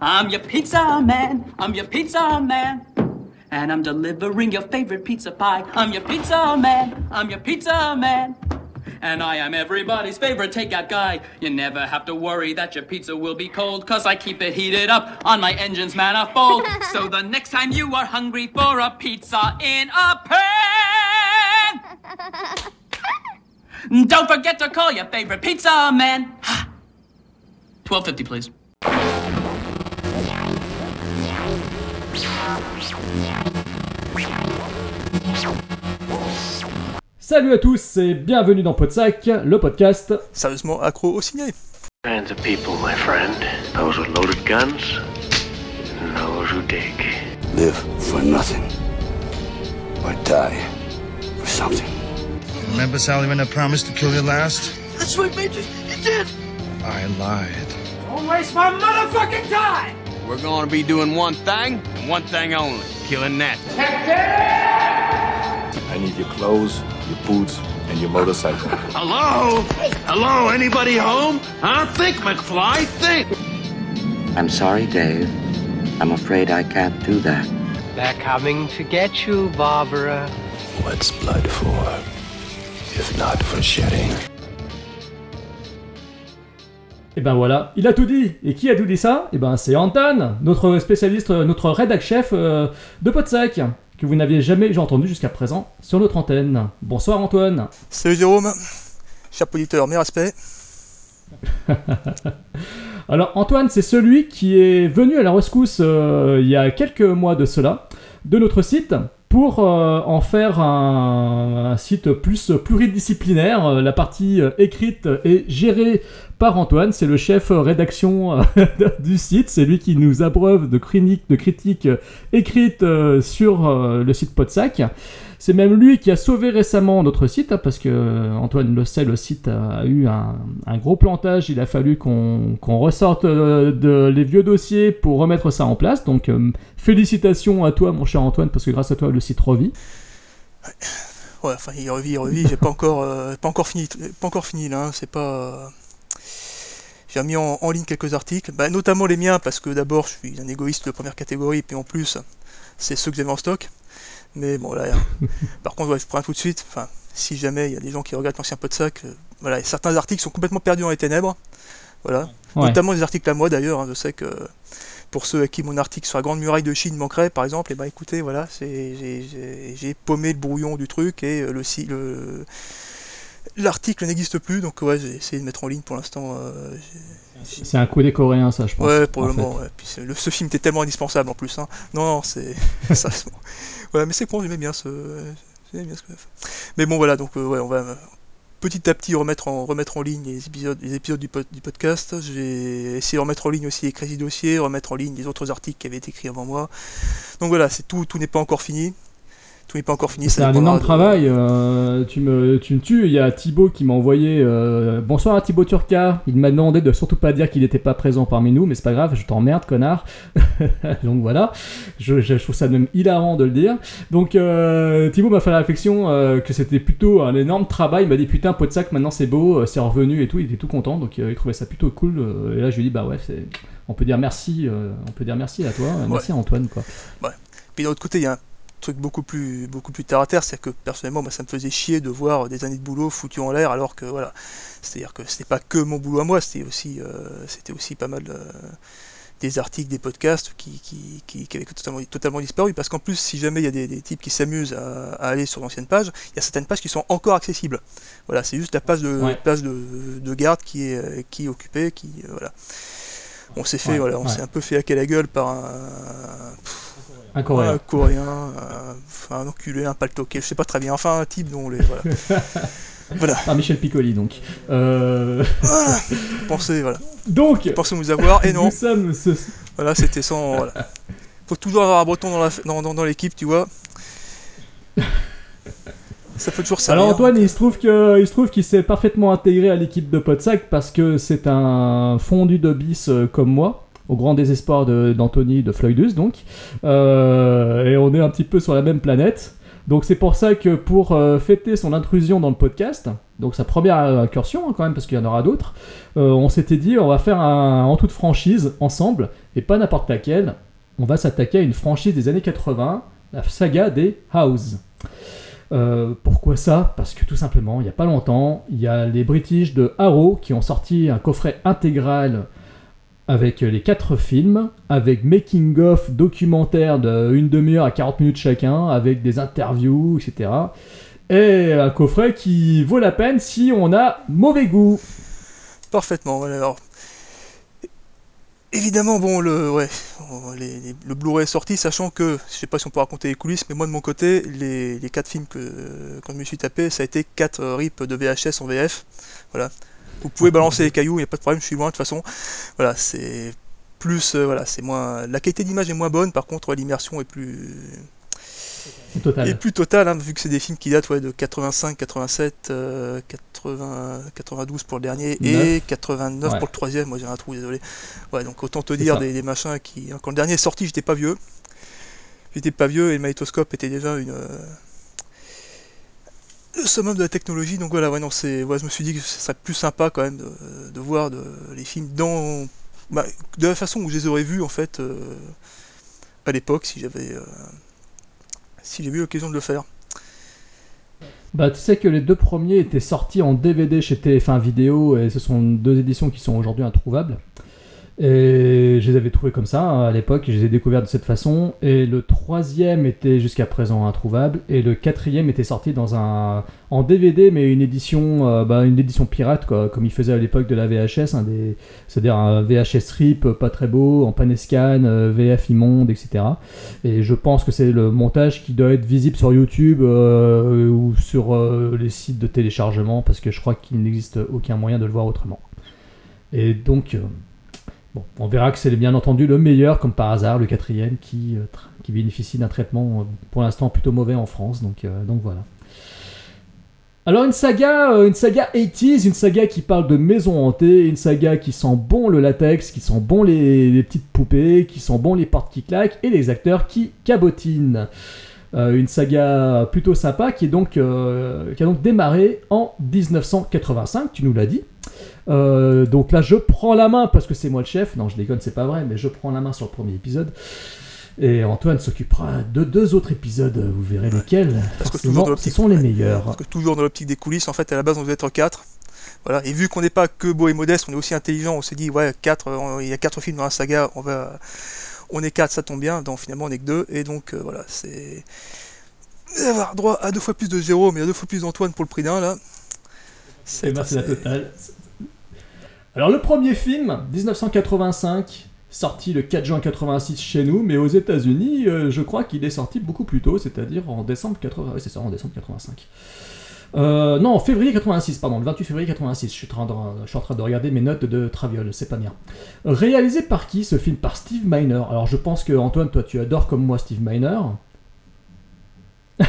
I'm your pizza man. I'm your pizza man. And I'm delivering your favorite pizza pie. I'm your pizza man. I'm your pizza man. And I am everybody's favorite takeout guy. You never have to worry that your pizza will be cold, cause I keep it heated up on my engine's manifold. so the next time you are hungry for a pizza in a pan, don't forget to call your favorite pizza man. 1250, please. Salut à tous et bienvenue dans Podsac, le podcast. Sérieusement accro au ciné. kinds of people, my friend. Those with loaded guns, and those who dig. Live for nothing. Or die for something. Remember, Sally, when I promised to kill you last? That's what made you. You did. I lied. We're gonna be doing one thing, and one thing only killing that. I need your clothes, your boots, and your motorcycle. Hello? Hello? Anybody home? Huh? Think, McFly, think! I'm sorry, Dave. I'm afraid I can't do that. They're coming to get you, Barbara. What's blood for? If not for shedding? Et ben voilà, il a tout dit. Et qui a tout dit ça? Et ben c'est Anton, notre spécialiste, notre rédac chef euh, de Podsac, que vous n'aviez jamais entendu jusqu'à présent sur notre antenne. Bonsoir Antoine. Salut Jérôme, cher auditeur, mes respects. Alors Antoine, c'est celui qui est venu à la rescousse euh, il y a quelques mois de cela de notre site pour euh, en faire un, site plus pluridisciplinaire. Euh, La partie euh, écrite est gérée par Antoine, c'est le chef rédaction du site, c'est lui qui nous abreuve de de critiques écrites sur le site Podsac. C'est même lui qui a sauvé récemment notre site, hein, parce que euh, Antoine le sait, le site a eu un, gros plantage. Il a fallu qu'on ressorte euh, de, les vieux dossiers pour remettre ça en place. Donc euh, félicitations à toi, mon cher Antoine, parce que grâce à toi, le site revit. Ouais, enfin, il revit, il revit, j'ai pas encore, euh, pas encore fini, pas encore fini là, hein, c'est pas. J'ai mis en, ligne quelques articles, bah, notamment les miens, parce que d'abord, je suis un égoïste de première catégorie, puis en plus, c'est ceux que j'avais en stock. Mais bon, là, par contre, ouais, je prends tout de suite, enfin, si jamais il y a des gens qui regardent l'ancien pot de sac, euh, voilà, certains articles sont complètement perdus dans les ténèbres, voilà, Ouais. notamment des articles à moi d'ailleurs, hein, je sais que pour ceux à qui mon article sur la Grande Muraille de Chine manquerait, par exemple, et ben écoutez, voilà, j'ai- paumé le brouillon du truc et euh, le l'article n'existe plus, donc ouais, j'ai essayé de mettre en ligne pour l'instant. euh, C'est un coup des Coréens, ça, je pense. ouais, pour en fait. ouais. Puis le- ce film était tellement indispensable en plus. Hein. Non, non, c'est. Mais c'est con, j'aimais bien ce, Mais bon, voilà, donc euh, ouais, on va petit à petit remettre en remettre en ligne les épisodes, les épisodes du, du podcast. J'ai essayé de remettre en ligne aussi les crédits dossiers, remettre en ligne les autres articles qui avaient été écrits avant moi. Donc voilà, c'est tout, tout n'est pas encore fini. Tout n'est pas encore fini. C'est un énorme de- travail. euh, tu, me, tu me tues. Il y a Thibaut qui m'a envoyé euh, Bonsoir à Thibaut Turca. Il m'a demandé de surtout pas dire qu'il n'était pas présent parmi nous, mais c'est pas grave, je t'emmerde, connard. Donc voilà, je, je trouve ça même hilarant de le dire. Donc euh, Thibaut m'a fait la réflexion euh, que c'était plutôt un énorme travail. Il m'a dit Putain, pot de sac, maintenant c'est beau, c'est revenu et tout. Il était tout content, donc il trouvait ça plutôt cool. et là, je lui ai dit Bah ouais. On peut dire merci, on peut dire merci à toi, merci à Antoine quoi. Puis d'un autre côté, il y a un truc beaucoup plus, beaucoup plus terre à terre, c'est que personnellement, moi, ça me faisait chier de voir des années de boulot foutues en l'air, alors que voilà, c'est-à-dire que c'était pas que mon boulot à moi, c'était aussi, euh, c'était aussi pas mal euh, des articles, des podcasts qui, qui, qui, qui avaient totalement, totalement disparu, parce qu'en plus, si jamais il y a des, des types qui s'amusent à, à aller sur l'ancienne page, il y a certaines pages qui sont encore accessibles. Voilà, c'est juste la page de, Ouais. page de, de garde qui est, qui est occupée, qui, euh, voilà. On s'est fait, Ouais, voilà, on ouais. s'est un peu fait hacker la gueule par un, Un Coréen. un coréen, euh, un enculé, un paltoqué, je sais pas très bien, enfin un type dont les. Voilà. voilà, Ah, Michel Piccoli donc. Euh, voilà. Pensez, voilà. donc, Pensez nous avoir, et non, nous sommes ce, voilà, c'était sans. Voilà. Faut toujours avoir un breton dans la- dans, dans, dans l'équipe, tu vois. Ça peut toujours servir. Alors Antoine, il se trouve que, il se trouve qu'il s'est parfaitement intégré à l'équipe de Podsac parce que c'est un fondu de bis euh, comme moi, au grand désespoir de- d'Anthony de Floydus donc, Euh, et on est un petit peu sur la même planète. Donc c'est pour ça que pour euh, fêter son intrusion dans le podcast, donc sa première incursion hein, quand même parce qu'il y en aura d'autres, euh, on s'était dit on va faire un, en toute franchise ensemble et pas n'importe laquelle. On va s'attaquer à une franchise des années 80, la saga des House. Pourquoi ça? Parce que tout simplement, il n'y a pas longtemps, il y a les British de Arrow qui ont sorti un coffret intégral avec les quatre films, avec making-of documentaire de une demi-heure à 40 minutes chacun, avec des interviews, etc. Et un coffret qui vaut la peine si on a mauvais goût. Parfaitement. Alors, évidemment, bon, le, ouais, Blu-ray est sorti, sachant que, je sais pas si on peut raconter les coulisses, mais moi de mon côté, les, les quatre films que je me suis tapé, ça a été quatre rips de VHS en VF. Voilà. Vous pouvez balancer les cailloux, il n'y a pas de problème, je suis loin de toute façon. Voilà, c'est plus, euh, voilà, c'est moins, la qualité d'image est moins bonne, par contre l'immersion est plus, Total. et plus total, hein, vu que c'est des films qui datent ouais, de 85, 87, euh, 80, 92 pour le dernier et Neuf. 89 Ouais. pour le troisième. Moi j'ai un trou, désolé. Ouais, donc autant te dire des, des machins qui. Quand le dernier est sorti, j'étais pas vieux. J'étais pas vieux et le magnétoscope était déjà une. Le summum de la technologie, donc voilà, ouais, non, je me suis dit que ce serait plus sympa quand même de, voir les films dans, bah, de la façon où je les aurais vus en fait euh, à l'époque si j'avais, euh, si eu l'occasion de le faire. Bah, tu sais que les deux premiers étaient sortis en DVD chez TF1 Vidéo et ce sont deux éditions qui sont aujourd'hui introuvables. Et je les avais trouvés comme ça hein, à l'époque, je les ai découverts de cette façon. Et le troisième était jusqu'à présent introuvable et le quatrième était sorti dans un en DVD mais une édition euh, bah, une édition pirate comme ils faisaient à l'époque de la VHS, des- c'est-à-dire un VHS rip euh, pas très beau, en panescan, euh, VF immonde, etc. Et je pense que c'est le montage qui doit être visible sur YouTube ou sur les sites de téléchargement parce que je crois qu'il n'existe aucun moyen de le voir autrement. Et donc, on verra que c'est bien entendu le meilleur, comme par hasard, le quatrième qui, euh, bénéficie d'un traitement euh, pour l'instant plutôt mauvais en France. Donc, euh, voilà. Alors une saga, une saga 80s, une saga qui parle de maisons hantées, une saga qui sent bon le latex, qui sent bon les, petites poupées, qui sent bon les portes qui claquent et les acteurs qui cabotinent. Une saga plutôt sympa qui, est donc, qui a donc démarré en 1985, tu nous l'as dit. Euh, donc là, je prends la main parce que c'est moi le chef. Non, je déconne, c'est pas vrai, mais je prends la main sur le premier épisode. Et Antoine s'occupera de deux autres épisodes, vous verrez lesquels. Parce que toujours dans ce l'optique- sont les ouais. meilleurs. Parce que toujours dans l'optique des coulisses, en fait, à la base, on devait être 4. Voilà. Et vu qu'on n'est pas que beau et modeste, on est aussi intelligent, on s'est dit, ouais, quatre, euh, il y a 4 films dans la saga, on va. On est 4, ça tombe bien. Donc finalement, on est que 2. Et donc, euh, voilà, c'est. Avoir droit à deux fois plus de Jérôme mais à deux fois plus d'Antoine pour le prix d'un, là. Ben, c'est la totale. Alors le premier film, 1985, sorti le 4 juin 86 chez nous, mais aux États-Unis, euh, je crois qu'il est sorti beaucoup plus tôt, c'est-à-dire en décembre 80. ouais, c'est ça, en décembre 85. Euh, non, en février 86, pardon, le 28 février 86. Je suis, en train de, je suis en train de regarder mes notes de Traviol, c'est pas bien. Réalisé par qui ce film? Par Steve Miner. Alors je pense que Antoine, toi tu adores comme moi Steve Miner.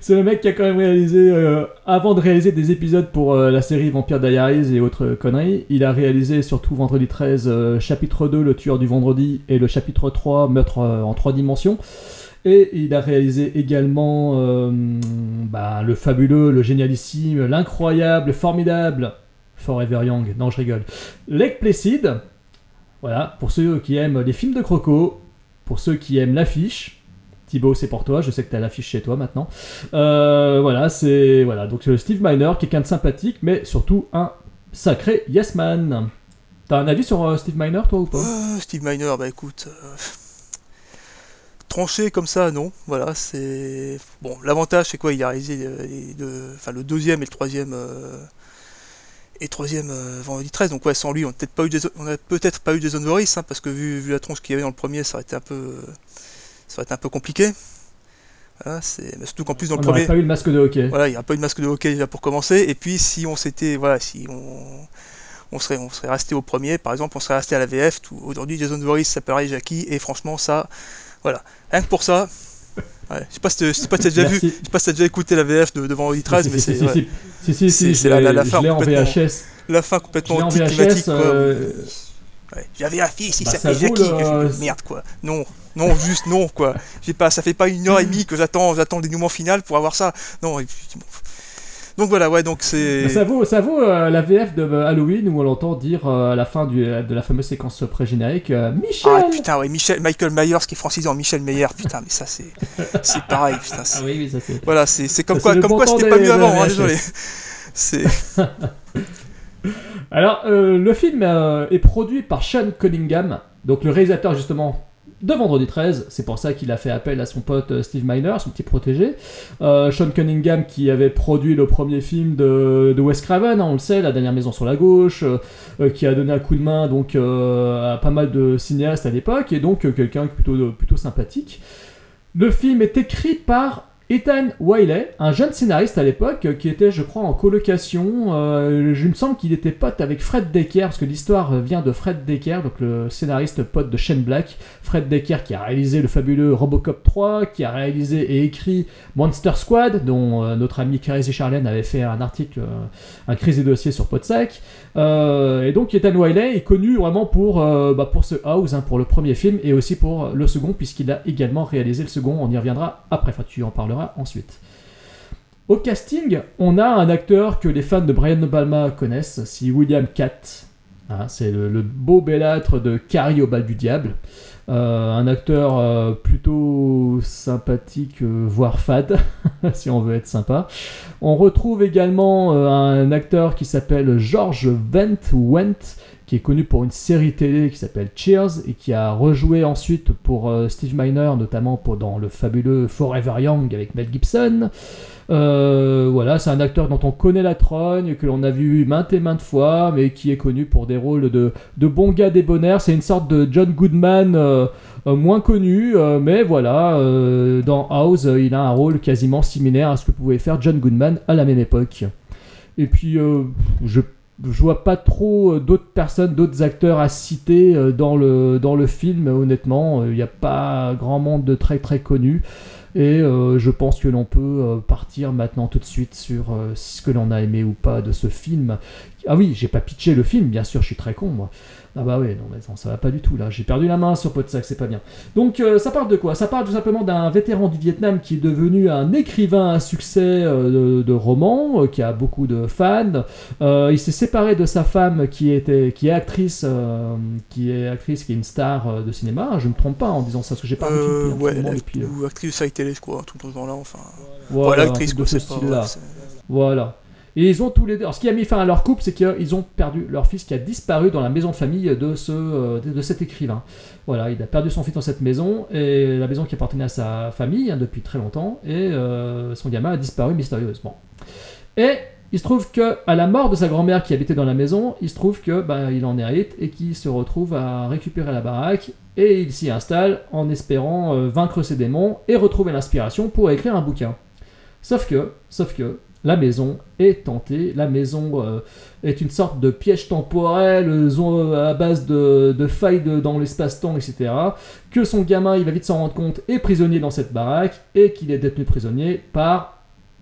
C'est le mec qui a quand même réalisé, euh, avant de réaliser des épisodes pour euh, la série Vampire Diaries et autres conneries, il a réalisé surtout Vendredi 13, euh, chapitre 2, Le tueur du vendredi, et le chapitre 3, Meurtre en trois dimensions. Et il a réalisé également bah, le fabuleux, le génialissime, l'incroyable, le formidable Forever Young. Non, je rigole. Lake Placid. Voilà, pour ceux qui aiment les films de Croco, pour ceux qui aiment l'affiche. Thibaut, c'est pour toi. Je sais que tu as l'affiche chez toi maintenant. Euh, voilà, c'est voilà. Donc Steve Miner, quelqu'un de sympathique, mais surtout un sacré yes man. T'as un avis sur euh, Steve Miner, toi ou pas? Euh, Steve Miner, bah écoute. Tranché comme ça, non. Voilà, c'est. Bon, l'avantage, c'est quoi? Il a réalisé le deuxième et le troisième. Et troisième vendredi 13, donc ouais, sans lui, on n'a peut-être pas eu des, on a peut-être hein, parce que vu, vu la tronche qu'il y avait dans le premier, ça aurait été un peu, ça aurait été un peu compliqué. Voilà, c'est mais surtout qu'en plus dans On le premier, pas eu le masque de hockey. voilà, il n'y a pas eu de masque de hockey déjà pour commencer. Et puis si on s'était, voilà, si on, on serait, on serait resté au premier, par exemple, on serait resté à la VF. Aujourd'hui, Jason Voorhees s'appellerait Jackie. Et franchement, ça, voilà, rien que pour ça. Ouais, je sais pas si tu- t'as déjà vu, je sais pas si t'as déjà écouté la VF de, de Vendredi 13, mais c'est si, ouais. si, si, si, la- fin en VHS. la fin complètement anticlimatique, euh, Ouais, J'avais un fils, il Bah, s'appelait Jackie. le- Je- Merde quoi. Non, non, juste non quoi. J'ai pas, ça fait pas une heure et demie que j'attends, j'attends le dénouement final pour avoir ça. Non. Et puis, bon. Donc voilà, ouais, donc c'est. Ça vaut, ça vaut euh, la VF de euh, Halloween où on l'entend dire euh, à la fin du, de la fameuse séquence pré-générique Michel Ah putain, ouais, Michel, Michael Myers qui est francisé en Michel Meyer, putain, mais ça c'est. C'est pareil, putain. Ah oui, oui, ça c'est. Voilà, c'est c'est comme Ça, quoi, comme bon quoi c'était pas mieux avant, hein, désolé. C'est. Alors, le film est produit par Sean Cunningham, donc le réalisateur justement de Vendredi 13. C'est pour ça qu'il a fait appel à son pote euh, Steve Miner, son petit protégé. Euh, Sean Cunningham qui avait produit le premier film de, de Wes Craven, hein, on le sait, La dernière maison sur la gauche, euh, euh, qui a donné un coup de main donc à pas mal de cinéastes à l'époque, et donc quelqu'un plutôt, plutôt sympathique. Le film est écrit par Ethan Wiley, un jeune scénariste à l'époque, qui était, je crois, en colocation. Euh, je me semble qu'il était pote avec Fred Decker, parce que l'histoire vient de Fred Decker, donc le scénariste pote de Shane Black. Fred Decker qui a réalisé le fabuleux Robocop 3, qui a réalisé et écrit Monster Squad, dont euh, notre ami Crazy Charlene avait fait un article, euh, un crise des dossiers sur Podsac. Euh, et donc Ethan Wiley est connu vraiment pour, bah, pour ce House, hein, pour le premier film, et aussi pour le second, puisqu'il a également réalisé le second. On y reviendra après, enfin tu en parleras ensuite. Au casting, on a un acteur que les fans de Brian Obama connaissent, c'est William Catt. Hein, c'est le, le beau bellâtre de Carrie au bal du diable. Euh, un acteur euh, plutôt sympathique, euh, voire fade, si on veut être sympa. On retrouve également un acteur qui s'appelle George Wendt, ou Wendt, qui est connu pour une série télé qui s'appelle Cheers et qui a rejoué ensuite pour euh, Steve Miner, notamment pour, dans le fabuleux Forever Young avec Mel Gibson. Euh, voilà, c'est un acteur dont on connaît la trogne, que l'on a vu maintes et maintes fois, mais qui est connu pour des rôles de, de bon gars débonnaire. C'est une sorte de John Goodman euh, moins connu, mais voilà, dans House, il a un rôle quasiment similaire à ce que pouvait faire John Goodman à la même époque. Et puis, je je vois pas trop euh, d'autres personnes, d'autres acteurs à citer euh, dans le, dans le film, honnêtement. Il n'y a pas grand monde de très très connus. Et euh, je pense que l'on peut euh, partir maintenant tout de suite sur euh, ce que l'on a aimé ou pas de ce film. Ah oui, j'ai pas pitché le film, bien sûr, je suis très con moi. Ah bah ouais, non, mais non, ça va pas du tout là. J'ai perdu la main sur Podsac, c'est pas bien. Donc euh, ça parle de quoi? Ça parle tout simplement d'un vétéran du Vietnam qui est devenu un écrivain à succès euh, de, de romans, euh, qui a beaucoup de fans. Il s'est séparé de sa femme qui était, qui est actrice, qui est actrice, qui est une star de cinéma. Je me trompe pas en disant ça, parce que j'ai pas depuis ouais, moment elle- depuis, ou actrice de série télé, je crois, un truc dans ce genre-là, enfin. Voilà, l'actrice, quoi, pas. c'est- Voilà. Et ils ont tous les deux. Alors, ce qui a mis fin à leur couple, c'est qu'ils ont perdu leur fils qui a disparu dans la maison de famille de, ce, euh, de, cet écrivain. Voilà, il a perdu son fils dans cette maison, et la maison qui appartenait à sa famille hein, depuis très longtemps, et euh, son gamin a disparu mystérieusement. Et il se trouve que à la mort de sa grand-mère qui habitait dans la maison, il se trouve que bah, il en hérite et qu'il se retrouve à récupérer la baraque et il s'y installe en espérant euh, vaincre ses démons et retrouver l'inspiration pour écrire un bouquin. Sauf que, sauf que, la maison est tentée. La maison euh, est une sorte de piège temporel euh, zone- à base de, failles dans l'espace-temps, etc. Que son gamin, il va vite s'en rendre compte, est prisonnier dans cette baraque et qu'il est détenu prisonnier par.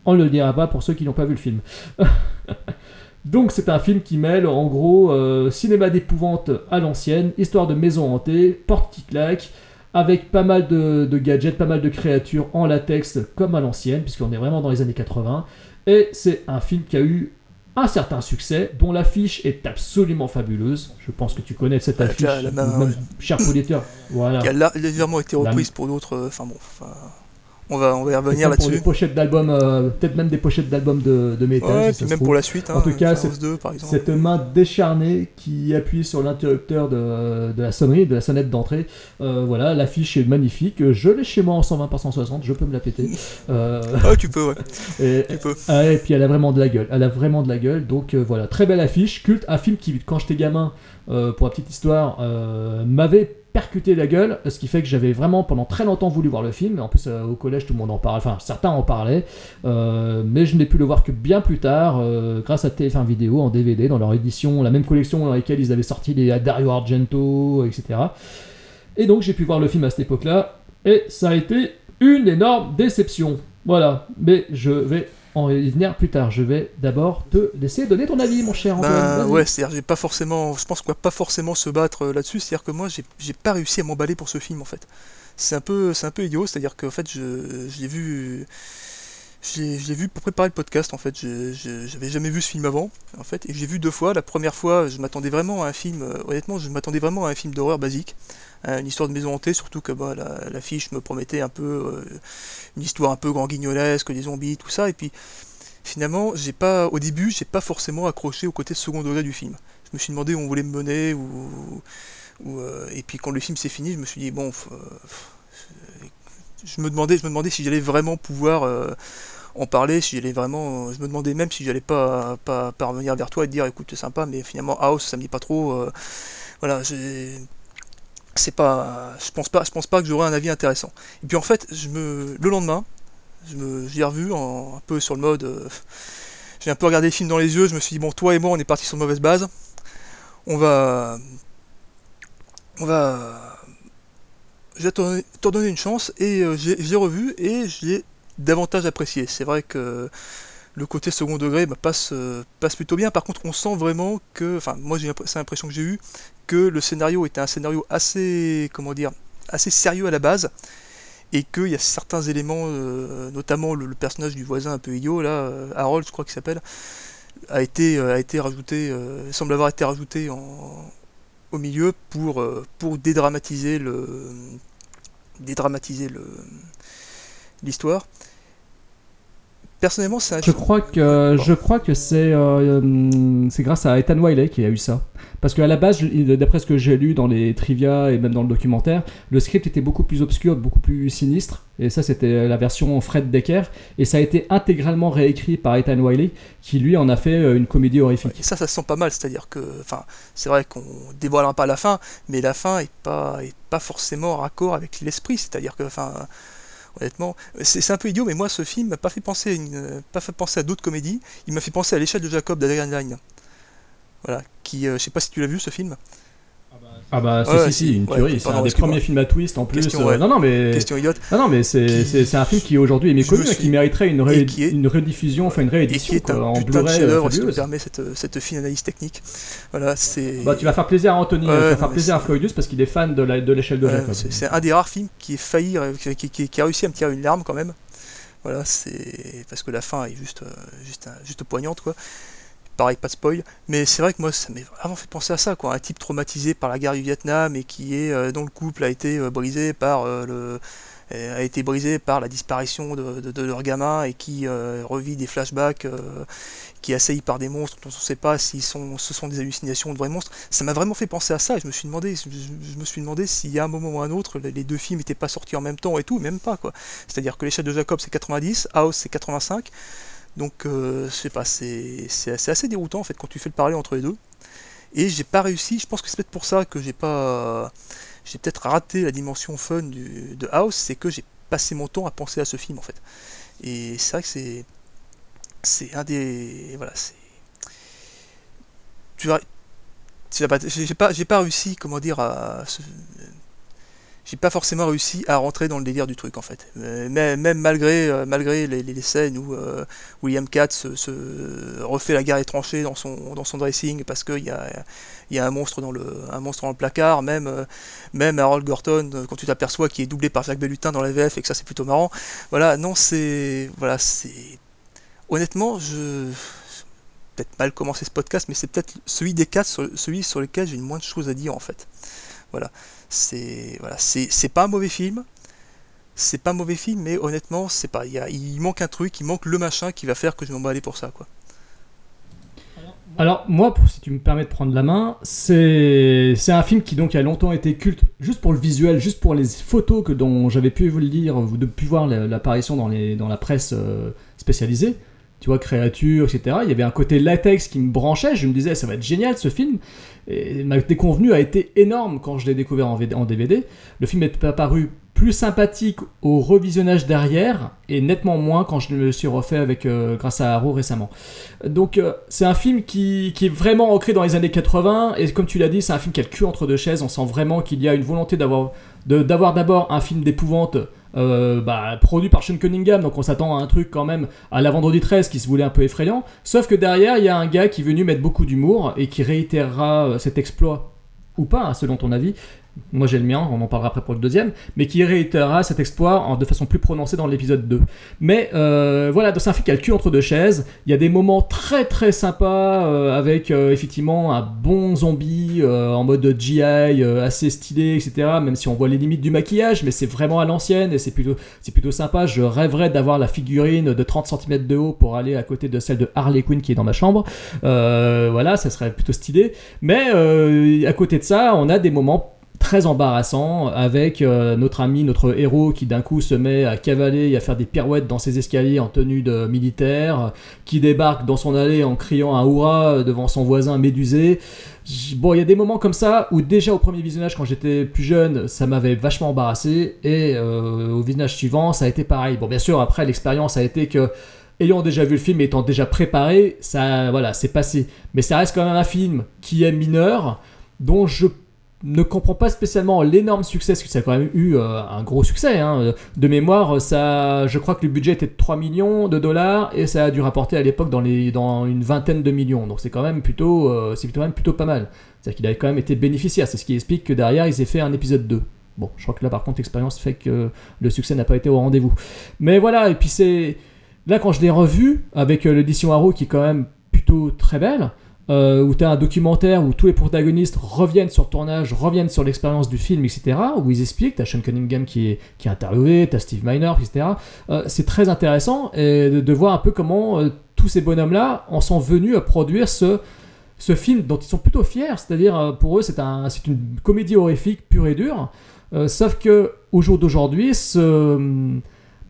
On ne le dira pas pour ceux qui n'ont pas vu le film. Donc c'est un film qui mêle en gros euh, cinéma d'épouvante à l'ancienne, histoire de maison hantée, porte qui claque, avec pas mal de, de gadgets, pas mal de créatures en latex comme à l'ancienne, puisqu'on est vraiment dans les années 80. Et c'est un film qui a eu un certain succès, dont l'affiche est absolument fabuleuse. Je pense que tu connais cette Avec affiche, la- la main, même cher auditeur. Voilà. qui a légèrement été reprise pour d'autres. euh, Enfin bon, on va, on va y revenir Peut-être pour des là-dessus. pochettes d'albums, euh, peut-être même des pochettes d'albums de, de métal. Ouais, si même pour la suite. En hein, tout cas, Star c'est- Wars 2, par exemple. Cette main décharnée qui appuie sur l'interrupteur de, de la sonnerie, de la sonnette d'entrée. Euh, voilà, l'affiche est magnifique. Je l'ai chez moi en 120 par 160, je peux me la péter. Euh, Ah, tu peux, ouais. et, Tu peux. ah, et puis elle a vraiment de la gueule. Elle a vraiment de la gueule. Donc voilà, très belle affiche, culte. Un film qui, quand j'étais gamin, pour la petite histoire, m'avait percuté la gueule. Ce qui fait que j'avais vraiment pendant très longtemps voulu voir le film. En plus, euh, au collège, tout le monde en parlait. Enfin, certains en parlaient. Euh, mais je n'ai pu le voir que bien plus tard, euh, grâce à TF1 Vidéo en DVD, dans leur édition, la même collection dans laquelle ils avaient sorti les Dario Argento, etc. Et donc j'ai pu voir le film à cette époque-là, et ça a été une énorme déception. Voilà, mais je vais en y venir plus tard. Je vais d'abord te laisser donner ton avis, mon cher Antoine. Ben ouais, c'est-à-dire j'ai pas forcément, je pense qu'on va pas forcément se battre euh, là-dessus. C'est-à-dire que moi j'ai pas réussi à m'emballer pour ce film en fait. C'est un peu, c'est un peu idiot. C'est-à-dire qu'en fait je, je l'ai vu, j'ai j'ai vu pour préparer le podcast en fait. Je- je- J'avais jamais vu ce film avant en fait, et j'ai vu deux fois. La première fois, je m'attendais vraiment à un film. euh, honnêtement, je m'attendais vraiment à un film d'horreur basique, une histoire de maison hantée, surtout que bah, la- me promettait un peu euh, une histoire un peu grand guignolesque, des zombies, tout ça. Et puis finalement, j'ai pas, au début, j'ai pas forcément accroché au côté second degré du film. Je me suis demandé où on voulait me mener, ou, euh, et puis quand le film s'est fini, je me suis dit bon, euh, je me demandais, je me demandais si j'allais vraiment pouvoir euh, en parler, si j'allais vraiment, je me demandais même si j'allais pas, pas, revenir vers toi et te dire écoute c'est sympa, mais finalement House ça me dit pas trop, euh, voilà, c'est pas je pense pas je pense pas que j'aurai un avis intéressant. Et puis en fait je me le lendemain je me j'ai revu en, un peu sur le mode euh, j'ai un peu regardé le film dans les yeux je me suis dit bon toi et moi on est parti sur de mauvaise base on va on va je vais t'en t'en donner une chance et euh, j'ai j'ai revu et je l'ai davantage apprécié. C'est vrai que le côté second degré bah, passe, euh, passe plutôt bien. Par contre, on sent vraiment que, enfin, moi j'ai c'est l'impression que j'ai eu que le scénario était un scénario assez, comment dire, assez sérieux à la base, et qu'il y a certains éléments, euh, notamment le, personnage du voisin un peu idiot là, euh, Harold, je crois qu'il s'appelle, a été, euh, a été rajouté, semble avoir été rajouté en, au milieu pour, pour dédramatiser le, dédramatiser le, l'histoire. Personnellement, un Je crois que je crois que c'est euh, c'est grâce à Ethan Wiley qui a eu ça. Parce qu'à la base, d'après ce que j'ai lu dans les trivia et même dans le documentaire, le script était beaucoup plus obscur, beaucoup plus sinistre. Et ça, c'était la version Fred Decker. Et ça a été intégralement réécrit par Ethan Wiley, qui lui en a fait euh, une comédie horrifique. Et ça, ça se sent pas mal, c'est-à-dire que, enfin, c'est vrai qu'on dévoilera pas la fin, mais la fin est pas, est pas forcément en raccord avec l'esprit, c'est-à-dire que, enfin, honnêtement, c'est c'est un peu idiot, mais moi, ce film m'a pas fait penser, à une, pas fait penser à d'autres comédies, il m'a fait penser à l'échelle de Jacob d'Adrian Lyne. Voilà, qui, euh, je sais pas si tu l'as vu ce film. Ah bah si Ouais, si, si. une Ouais, tuerie. c'est un des premiers films à twist en plus. Question, euh, ouais. Non non mais Question idiote. non non mais c'est Qui- un film qui aujourd'hui est méconnu et suis- qui mériterait une, ré- qui est- une rediffusion, enfin une Et qui réédition est quoi, un en putain de Blu-ray chef-d'œuvre, si tu me fabuleuse. permets cette, cette fine analyse technique. Voilà, c'est. Bah tu vas faire plaisir à Anthony, tu vas faire plaisir à Freudus parce qu'il est fan de de l'échelle de Jacob. c'est un des rares films qui est failli, euh, qui, qui- qui a réussi à me tirer une larme quand même. Voilà, c'est parce que la fin est juste, euh, juste, juste poignante quoi. Pareil, pas de spoil, mais c'est vrai que moi ça m'a vraiment fait penser à ça quoi. Un type traumatisé par la guerre du Vietnam et qui est euh, dont le couple a été euh, brisé par euh, le euh, a été brisé par la disparition de, leur gamin et qui revit des flashbacks, qui est par des monstres dont on ne sait pas si sont, ce sont des hallucinations de vrais monstres. Ça m'a vraiment fait penser à ça. Et je me suis demandé, je, je- me suis demandé y a un moment ou un autre, les deux films n'étaient pas sortis en même temps et tout, même pas quoi. C'est-à-dire que l'échelle de Jacob c'est 90, House c'est 85. Donc euh, pas, c'est assez déroutant en fait quand tu fais le parallèle entre les deux. Et j'ai pas réussi, je pense que c'est peut-être pour ça que j'ai pas. J'ai peut-être raté la dimension fun de House, c'est que j'ai passé mon temps à penser à ce film en fait. Et c'est vrai que c'est. C'est un des. Voilà, c'est. Tu as. J'ai pas, pas réussi, comment dire, à. J'ai pas forcément réussi à rentrer dans le délire du truc en fait. Euh, Même, même malgré, euh, malgré les, scènes où euh, William Katz se, refait la guerre des tranchées dans son, dans son dressing parce qu'il y a, y a un monstre dans le, un monstre dans le placard, même, euh, même Harold Gorton, quand tu t'aperçois qu'il est doublé par Jacques Bellutin dans la VF et que ça c'est plutôt marrant. Voilà, non, c'est. Voilà. Honnêtement, je. Peut-être mal commencer ce podcast, mais c'est peut-être celui des quatre, celui sur lequel j'ai le moins de choses à dire en fait. Voilà, c'est voilà, c'est pas un mauvais film, c'est pas un mauvais film, mais honnêtement, c'est pas, il, manque un truc, il manque le machin qui va faire que je vais m'emballer pour ça quoi. Alors moi, si tu me permets de prendre la main, c'est un film qui donc a longtemps été culte, juste pour le visuel, juste pour les photos que dont j'avais pu vous le lire, ou de voir la- l'apparition dans les dans la presse euh, spécialisée. Tu vois, créatures, etc. Il y avait un côté latex qui me branchait. Je me disais, ça va être génial ce film. Et ma déconvenue a été énorme quand je l'ai découvert en, VD en DVD. Le film est apparu plus sympathique au revisionnage derrière et nettement moins quand je me suis refait avec euh, grâce à Arrow récemment. Donc euh, c'est un film qui, qui est vraiment ancré dans les années 80 et comme tu l'as dit c'est un film qui a le cul entre deux chaises. On sent vraiment qu'il y a une volonté d'avoir d'avoir d'abord un film d'épouvante euh, bah, produit par Sean Cunningham donc on s'attend à un truc quand même à la vendredi 13 qui se voulait un peu effrayant. Sauf que derrière il y a un gars qui est venu mettre beaucoup d'humour et qui réitérera cet exploit ou pas, hein, selon ton avis, moi j'ai le mien, on en parlera après pour le deuxième, mais qui réitérera cet exploit en, de façon plus prononcée dans l'épisode 2. Mais euh, voilà, c'est un film qui a le cul entre deux chaises, il y a des moments très très sympas euh, avec euh, effectivement un bon zombie en mode GI assez stylé, etc. Même si on voit les limites du maquillage, mais c'est vraiment à l'ancienne et c'est plutôt, c'est plutôt sympa. Je rêverais d'avoir la figurine de 30 cm de haut pour aller à côté de celle de Harley Quinn qui est dans ma chambre. Voilà, ça serait plutôt stylé. Mais à côté de ça, on a des moments très embarrassants avec euh, notre ami, notre héros qui d'un coup se met à cavaler et à faire des pirouettes dans ses escaliers en tenue de militaire, qui débarque dans son allée en criant un hurrah devant son voisin médusé. Bon, il y a des moments comme ça où déjà au premier visionnage, quand j'étais plus jeune, ça m'avait vachement embarrassé et euh, au visionnage suivant, ça a été pareil. Bon, bien sûr, après l'expérience a été que ayant déjà vu le film et étant déjà préparé, ça, voilà, c'est passé. Mais ça reste quand même un film qui est mineur, dont je ne comprends pas spécialement l'énorme succès, parce que ça a quand même eu euh, un gros succès. hein. De mémoire, ça, je crois que le budget était de 3 millions de dollars et ça a dû rapporter à l'époque dans, une vingtaine de millions. Donc c'est quand même plutôt, euh, c'est quand même plutôt pas mal. C'est-à-dire qu'il a quand même été bénéficiaire. C'est ce qui explique que derrière, ils aient fait un épisode 2. Bon, je crois que là, par contre, l'expérience fait que le succès n'a pas été au rendez-vous. Mais voilà, et puis c'est. Là, quand je l'ai revu, avec euh, l'édition Arrow qui est quand même plutôt très belle, euh, où tu as un documentaire où tous les protagonistes reviennent sur le tournage, reviennent sur l'expérience du film, etc., où ils expliquent, tu as Sean Cunningham qui est, qui est interviewé, tu as Steve Miner, etc. Euh, c'est très intéressant de, de voir un peu comment euh, tous ces bonhommes-là en sont venus à produire ce, ce film dont ils sont plutôt fiers, c'est-à-dire euh, pour eux c'est un, une comédie horrifique pure et dure, sauf que au jour d'aujourd'hui, ce,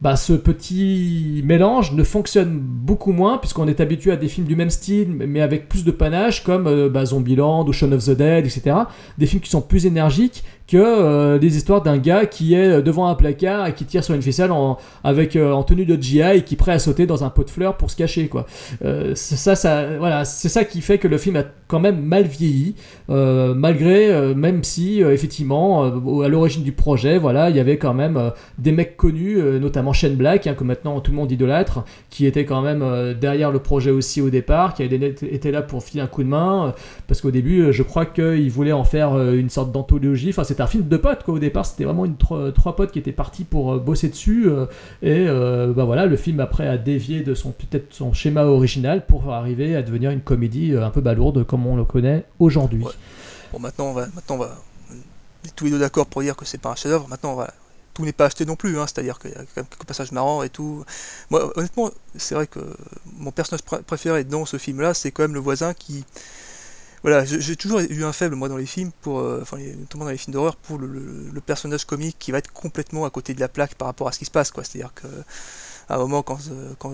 bah, ce petit mélange ne fonctionne beaucoup moins puisqu'on est habitué à des films du même style mais avec plus de panache comme euh, bah, Zombieland ou Shaun of the Dead, etc. Des films qui sont plus énergiques que euh, des histoires d'un gars qui est devant un placard et qui tire sur une ficelle en, avec, euh, en tenue de GI et qui est prêt à sauter dans un pot de fleurs pour se cacher. quoi. Euh, ça, ça, voilà, c'est ça qui fait que le film a quand même mal vieilli, euh, malgré, euh, même si euh, effectivement, euh, à l'origine du projet, voilà, il y avait quand même euh, des mecs connus, euh, notamment Shane Black, hein, que maintenant tout le monde idolâtre, qui était quand même euh, derrière le projet aussi au départ, qui été là pour filer un coup de main, euh, parce qu'au début, euh, je crois qu'il voulait en faire euh, une sorte d'anthologie. Enfin, c'était un film de potes, quoi. Au départ, c'était vraiment une tro- trois potes qui étaient partis pour euh, bosser dessus, euh, et euh, bah voilà, le film après a dévié de son peut-être son schéma original pour arriver à devenir une comédie un peu balourde comme on le connaît aujourd'hui. Bon, maintenant, on va, maintenant, on va, tous les deux d'accord pour dire que c'est pas un chef-d'œuvre. Maintenant, voilà, tout n'est pas acheté non plus. Hein, C'est-à-dire qu'il y a quelques passages marrants et tout. Moi, honnêtement, c'est vrai que mon personnage pr- préféré dans ce film-là, c'est quand même le voisin qui. Voilà, j'ai toujours eu un faible, moi, dans les films, pour, euh, enfin, notamment dans les films d'horreur, pour le, personnage comique qui va être complètement à côté de la plaque par rapport à ce qui se passe, quoi. C'est-à-dire que à un moment, quand, euh, quand,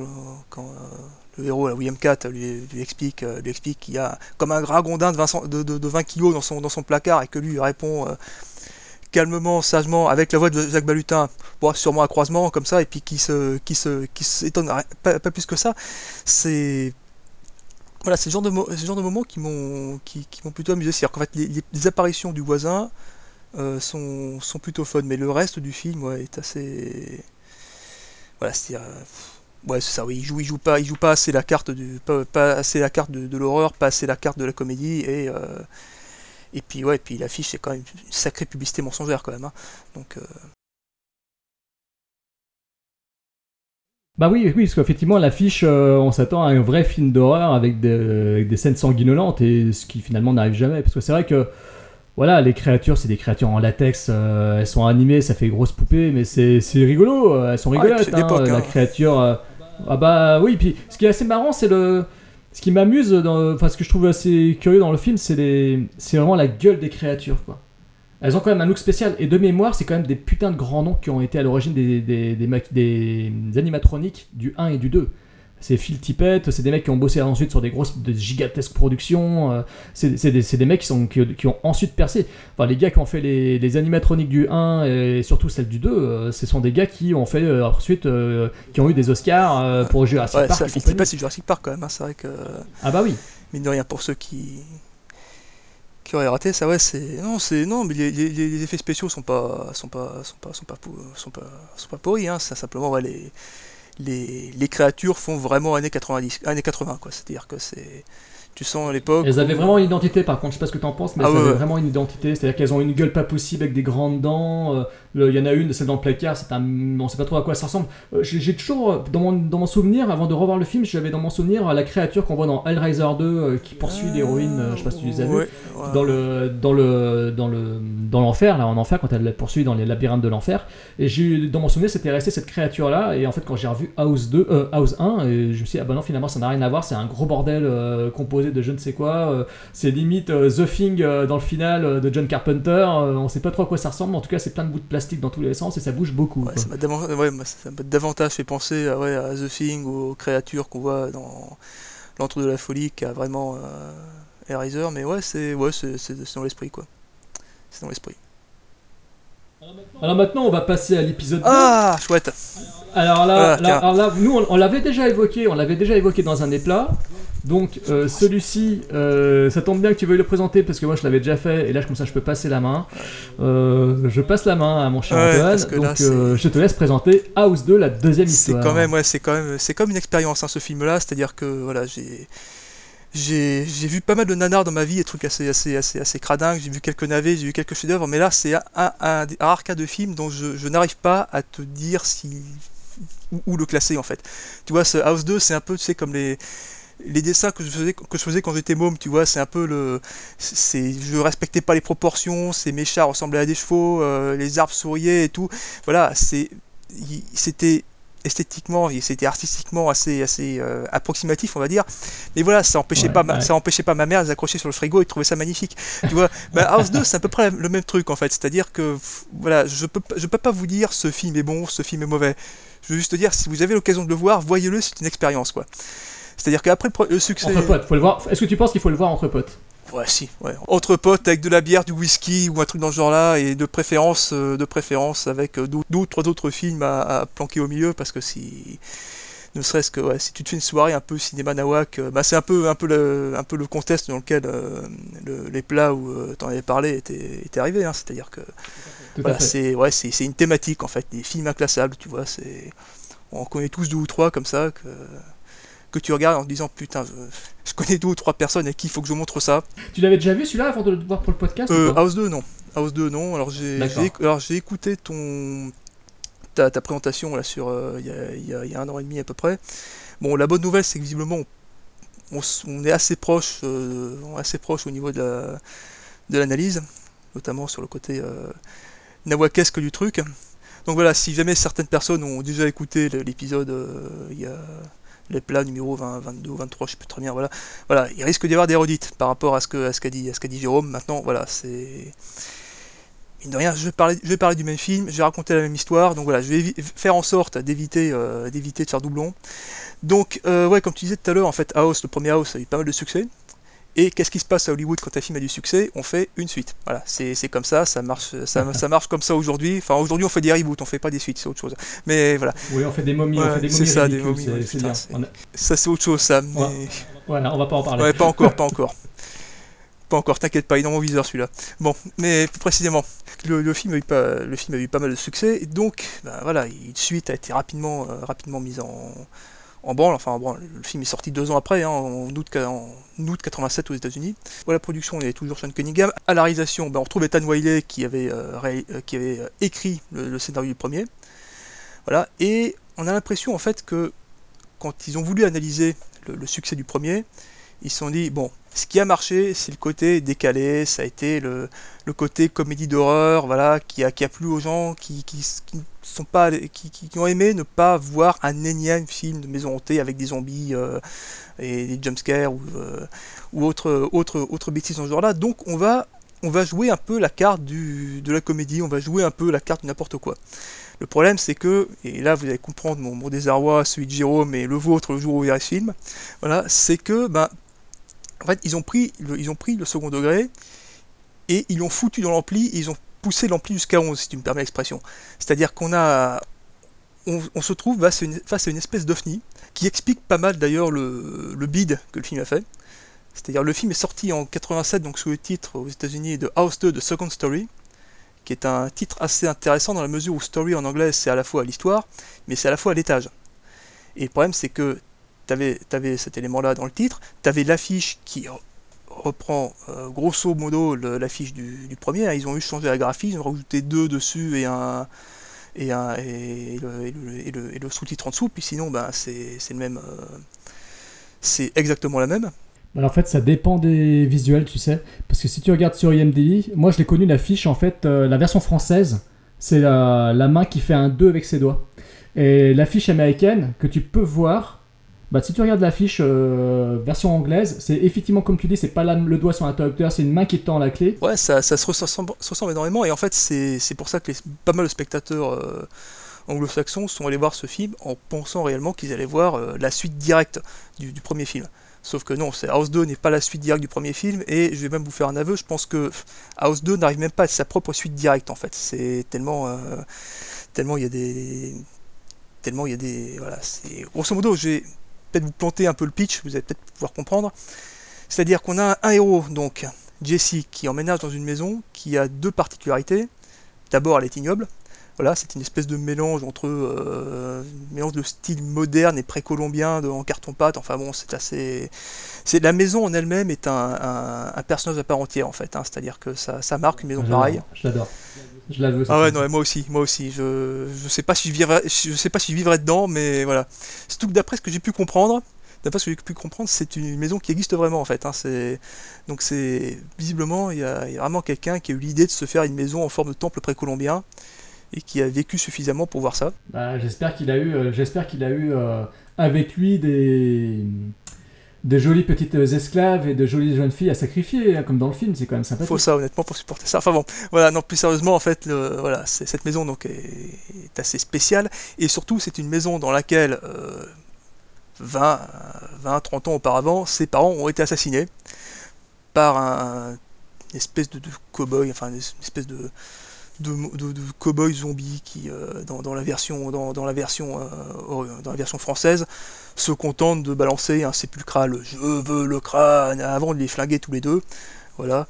quand euh, le héros, là, William Cat, lui, explique, lui explique qu'il y a comme un dragondin de 20, cent- de, de, de 20 kilos dans son, dans son placard et que lui répond calmement, sagement, avec la voix de Jacques Balutin, bon, sûrement à croisement, comme ça, et puis qui se, qui se, qui s'étonne pas, pas plus que ça. C'est voilà, c'est le genre de, le genre de moments qui m'ont qui, qui plutôt amusé. C'est-à-dire qu'en fait, les, apparitions du voisin euh, sont, sont plutôt fun, mais le reste du film est assez. Voilà, c'est-à-dire. euh, Ouais, c'est ça, oui, il joue, il joue pas, il joue pas assez la carte du, pas, assez la carte de, l'horreur, pas assez la carte de la comédie, et euh, et puis ouais, puis l'affiche c'est quand même une sacrée publicité mensongère quand même, hein. donc euh, Bah oui, oui, parce qu'effectivement, l'affiche, euh, on s'attend à un vrai film d'horreur avec des, des scènes sanguinolentes, et ce qui finalement n'arrive jamais. Parce que c'est vrai que, voilà, les créatures, c'est des créatures en latex, euh, elles sont animées, ça fait grosse poupée, mais c'est rigolo, euh, elles sont Ouais, rigolotes. hein, La hein. créature. euh, ah bah oui, puis ce qui est assez marrant, c'est le. Ce qui m'amuse, enfin, ce que je trouve assez curieux dans le film, c'est les... c'est vraiment la gueule des créatures, quoi. Elles ont quand même un look spécial. Et de mémoire, c'est quand même des putains de grands noms qui ont été à l'origine des, des, des, animatroniques du 1 et du 2. C'est Phil Tippett, c'est des mecs qui ont bossé ensuite sur des grosses, des gigantesques productions. euh, c'est des, mecs qui, sont, qui, qui ont ensuite percé. Enfin, les gars qui ont fait les, les animatroniques du 1 et surtout celles du 2, euh, ce sont des gars qui ont fait euh, ensuite, qui ont eu des Oscars pour Jurassic ouais, Park. ça compagnie. pas c'est Jurassic Park quand même, hein, c'est vrai que Ah bah oui. mine de rien pour ceux qui qui auraient raté ça ouais c'est non c'est non mais les, les- les effets spéciaux sont pas sont pas sont pas sont pas pou- sont pas sont pas pourris hein ça simplement ouais, les les, les créatures font vraiment années 90 années 80 quoi c'est à dire que c'est Tu sens à l'époque. Elles avaient où- vraiment une identité, par contre, je sais pas ce que t'en penses, mais Ah elles ouais, avaient ouais. vraiment une identité. C'est-à-dire qu'elles ont une gueule pas possible avec des grandes dents. euh, Il y en a une, celle dans le placard, c'est un. On sait pas trop à quoi ça ressemble. Euh, J'ai toujours, euh, dans mon, dans mon souvenir, avant de revoir le film, j'avais dans mon souvenir euh, la créature qu'on voit dans Hellraiser 2 euh, qui poursuit l'héroïne, je sais pas si tu les as vues. Ouais, ouais. Dans le dans le dans le dans l'enfer là en enfer quand elle la poursuit dans les labyrinthes de l'enfer et j'ai dans mon souvenir c'était resté cette créature là et en fait quand j'ai revu House 2 euh, House 1 et je me suis dit ah bah non finalement ça n'a rien à voir c'est un gros bordel euh, composé de je ne sais quoi euh, c'est limite The Thing dans le final de John Carpenter on sait pas trop à quoi ça ressemble mais en tout cas c'est plein de bouts de plastique dans tous les sens et ça bouge beaucoup Ouais, ça m'a ouais, davantage fait penser à, ouais, à The Thing ou aux créatures qu'on voit dans l'entre de la folie qu'à vraiment euh, mais ouais, c'est ouais, c'est dans l'esprit quoi. C'est dans l'esprit. alors maintenant on va passer à l'épisode 2 Ah, chouette. Alors là, Voilà, là- alors là, nous on, on l'avait déjà évoqué, on l'avait déjà évoqué dans un des plats. Donc euh, celui-ci, euh, ça tombe bien que tu veuilles le présenter parce que moi je l'avais déjà fait et là comme ça je peux passer la main. Euh, je passe la main à mon cher Ouais, Antoine. là, donc c'est- je te laisse présenter House 2, la deuxième C'est histoire. quand même, ouais, c'est quand même, c'est comme une expérience hein, ce film-là, c'est-à-dire que voilà, j'ai vu pas mal de nanars dans ma vie, des trucs assez assez assez assez cradingues. J'ai vu quelques navets, j'ai vu quelques chefs-d'œuvre, mais là c'est un, un, un cas de film dont je, je n'arrive pas à te dire si où, où le classer en fait. Tu vois, ce House 2, c'est un peu, tu sais, comme les les dessins que je faisais que je faisais quand j'étais môme, tu vois, c'est un peu le c'est je respectais pas les proportions, ces méchats ressemblaient à des chevaux, euh, les arbres souriaient et tout. Voilà, c'est c'était esthétiquement et c'était artistiquement assez assez euh, approximatif on va dire. Mais voilà ça empêchait Ouais, pas ma, ouais. ça empêchait pas ma mère de les accrocher sur le frigo et de trouver ça magnifique. Tu vois bah, House 2 c'est à peu près le même truc en fait. C'est à dire que voilà je peux je peux pas vous dire ce film est bon ce film est mauvais. Je veux juste te dire si vous avez l'occasion de le voir voyez-le c'est une expérience quoi c'est à dire qu'après le succès Entre potes, faut le voir. Est-ce que tu penses qu'il faut le voir entre potes? Ouais, si, ouais. Entre potes avec de la bière, du whisky ou un truc dans ce genre-là, et de préférence, euh, de préférence avec d'autres, d'autres- trois autres films à, à planquer au milieu, parce que si, ne serait-ce que, ouais, si tu te fais une soirée un peu cinéma nawak, euh, bah c'est un peu, un peu le, un peu le contexte dans lequel euh, le- les plats où euh, t'en avais parlé étaient, étaient arrivés, hein, c'est-à-dire que, voilà, c'est, ouais, c'est, c'est une thématique en fait, des films inclassables, tu vois, c'est, on en connaît tous deux ou trois comme ça que que tu regardes en te disant putain je, je connais deux ou trois personnes à qui il faut que je montre ça Tu l'avais déjà vu celui-là avant de le voir pour le podcast euh, House 2 non. House 2 non. Alors j'ai alors j'ai écouté ton ta, ta présentation là sur euh, il y, a, y a- y a un an et demi à peu près. Bon la bonne nouvelle c'est que visiblement on, on est assez proche euh, assez proche au niveau de la de l'analyse, notamment sur le côté euh, nawakesque du truc. Donc voilà, si jamais certaines personnes ont déjà écouté l'épisode, euh, il y a les plats numéro 20, 22 ou 23, je sais plus très bien, voilà. Voilà, il risque d'y avoir des redites par rapport à ce qu'a dit, qu'a dit Jérôme. Maintenant, voilà, c'est. Mine de rien, je vais, parler, du même film, je vais raconter la même histoire, donc voilà, je vais faire en sorte d'éviter euh, d'éviter de faire doublon. Donc, euh, ouais, comme tu disais tout à l'heure, en fait, House, le premier House a eu pas mal de succès. Et qu'est-ce qui se passe à Hollywood quand un film a du succès? On fait une suite. Voilà, c'est c'est comme ça, ça marche, ça, ça marche comme ça aujourd'hui. Enfin, aujourd'hui, on fait des reboots, on fait pas des suites, c'est autre chose. Mais voilà, Oui, on fait des momies, on fait des c'est momies ça, des momies, c'est- ouais, c'est putain, bien. c'est- On a- ça c'est autre chose, ça. Mais... Ouais. Voilà, on va pas en parler. Ouais, pas encore, pas encore. Pas encore, t'inquiète pas, il est dans mon viseur celui-là. Bon, mais plus précisément, le, le film a eu pas, le film a eu pas mal de succès, et donc, ben voilà, une suite a été rapidement, euh, rapidement mise en, en branle. Enfin, en. Le film est sorti deux ans après, hein, en, août, en août 87 aux États-Unis. La production, y avait toujours Sean Cunningham. À la réalisation, ben, on retrouve Ethan Wiley qui avait, euh, euh, euh, écrit le, scénario du premier. Voilà, et on a l'impression en fait que quand ils ont voulu analyser le succès du premier, ils se sont dit bon, ce qui a marché, c'est le côté décalé, ça a été le, le côté comédie d'horreur, voilà, qui a, qui a plu aux gens, qui, qui, sont pas, qui, qui- ont aimé ne pas voir un énième film de maison hantée avec des zombies euh, et des jumpscares ou, euh, ou autre, autre, autre bêtises dans ce genre-là. Donc on va, on va jouer un peu la carte du, de la comédie, on va jouer un peu la carte de n'importe quoi. Le problème, c'est que, et là vous allez comprendre mon, mon désarroi, celui de Jérôme et le vôtre le jour où vous verrez ce film, voilà, c'est que, ben, en fait, ils ont pris le, second degré et ils l'ont foutu dans l'ampli et ils ont poussé l'ampli jusqu'à 11, si tu me permets l'expression. C'est-à-dire qu'on se trouve face à une, face à une espèce d'ovni qui explique pas mal d'ailleurs le, le bid que le film a fait. C'est-à-dire le film est sorti en 87 donc sous le titre aux États-Unis de House 2 de Second Story, qui est un titre assez intéressant dans la mesure où story en anglais c'est à la fois l'histoire, mais c'est à la fois l'étage. Et le problème c'est que t'avais avais cet élément-là dans le titre, t'avais l'affiche qui reprend euh, grosso modo l'affiche du, premier. Ils ont eu changé la graphie, ils ont rajouté deux dessus et un et, le, sous-titre en dessous. Puis sinon, ben, c'est le même, euh, c'est exactement la même. Alors en fait, ça dépend des visuels, tu sais. Parce que si tu regardes sur IMDb, moi je l'ai connu l'affiche, en fait, euh, la version française, c'est la, la, main qui fait un 2 avec ses doigts. Et l'affiche américaine, que tu peux voir, bah, si tu regardes l'affiche euh, version anglaise, c'est effectivement comme tu dis, c'est pas le doigt sur l'interrupteur, c'est une main qui tend la clé. Ouais, ça, ça se, ressemble, énormément, et en fait, c'est pour ça que pas mal de spectateurs euh, anglo-saxons sont allés voir ce film en pensant réellement qu'ils allaient voir la suite directe du, premier film. Sauf que non, House 2 n'est pas la suite directe du premier film, et je vais même vous faire un aveu, je pense que House 2 n'arrive même pas à sa propre suite directe en fait. C'est tellement. Euh, tellement il y a des. Tellement il y a des. Voilà. Grosso modo, je vais peut-être vous planter un peu le pitch, vous allez peut-être pouvoir comprendre. C'est-à-dire qu'on a un héros, donc Jesse, qui emménage dans une maison qui a deux particularités. D'abord, elle est ignoble, voilà, c'est une espèce de mélange entre euh, mélange de style moderne et précolombien en carton-pâte. Enfin bon, c'est assez. C'est la maison en elle-même est un, personnage à part entière en fait. Hein. C'est-à-dire que ça, marque une maison pareille. Je l'adore. Je la Ah ouais, non, moi aussi, moi aussi. Je, je sais pas si je vivrais, je sais pas si je dedans, mais voilà. Surtout que d'après ce que j'ai pu comprendre, d'après ce que j'ai pu comprendre, c'est une maison qui existe vraiment en fait. Hein. C'est donc c'est visiblement il y, a, vraiment quelqu'un qui a eu l'idée de se faire une maison en forme de temple précolombien et qui a vécu suffisamment pour voir ça. Bah, j'espère qu'il a eu, euh, j'espère qu'il a eu euh, avec lui des des jolies petites esclaves et de jolies jeunes filles à sacrifier, hein, comme dans le film, c'est quand même sympathique. Faut ça, honnêtement, pour supporter ça. Enfin bon, voilà, non, plus sérieusement, en fait, le, voilà, cette maison donc est, assez spéciale, et surtout, c'est une maison dans laquelle, 20, 20, 30 ans auparavant, ses parents ont été assassinés par un, une espèce de, de cow-boy, enfin, une espèce de, de, de, de cow-boy zombies qui, euh, dans, la version, dans, la version, euh, dans la version française, se contentent de balancer un sépulcral je veux le crâne avant de les flinguer tous les deux. Voilà.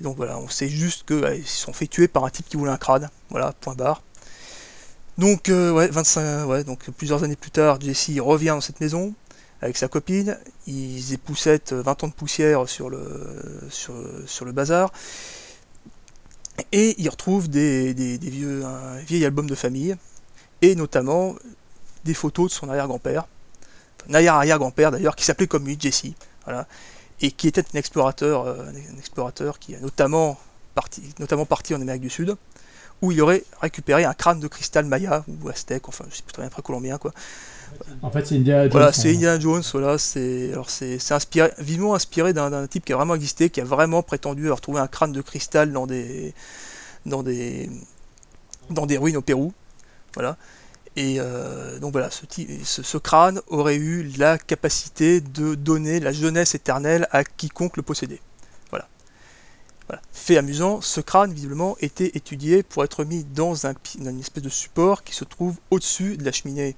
Donc voilà, on sait juste qu'ils se sont fait tuer par un type qui voulait un crâne. Voilà, point barre. Donc, euh, ouais, 25, ouais, donc plusieurs années plus tard, Jesse revient dans cette maison avec sa copine. Ils époussettent 20 ans de poussière sur le, sur, sur le bazar. Et il retrouve des, vieux, un vieil album de famille, et notamment des photos de son arrière-grand-père, un arrière-arrière-grand-père d'ailleurs, qui s'appelait comme lui, Jesse, voilà, et qui était un explorateur, euh, un explorateur qui a notamment parti, notamment parti en Amérique du Sud, où il aurait récupéré un crâne de cristal maya ou aztèque, enfin je sais plus très bien colombien quoi, en fait, c'est Indiana Jones. Voilà, c'est Indiana Jones. Voilà, c'est alors c'est inspiré, vivement inspiré d'un type qui a vraiment existé, qui a vraiment prétendu avoir trouvé un crâne de cristal dans des dans des dans des ruines au Pérou. Voilà. Et euh, donc voilà, ce, crâne aurait eu la capacité de donner la jeunesse éternelle à quiconque le possédait. Voilà. Fait amusant, ce crâne visiblement était étudié pour être mis dans, un, dans une espèce de support qui se trouve au-dessus de la cheminée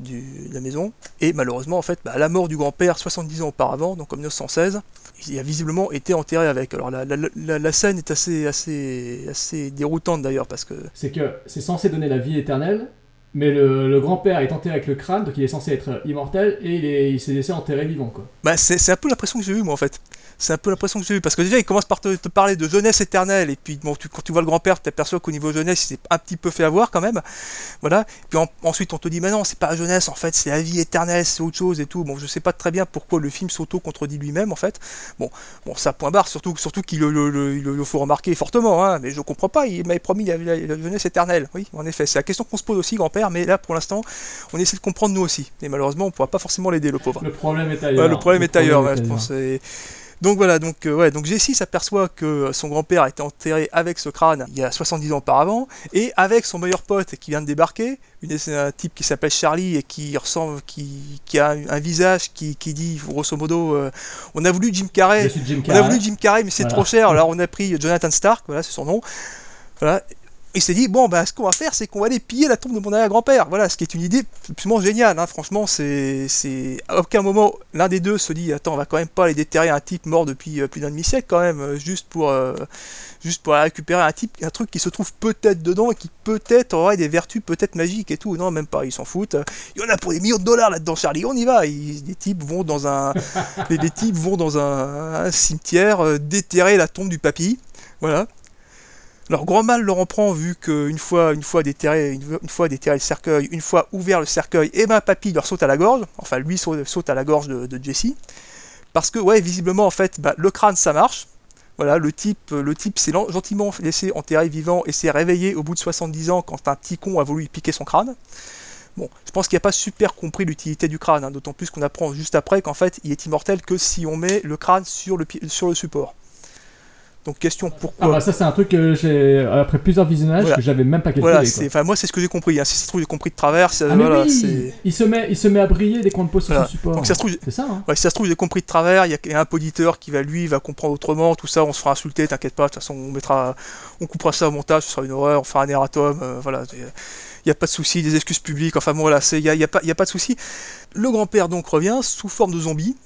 de la maison. Et malheureusement, en fait, bah, à la mort du grand-père 70 ans auparavant, donc en 1916, il a visiblement été enterré avec. Alors la, la, la, scène est assez, assez, assez déroutante d'ailleurs parce que. C'est que c'est censé donner la vie éternelle, mais le, grand-père est enterré avec le crâne, donc il est censé être immortel, et il s'est laissé enterrer vivant, quoi. Bah, c'est un peu l'impression que j'ai eu, moi, en fait. C'est un peu l'impression que j'ai eu, parce que déjà, il commence par te, parler de jeunesse éternelle, et puis bon, tu, quand tu vois le grand-père, tu t'aperçois qu'au niveau jeunesse, il s'est un petit peu fait avoir quand même. Voilà. Puis ensuite, on te dit, mais non, c'est pas la jeunesse, en fait, c'est la vie éternelle, c'est autre chose et tout. Bon, je sais pas très bien pourquoi le film s'auto-contredit lui-même, en fait. Bon, bon, ça point barre, surtout, surtout qu'il le, faut remarquer fortement, hein, mais je comprends pas, il m'avait promis la, la, jeunesse éternelle. Oui, en effet, c'est la question qu'on se pose aussi, grand-père, mais là, pour l'instant, on essaie de comprendre nous aussi. Et malheureusement, on pourra pas forcément l'aider, le pauvre. Le problème est ailleurs. le problème est ailleurs, je pense. Donc voilà, donc, euh, ouais, donc Jessie s'aperçoit que son grand-père a été enterré avec ce crâne il y a 70 ans auparavant, et avec son meilleur pote qui vient de débarquer, une, un type qui s'appelle Charlie et qui ressemble, qui, qui a un, visage qui, qui, dit grosso modo, euh, on a voulu Jim Carrey, Jim on a voulu Jim Carrey, mais c'est trop cher, alors on a pris Jonathan Stark, voilà, c'est son nom, voilà. Il s'est dit bon bah ce qu'on va faire c'est qu'on va aller piller la tombe de mon arrière-grand-père voilà ce qui est une idée absolument géniale hein. franchement c'est à aucun moment l'un des deux se dit attends on va quand même pas aller déterrer un type mort depuis euh, plus d'un demi-siècle quand même euh, juste pour euh, juste pour aller récupérer un type un truc qui se trouve peut-être dedans et qui peut-être aurait des vertus peut-être magiques et tout. Non même pas ils s'en foutent. Il y en a pour des millions de dollars là-dedans Charlie. On y va. Ils- les types vont dans un les, les types vont dans un, un cimetière euh, déterrer la tombe du papy. Voilà alors grand mal leur en prend vu qu'une fois, une fois déterré, une, fois déterré le cercueil, une fois ouvert le cercueil, et ben papy leur saute à la gorge, enfin lui saute, à la gorge de, Jesse, parce que ouais visiblement en fait bah, le crâne ça marche, voilà le type, le type s'est gentiment laissé enterrer vivant et s'est réveillé au bout de 70 ans quand un petit con a voulu piquer son crâne. Bon, je pense qu'il n'a pas super compris l'utilité du crâne, hein, d'autant plus qu'on apprend juste après qu'en fait il est immortel que si on met le crâne le, sur le support. Donc question pourquoi Ah bah ça c'est un truc que j'ai après plusieurs visionnages Voilà. que j'avais même pas calculé. Voilà, enfin moi c'est ce que j'ai compris. Hein. Si ça se trouve j'ai compris de travers, ça- Ah mais voilà, oui, il se met il se met à briller dès qu'on le pose sur Voilà. son support. Donc ça se trouve, c'est ça. Hein ouais, si ça se trouve j'ai compris de travers. Il y a- un auditeur qui va lui va comprendre autrement. Tout ça, on se fera insulter. T'inquiète pas. De toute façon, on mettra, on coupera ça au montage. Ce sera une horreur. On fera un erratum. euh, voilà. Il n'y a pas de souci. Des excuses publiques. Enfin bon voilà, c'est il y a, y a pas il y a pas de souci. Le grand-père donc revient sous forme de zombie.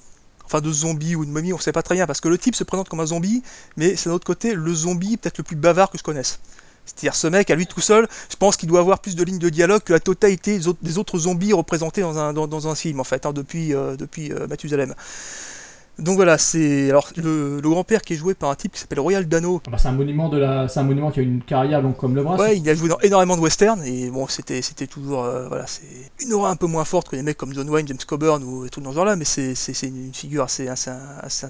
Enfin de zombie ou de momie, on sait pas très bien parce que le type se présente comme un zombie, mais c'est d'un autre côté le zombie peut-être le plus bavard que je connaisse. C'est-à-dire ce mec, à lui tout seul, je pense qu'il doit avoir plus de lignes de dialogue que la totalité des autres, zombies représentés dans un, dans, dans un film, en fait, hein, depuis, euh, depuis euh, Mathusalem. Donc voilà, c'est alors le, le grand-père qui est joué par un type qui s'appelle Royal Dano. Ah bah, c'est un monument de la c'est un monument qui a une carrière comme le bras. Ouais, il a joué dans énormément de westerns et bon, c'était c'était toujours euh, voilà, c'est une aura un peu moins forte que les mecs comme John Wayne, James Coburn ou des trucs dans ce genre-là, mais c'est c'est c'est une figure assez assez assez,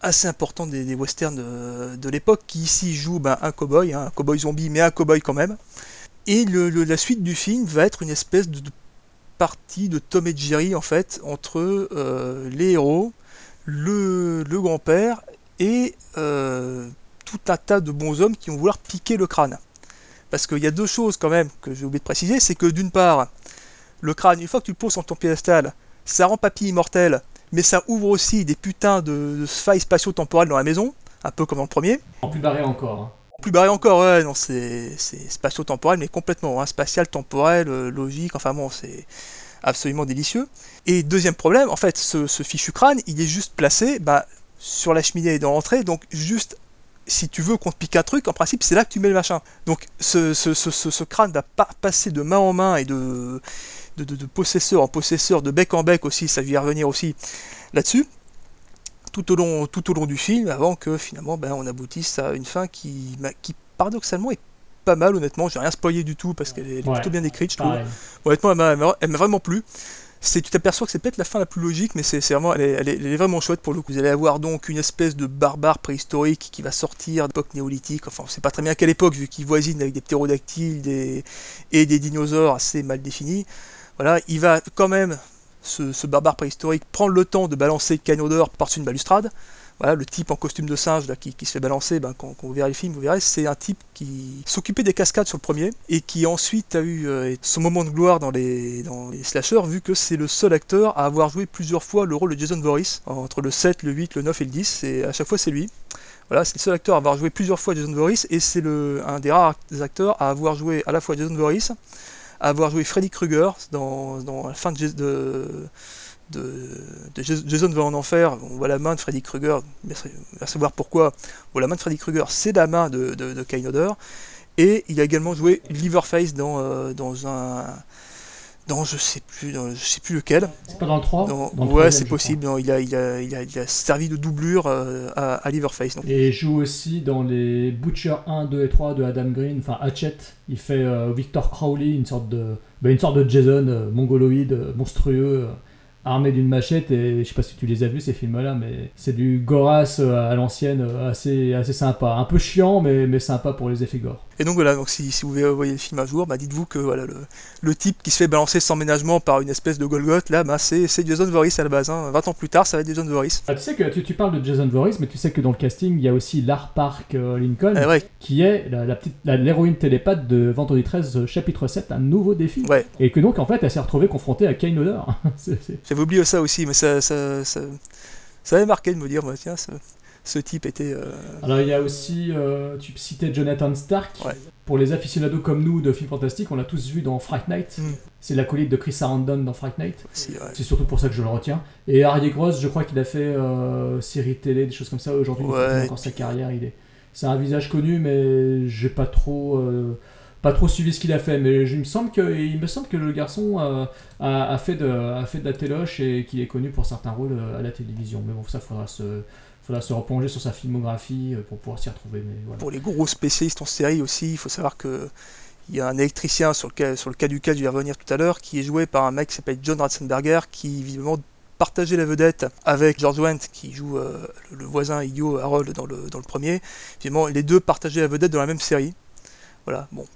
assez importante des, des westerns de, de l'époque qui ici joue ben, un cowboy, hein, un cowboy zombie, mais un cowboy quand même. Et le, le- la suite du film va être une espèce de, de partie de Tom et Jerry en fait entre euh, les héros, le, grand-père et euh, tout un tas de bons hommes qui vont vouloir piquer le crâne. Parce qu'il y a deux choses quand même que j'ai oublié de préciser, c'est que d'une part, le crâne, une fois que tu le poses sur ton piédestal, ça rend papy immortel, mais ça ouvre aussi des putains de, de failles spatio-temporelles dans la maison, un peu comme dans le premier. En plus barré encore. hein. Plus barré encore, ouais, non, c'est spatio-temporel, mais complètement, hein, spatial, temporel, euh, logique, enfin bon, c'est absolument délicieux. Et deuxième problème, en fait, ce, fichu crâne, il est juste placé bah, sur la cheminée dans l'entrée, donc juste si tu veux qu'on te pique un truc, en principe, c'est là que tu mets le machin. Donc ce, crâne va pas passer de main en main et de, possesseur en possesseur, de bec en bec aussi, ça y revenir aussi là-dessus, tout au, long, tout au long du film, avant que finalement ben, on aboutisse à une fin qui, qui paradoxalement est pas mal, honnêtement. J'ai rien spoilé du tout parce qu'elle est, Ouais, plutôt bien écrite, je trouve. Pareil. Honnêtement, elle m'a- vraiment plu. C'est, tu t'aperçois que c'est peut-être la fin la plus logique, mais c'est, vraiment, elle est, elle est- elle est vraiment chouette pour le coup. Vous allez avoir donc une espèce de barbare préhistorique qui va sortir d'époque néolithique. Enfin, on sait pas très bien à quelle époque, vu qu'il voisine avec des ptérodactyles des, et des dinosaures assez mal définis. Voilà, il va quand même, ce, barbare préhistorique, prendre le temps de balancer Canot d'or par-dessus une balustrade. Voilà, le type en costume de singe là, qui, se fait balancer, ben, quand, vous verrez le film, vous verrez, c'est un type qui s'occupait des cascades sur le premier et qui ensuite a eu euh, son moment de gloire dans les, dans les slashers, vu que c'est le seul acteur à avoir joué plusieurs fois le rôle de Jason Voorhees, entre le 7, le 8, le 9 et le 10, et à chaque fois c'est lui. Voilà, c'est le seul acteur à avoir joué plusieurs fois Jason Voorhees et c'est un des rares acteurs à avoir joué à la fois Jason Voorhees, avoir joué Freddy Krueger dans, dans la fin de, de, de, de Jas- Jason va en enfer. On voit la main de Freddy Krueger, à savoir pourquoi. Bon, la main de Freddy Krueger, c'est la main de, de. Et il a également joué Liverface dans, euh, dans un. Dans je sais plus, dans, je sais plus lequel. C'est pas dans le 3 Dans- Dans le ouais, c'est possible. non, il, a, il, a, il, a, il a servi de doublure euh, à, à Liverface. donc. Et il joue aussi dans les Butcher 1, 2 et 3 de Adam Green, enfin Hatchet. Il fait euh, Victor Crowley, une sorte de, bah, une sorte de Jason euh, mongoloïde, euh, monstrueux, armé d'une machette. Et je sais pas si tu les as vus ces films-là, mais c'est du Goras à l'ancienne, assez, assez sympa. Un peu chiant, mais, mais sympa pour les effets gore. Et donc voilà, donc si, si vous voyez le film un jour, bah dites-vous que voilà, le, le type qui se fait balancer sans ménagement par une espèce de Golgoth, là, bah, c'est c'est Jason Voorhees à la base. Hein. 20 ans plus tard, ça va être Jason Voorhees. Ah, tu sais que tu, tu parles de Jason Voorhees, mais tu sais que dans le casting, il y a aussi Lar Park euh, Lincoln, Eh ouais. qui est la, la petite la- l'héroïne télépathe de Vendredi 13, euh, chapitre 7, un nouveau défi. Ouais. Et que donc, en fait, elle s'est retrouvée confrontée à Kane Hodder. C'est- c'est- J'avais oublié ça aussi, mais ça, ça, ça, ça m'avait marqué de me dire, bah, tiens, ça, ce type était. euh, Alors il y a aussi, euh, tu citais Jonathan Stark. Ouais. Pour les aficionados comme nous de films fantastiques, on l'a tous vu dans Fright Night. Mm. C'est l'acolyte de Chris Sarandon dans Fright Night. si, ouais. C'est surtout pour ça que je le retiens. Et Harry Gross, je crois qu'il a fait euh, série télé, des choses comme ça. Aujourd'hui, Ouais. encore sa carrière. Il est, c'est un visage connu, mais j'ai pas trop, euh, pas trop suivi ce qu'il a fait. Mais je- il me semble que, il me semble que le garçon euh, a, a fait de, a fait de la téloche et qu'il est connu pour certains rôles à la télévision. Mais bon, ça faudra se, se replonger sur sa filmographie euh, pour pouvoir s'y retrouver. Mais voilà. Pour les gros spécialistes en série aussi, il faut savoir que il y a un électricien sur le cas, sur le cas duquel je vais revenir tout à l'heure, qui est joué par un mec qui s'appelle John Ratzenberger, qui visiblement partageait la vedette avec George Wendt, qui joue euh, le, le voisin idiot Harold dans le, dans le premier. Les deux partageaient la vedette dans la même série. Voilà, bon.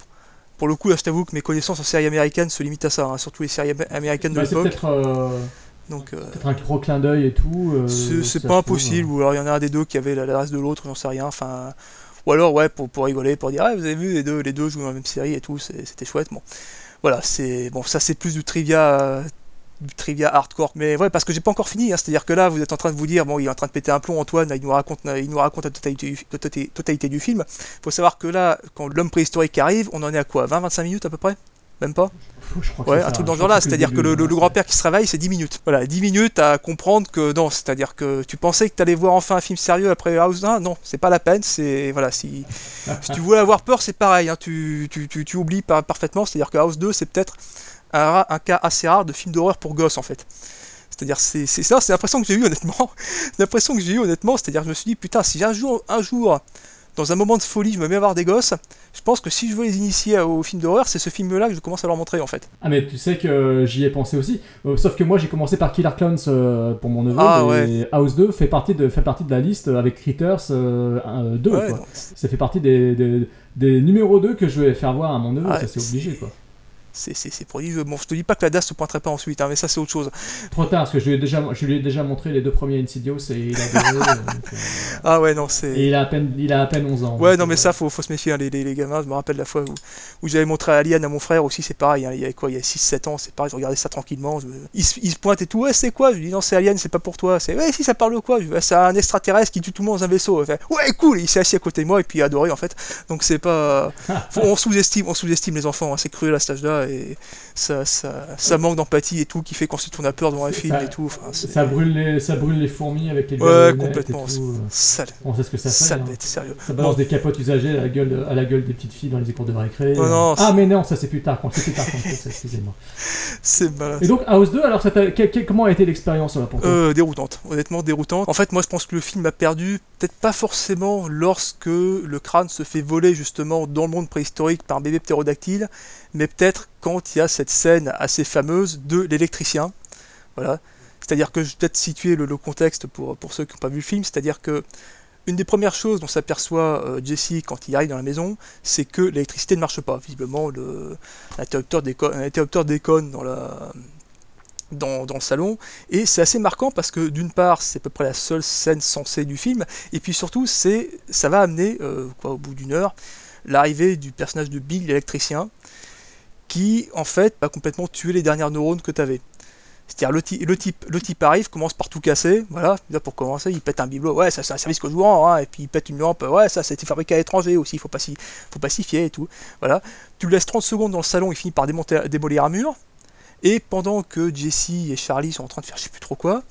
Pour le coup, là, je t'avoue que mes connaissances en séries américaines se limitent à ça, hein, surtout les séries am- américaines de Bah, l'époque. Peut-être, Donc, euh, peut-être un gros clin d'œil et tout. euh, c'est pas impossible, euh. ou alors il y en a un des deux qui avait la- l'adresse de l'autre, j'en sais rien. Enfin, ou alors ouais pour, pour rigoler, pour dire ah vous avez vu les deux les deux jouent dans la même série et tout, c'était chouette. Bon, voilà c'est bon ça c'est plus du trivia. du trivia hardcore mais ouais parce que j'ai pas encore fini hein. c'est à dire que là vous êtes en train de vous dire bon il est en train de péter un plomb Antoine il nous raconte il nous raconte la totalité du, totalité- totalité du film faut savoir que là quand l'homme préhistorique arrive on en est à quoi 20-25 minutes à peu près? Même pas Je crois que Ouais, un ça, truc dans ce genre-là, que c'est c'est-à-dire que le, début, le- le grand-père qui se réveille, c'est 10 minutes. Voilà, 10 minutes à comprendre que non, c'est-à-dire que tu pensais que tu allais voir enfin un film sérieux après House 1, non, c'est pas la peine, c'est voilà, si, si tu voulais avoir peur, c'est pareil, hein, tu, tu, tu, tu oublies par- parfaitement, c'est-à-dire que House 2, c'est peut-être un, cas assez rare de film d'horreur pour gosses en fait. C'est-à-dire, c'est c'est ça, c'est l'impression que j'ai eu honnêtement. L'impression que j'ai eu honnêtement, c'est-à-dire, je me suis dit, putain, si un jour, un jour, dans un moment de folie, je me mets à voir des gosses, je pense que si je veux les initier au film d'horreur, c'est ce film-là que je commence à leur montrer en fait. Ah mais tu sais que j'y ai pensé aussi. Euh, sauf que moi j'ai commencé par Killer Clowns euh, pour mon neveu Ah, et ouais. House 2 fait partie de fait partie de la liste avec Critters euh, 2 Ouais, quoi. Ça fait partie des, des, des numéros 2 que je vais faire voir à mon neveu, Ah, ça c'est- obligé quoi. C'est prodigieux. Bon, je te dis pas que la DAS se pointerait pas ensuite, hein, mais ça c'est autre chose. Trop tard parce que je lui ai déjà je lui ai déjà montré les deux premiers Insidious et il a euh, donc, euh, Ah ouais, non, et c'est. il a à peine il a à peine 11 ans. Ouais, non, mais euh, ça, faut, faut se méfier, hein, les, les, les gamins. Je me rappelle la fois où, où j'avais montré Alien à mon frère aussi, c'est pareil. hein, il y avait quoi Il y a 6-7 ans, c'est pareil, je regardais ça tranquillement. je il, se, il se pointe et tout, ouais, c'est quoi? Je lui dis, non, c'est Alien, c'est pas pour toi. C'est, ouais, si, ça parle de quoi? Ouais, C'est un extraterrestre qui tue tout le monde dans un vaisseau. Fait, ouais, cool Il s'est assis à côté de moi et puis il a adoré en fait. Donc c'est pas. faut- on sous-estime sous-estime les enfants, c'est cruel à cet âge-là et ça, ça, ça manque d'empathie et tout qui fait qu'ensuite on a peur devant un film Ça- et tout. Enfin, ça brûle les ça brûle les fourmis avec les Ouais, complètement. et tout, euh. Sale, On sait ce que ça fait. sale hein. bête, sérieux. Ça balance des capotes usagées à la gueule, de- à la gueule des petites filles dans les cours de récré. Oh non, ah mais non, ça c'est plus tard, quand c'est plus tard qu'on excusez-moi. C'est malade. Et donc House 2, alors ça comment a été l'expérience là pour toi? Euh, déroutante, honnêtement déroutante. En fait, moi je pense que le film a perdu, peut-être pas forcément lorsque le crâne se fait voler justement dans le monde préhistorique par un bébé ptérodactyle, mais peut-être quand il y a cette scène assez fameuse de l'électricien. Voilà. C'est-à-dire que je vais peut-être situer le, contexte pour, pour ceux qui n'ont pas vu le film, c'est-à-dire que une des premières choses dont s'aperçoit euh, Jesse quand il arrive dans la maison, c'est que l'électricité ne marche pas. Visiblement, le- l'interrupteur déconne, dans le salon. Et c'est assez marquant parce que d'une part, c'est à peu près la seule scène sensée du film, et puis surtout, ça va amener, euh, quoi, au bout d'une heure, l'arrivée du personnage de Bill, l'électricien, qui en fait va complètement tuer les dernières neurones que tu avais. C'est-à-dire le, le, type, le type arrive, commence par tout casser, voilà, là pour commencer, il pète un bibelot, ouais, ça c'est un service que je vous et puis il pète une lampe, ouais, ça c'était fabriqué à l'étranger aussi, faut s'y faut pas s'y fier et tout, voilà. Tu le laisses 30 secondes dans le salon, il finit par démonter, démolir un mur, et pendant que Jesse et Charlie sont en train de faire je sais plus trop quoi,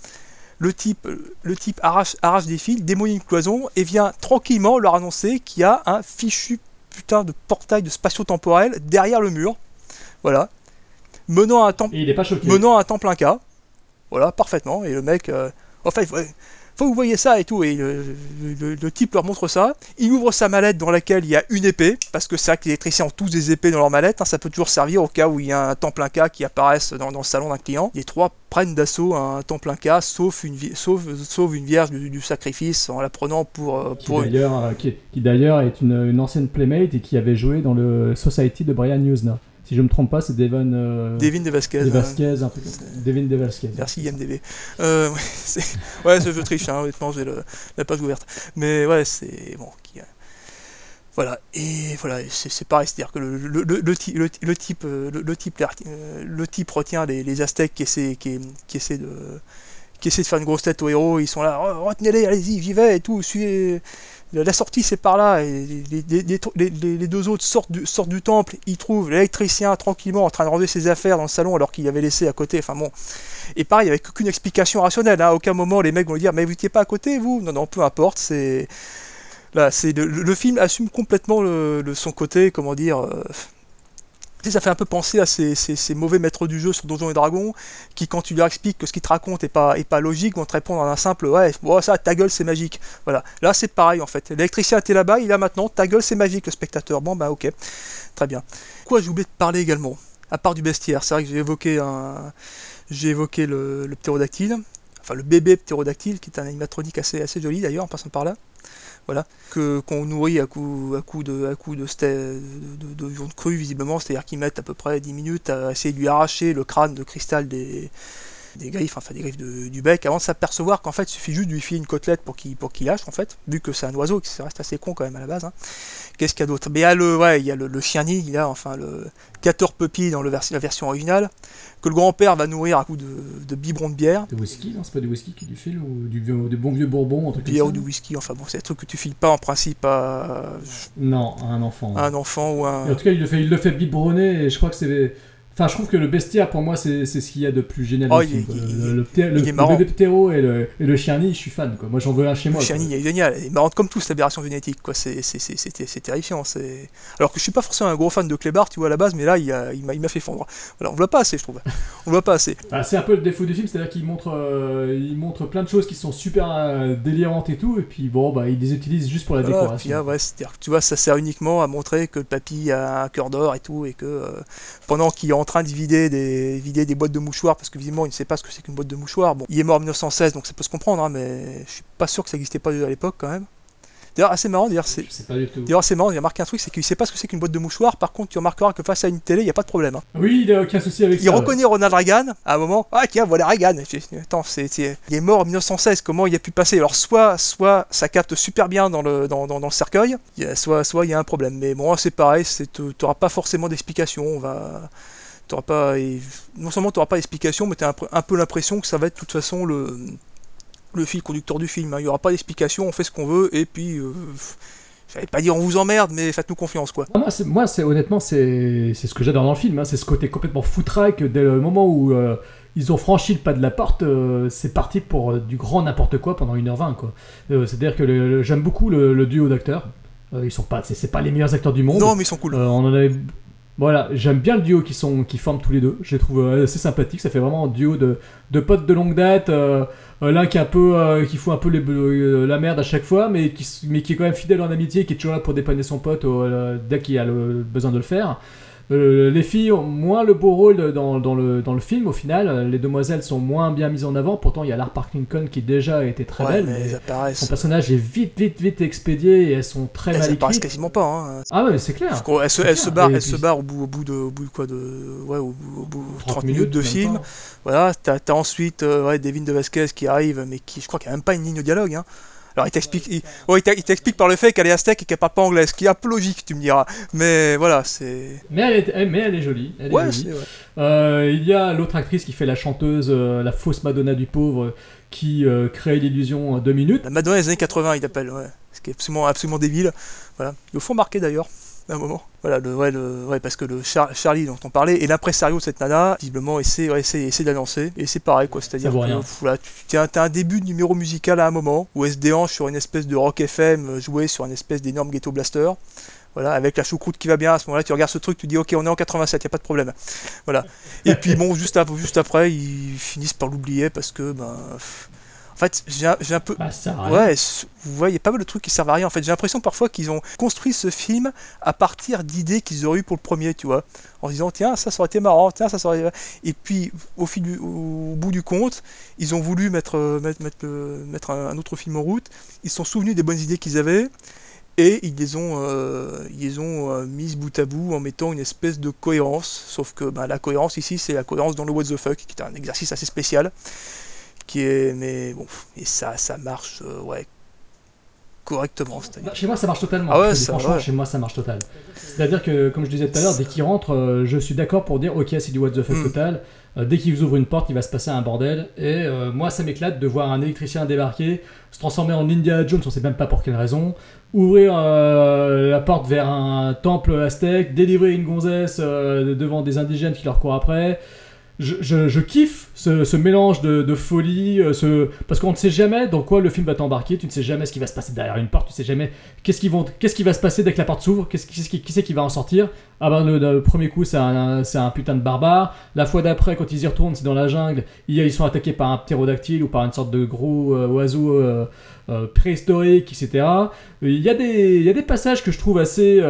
le type, le type arrache, arrache des fils, démolit une cloison, et vient tranquillement leur annoncer qu'il y a un fichu putain de portail de spatio-temporel derrière le mur, voilà, menant à un temple Et il est pas choqué. menant à un temps plein cas. Voilà, parfaitement. Et le mec, euh, en fait, ouais, faut que vous voyez ça et tout. Et le, le- le- le type leur montre ça. Il ouvre sa mallette dans laquelle il y a une épée, parce que c'est vrai que les électriciens ont tous des épées dans leur mallette. hein, ça peut toujours servir au cas où il y a un temps plein cas qui apparaisse dans, dans le salon d'un client. Les trois prennent d'assaut un temps plein cas, sauf une, sauf, sauf une vierge du, du sacrifice, en la prenant pour, euh, pour d'ailleurs, euh, qui, qui d'ailleurs est une, une ancienne playmate et qui avait joué dans le Society de Brian Newsna. Si je me trompe pas, c'est Devon. Euh, Devin de Vasquez. De hein. Un truc. Devin De Vasquez. Merci IMDB. Euh, ouais, c'est- ouais, je, je triche, hein, honnêtement, j'ai la page ouverte. Mais ouais, c'est bon. Qui, euh, voilà, et voilà, c'est pareil, c'est-à-dire que le, le, le, type, euh, le, le type, le type retient les, les Aztèques qui essaient, qui, qui essaient de qui essaie de faire une grosse tête aux héros, ils sont là, oh, retenez-les, allez-y, j'y vais et tout, suivez. La sortie c'est par là, et les, deux autres sortent du, temple, ils trouvent l'électricien tranquillement en train de ranger ses affaires dans le salon alors qu'il avait laissé à côté, enfin bon. Et pareil, avec aucune explication rationnelle, hein, à aucun moment les mecs vont dire mais vous n'étiez pas à côté vous? Non, non, peu importe, c'est. Là, c'est le, film assume complètement son côté, comment dire. euh, ça fait un peu penser à ces, mauvais maîtres du jeu sur Donjons et Dragons, qui quand tu leur expliques que ce qu'ils te racontent est pas, est logique, vont te répondre en un simple ouais, ça, ta gueule, c'est magique. Voilà. Là, c'est pareil en fait. L'électricien était là-bas, il a maintenant, ta gueule, c'est magique, le spectateur. Bon, bah ok, très bien. Quoi, j'ai oublié de parler également, à part du bestiaire, c'est vrai que j'ai évoqué un. J'ai évoqué le, le ptérodactyle, enfin le bébé ptérodactyle, qui est un animatronique assez joli d'ailleurs, en passant par là voilà, que qu'on nourrit à coup à coup de à coup de, de, de, de viande crue visiblement, c'est-à-dire qu'ils mettent à peu près 10 minutes à essayer de lui arracher le crâne de cristal des des griffes, enfin des griffes de- du bec, avant de s'apercevoir qu'en fait il suffit juste de lui filer une côtelette pour qu'il pour qu'il lâche en fait, vu que c'est un oiseau qui reste assez con quand même à la base. hein. Qu'est-ce qu'il y a d'autre? Mais il y a le ouais, il y a le, le chien nid, là, enfin le 14 puppy dans le vers- la version originale, que le grand-père va nourrir à coup de, de biberon de bière. De whisky, non C'est pas du whisky qui lui file ou du, vieux- du bon vieux bourbon, un truc bière ou du whisky, enfin bon, c'est des trucs que tu files pas en principe à, Non, à un enfant. à un enfant ou à un... Et en tout cas, il le fait, il le fait biberonner et je crois que c'est. Enfin, je trouve que le bestiaire, pour moi, c'est ce qu'il y a de plus génial Oh, le il quoi. il- le, le, le- il le bébé ptéro et le, et le chien nid, je suis fan. Quoi. Moi, j'en veux un chez moi. Le. Shiny, il est génial, il est marrant comme tout cette aberration génétique. C'est, terrifiant. Alors que je suis pas forcément un gros fan de Clébar, tu vois, à la base, mais là, il, a- il, m'a, il fait fondre. Voilà, on le voit pas assez, je trouve. On voit pas assez. Ah, c'est un peu le défaut du film, c'est-à-dire qu'il montre, euh, il montre plein de choses qui sont super euh, délirantes et tout, et puis bon, bah, il les utilise juste pour la Voilà, décoration. puis là, ouais, c'est-à-dire que tu vois, ça sert uniquement à montrer que le papy a un cœur d'or et tout, et que euh, pendant qu'il est en train de vider des, vider des boîtes de mouchoirs, parce que visiblement il ne sait pas ce que c'est qu'une boîte de mouchoirs. Bon, il est mort en 1916, donc ça peut se comprendre, hein, mais je suis pas sûr que ça n'existait pas à l'époque quand même. D'ailleurs, assez marrant, d'ailleurs, c'est. D'ailleurs, c'est marrant, il a marqué un truc, c'est qu'il sait pas ce que c'est qu'une boîte de mouchoirs. Par contre, tu remarqueras que face à une télé, il n'y a pas de problème. hein. Oui, il a aucun souci avec Il ça. ouais. reconnaît Ronald Reagan à un moment. Ah, tiens, voilà Reagan. Attends, c'est, il est mort en 1916. Comment il a pu passer? Alors, soit, soit ça capte super bien dans le, dans, dans, dans le cercueil, il soit, soit il y a un problème. Mais bon, c'est pareil, tu n'auras pas forcément d'explication. On va. T'auras pas, non seulement tu n'auras pas d'explication, mais tu as un, peu l'impression que ça va être de toute façon le, le fil conducteur du film. hein. Il n'y aura pas d'explication, on fait ce qu'on veut, et puis. Euh, J'allais pas dire on vous emmerde, mais faites-nous confiance, quoi. Ah, moi, c'est, honnêtement, c'est, ce que j'adore dans le film. hein, c'est ce côté complètement foutraque. Dès le moment où euh, ils ont franchi le pas de la porte, euh, c'est parti pour euh, du grand n'importe quoi pendant 1h20. Quoi. C'est-à-dire que j'aime beaucoup le, le duo d'acteurs. Ils sont pas, c'est, pas les meilleurs acteurs du monde. Non, mais ils sont cool. On en avait. Voilà, j'aime bien le duo qui, sont, qui forment tous les deux. Je les trouve euh, assez sympathiques. Ça fait vraiment un duo de, de potes de longue date. euh, euh, L'un qui est un peu, qui fout un peu la merde à chaque fois, mais qui, mais qui est quand même fidèle en amitié, qui est toujours là pour dépanner son pote dès qu'il a le besoin de le faire. Euh, les filles ont moins le beau rôle dans, dans le, dans le film au final. Les demoiselles sont moins bien mises en avant. Pourtant, il y a Lara Parkinson qui déjà était très Ouais, belle. mais mais elles apparaissent. son personnage est vite, vite, vite expédié et elles sont très Elles mal écrites. quasiment pas. Hein. Ah ouais, mais c'est clair. Elle se, elle se barre, Et elle puis- se barre au bout, au bout de, au bout de quoi de, ouais, au bout, au bout de 30, minutes, minutes, de film. pas. Voilà, t'as as ensuite euh, ouais, Devin de Vasquez qui arrive, mais qui, je crois qu'il n'y a même pas une ligne de dialogue. Hein. Alors il t'explique, il, ouais, il t'explique par le fait qu'elle est aztèque et qu'elle parle pas anglais, ce qui est un peu logique, tu me diras. Mais voilà, c'est. Mais elle est, mais elle est jolie. elle est Ouais, jolie. c'est. Euh, il y a l'autre actrice qui fait la chanteuse, euh, la fausse Madonna du pauvre, qui euh, crée l'illusion en deux minutes. La Madonna des années 80, il l'appelle, ouais. Ce qui est absolument, absolument débile. Voilà. Ils le font marquer d'ailleurs, à un moment. Voilà, le, ouais, le, ouais, parce que le Char- Charlie dont on parlait et l'impresario de cette nana, visiblement, essaie, ouais, essaie, essaie d'annoncer. Et c'est pareil, quoi. C'est-à-dire que rien. pff, voilà, tu as, un début de numéro musical à un moment où elle se déhanche sur une espèce de rock FM euh, joué sur une espèce d'énorme ghetto blaster. Voilà, avec la choucroute qui va bien, à ce moment-là, tu regardes ce truc, tu dis ok, on est en 87, y a pas de problème. Voilà. Et puis bon, juste, juste après, ils finissent par l'oublier parce que, ben. pff, fait, j'ai un- peu. Bah, ça. Ouais, vous voyez, pas mal de trucs qui servent à rien. En fait, j'ai l'impression parfois qu'ils ont construit ce film à partir d'idées qu'ils auraient eu pour le premier, tu vois. En se disant, tiens, ça, ça aurait été marrant, tiens, ça, ça aurait Et puis, au, fil du, au bout du compte, ils ont voulu mettre, euh, mettre, mettre, le- mettre un, un autre film en route. Ils se sont souvenus des bonnes idées qu'ils avaient. Et ils les ont, euh, ils les ont euh, mises bout à bout en mettant une espèce de cohérence. Sauf que bah, la cohérence ici, c'est la cohérence dans le What the Fuck, qui est un exercice assez spécial. Qui est, mais bon, et ça, ça marche, euh, ouais, correctement. c'est-à-dire. Bah, Chez moi, ça marche totalement. Ah ouais, ça, franchement, ouais. chez moi, ça marche total. C'est-à-dire que, comme je disais tout à l'heure, dès qu'il rentre, euh, je suis d'accord pour dire, ok, c'est du what the fuck Mm. total. Euh, dès qu'ils ouvrent une porte, il va se passer un bordel. Et moi, ça m'éclate de voir un électricien débarquer, se transformer en Indiana Jones, on sait même pas pour quelle raison, ouvrir la porte vers un temple aztèque, délivrer une gonzesse devant des indigènes qui leur courent après. Je, je- je kiffe ce, mélange de, de folie, euh, ce... parce qu'on ne sait jamais dans quoi le film va t'embarquer, tu ne sais jamais ce qui va se passer derrière une porte, tu sais jamais qu'est-ce qui, va se passer dès que la porte s'ouvre, qu'est-ce qui, qui- qui c'est qui va en sortir. Ah ben le, premier coup c'est un, putain de barbare, la fois d'après quand ils y retournent c'est dans la jungle, ils, sont attaqués par un ptérodactyle ou par une sorte de gros euh, oiseau euh, préhistorique, etc. Il y, a des, passages que je trouve assez,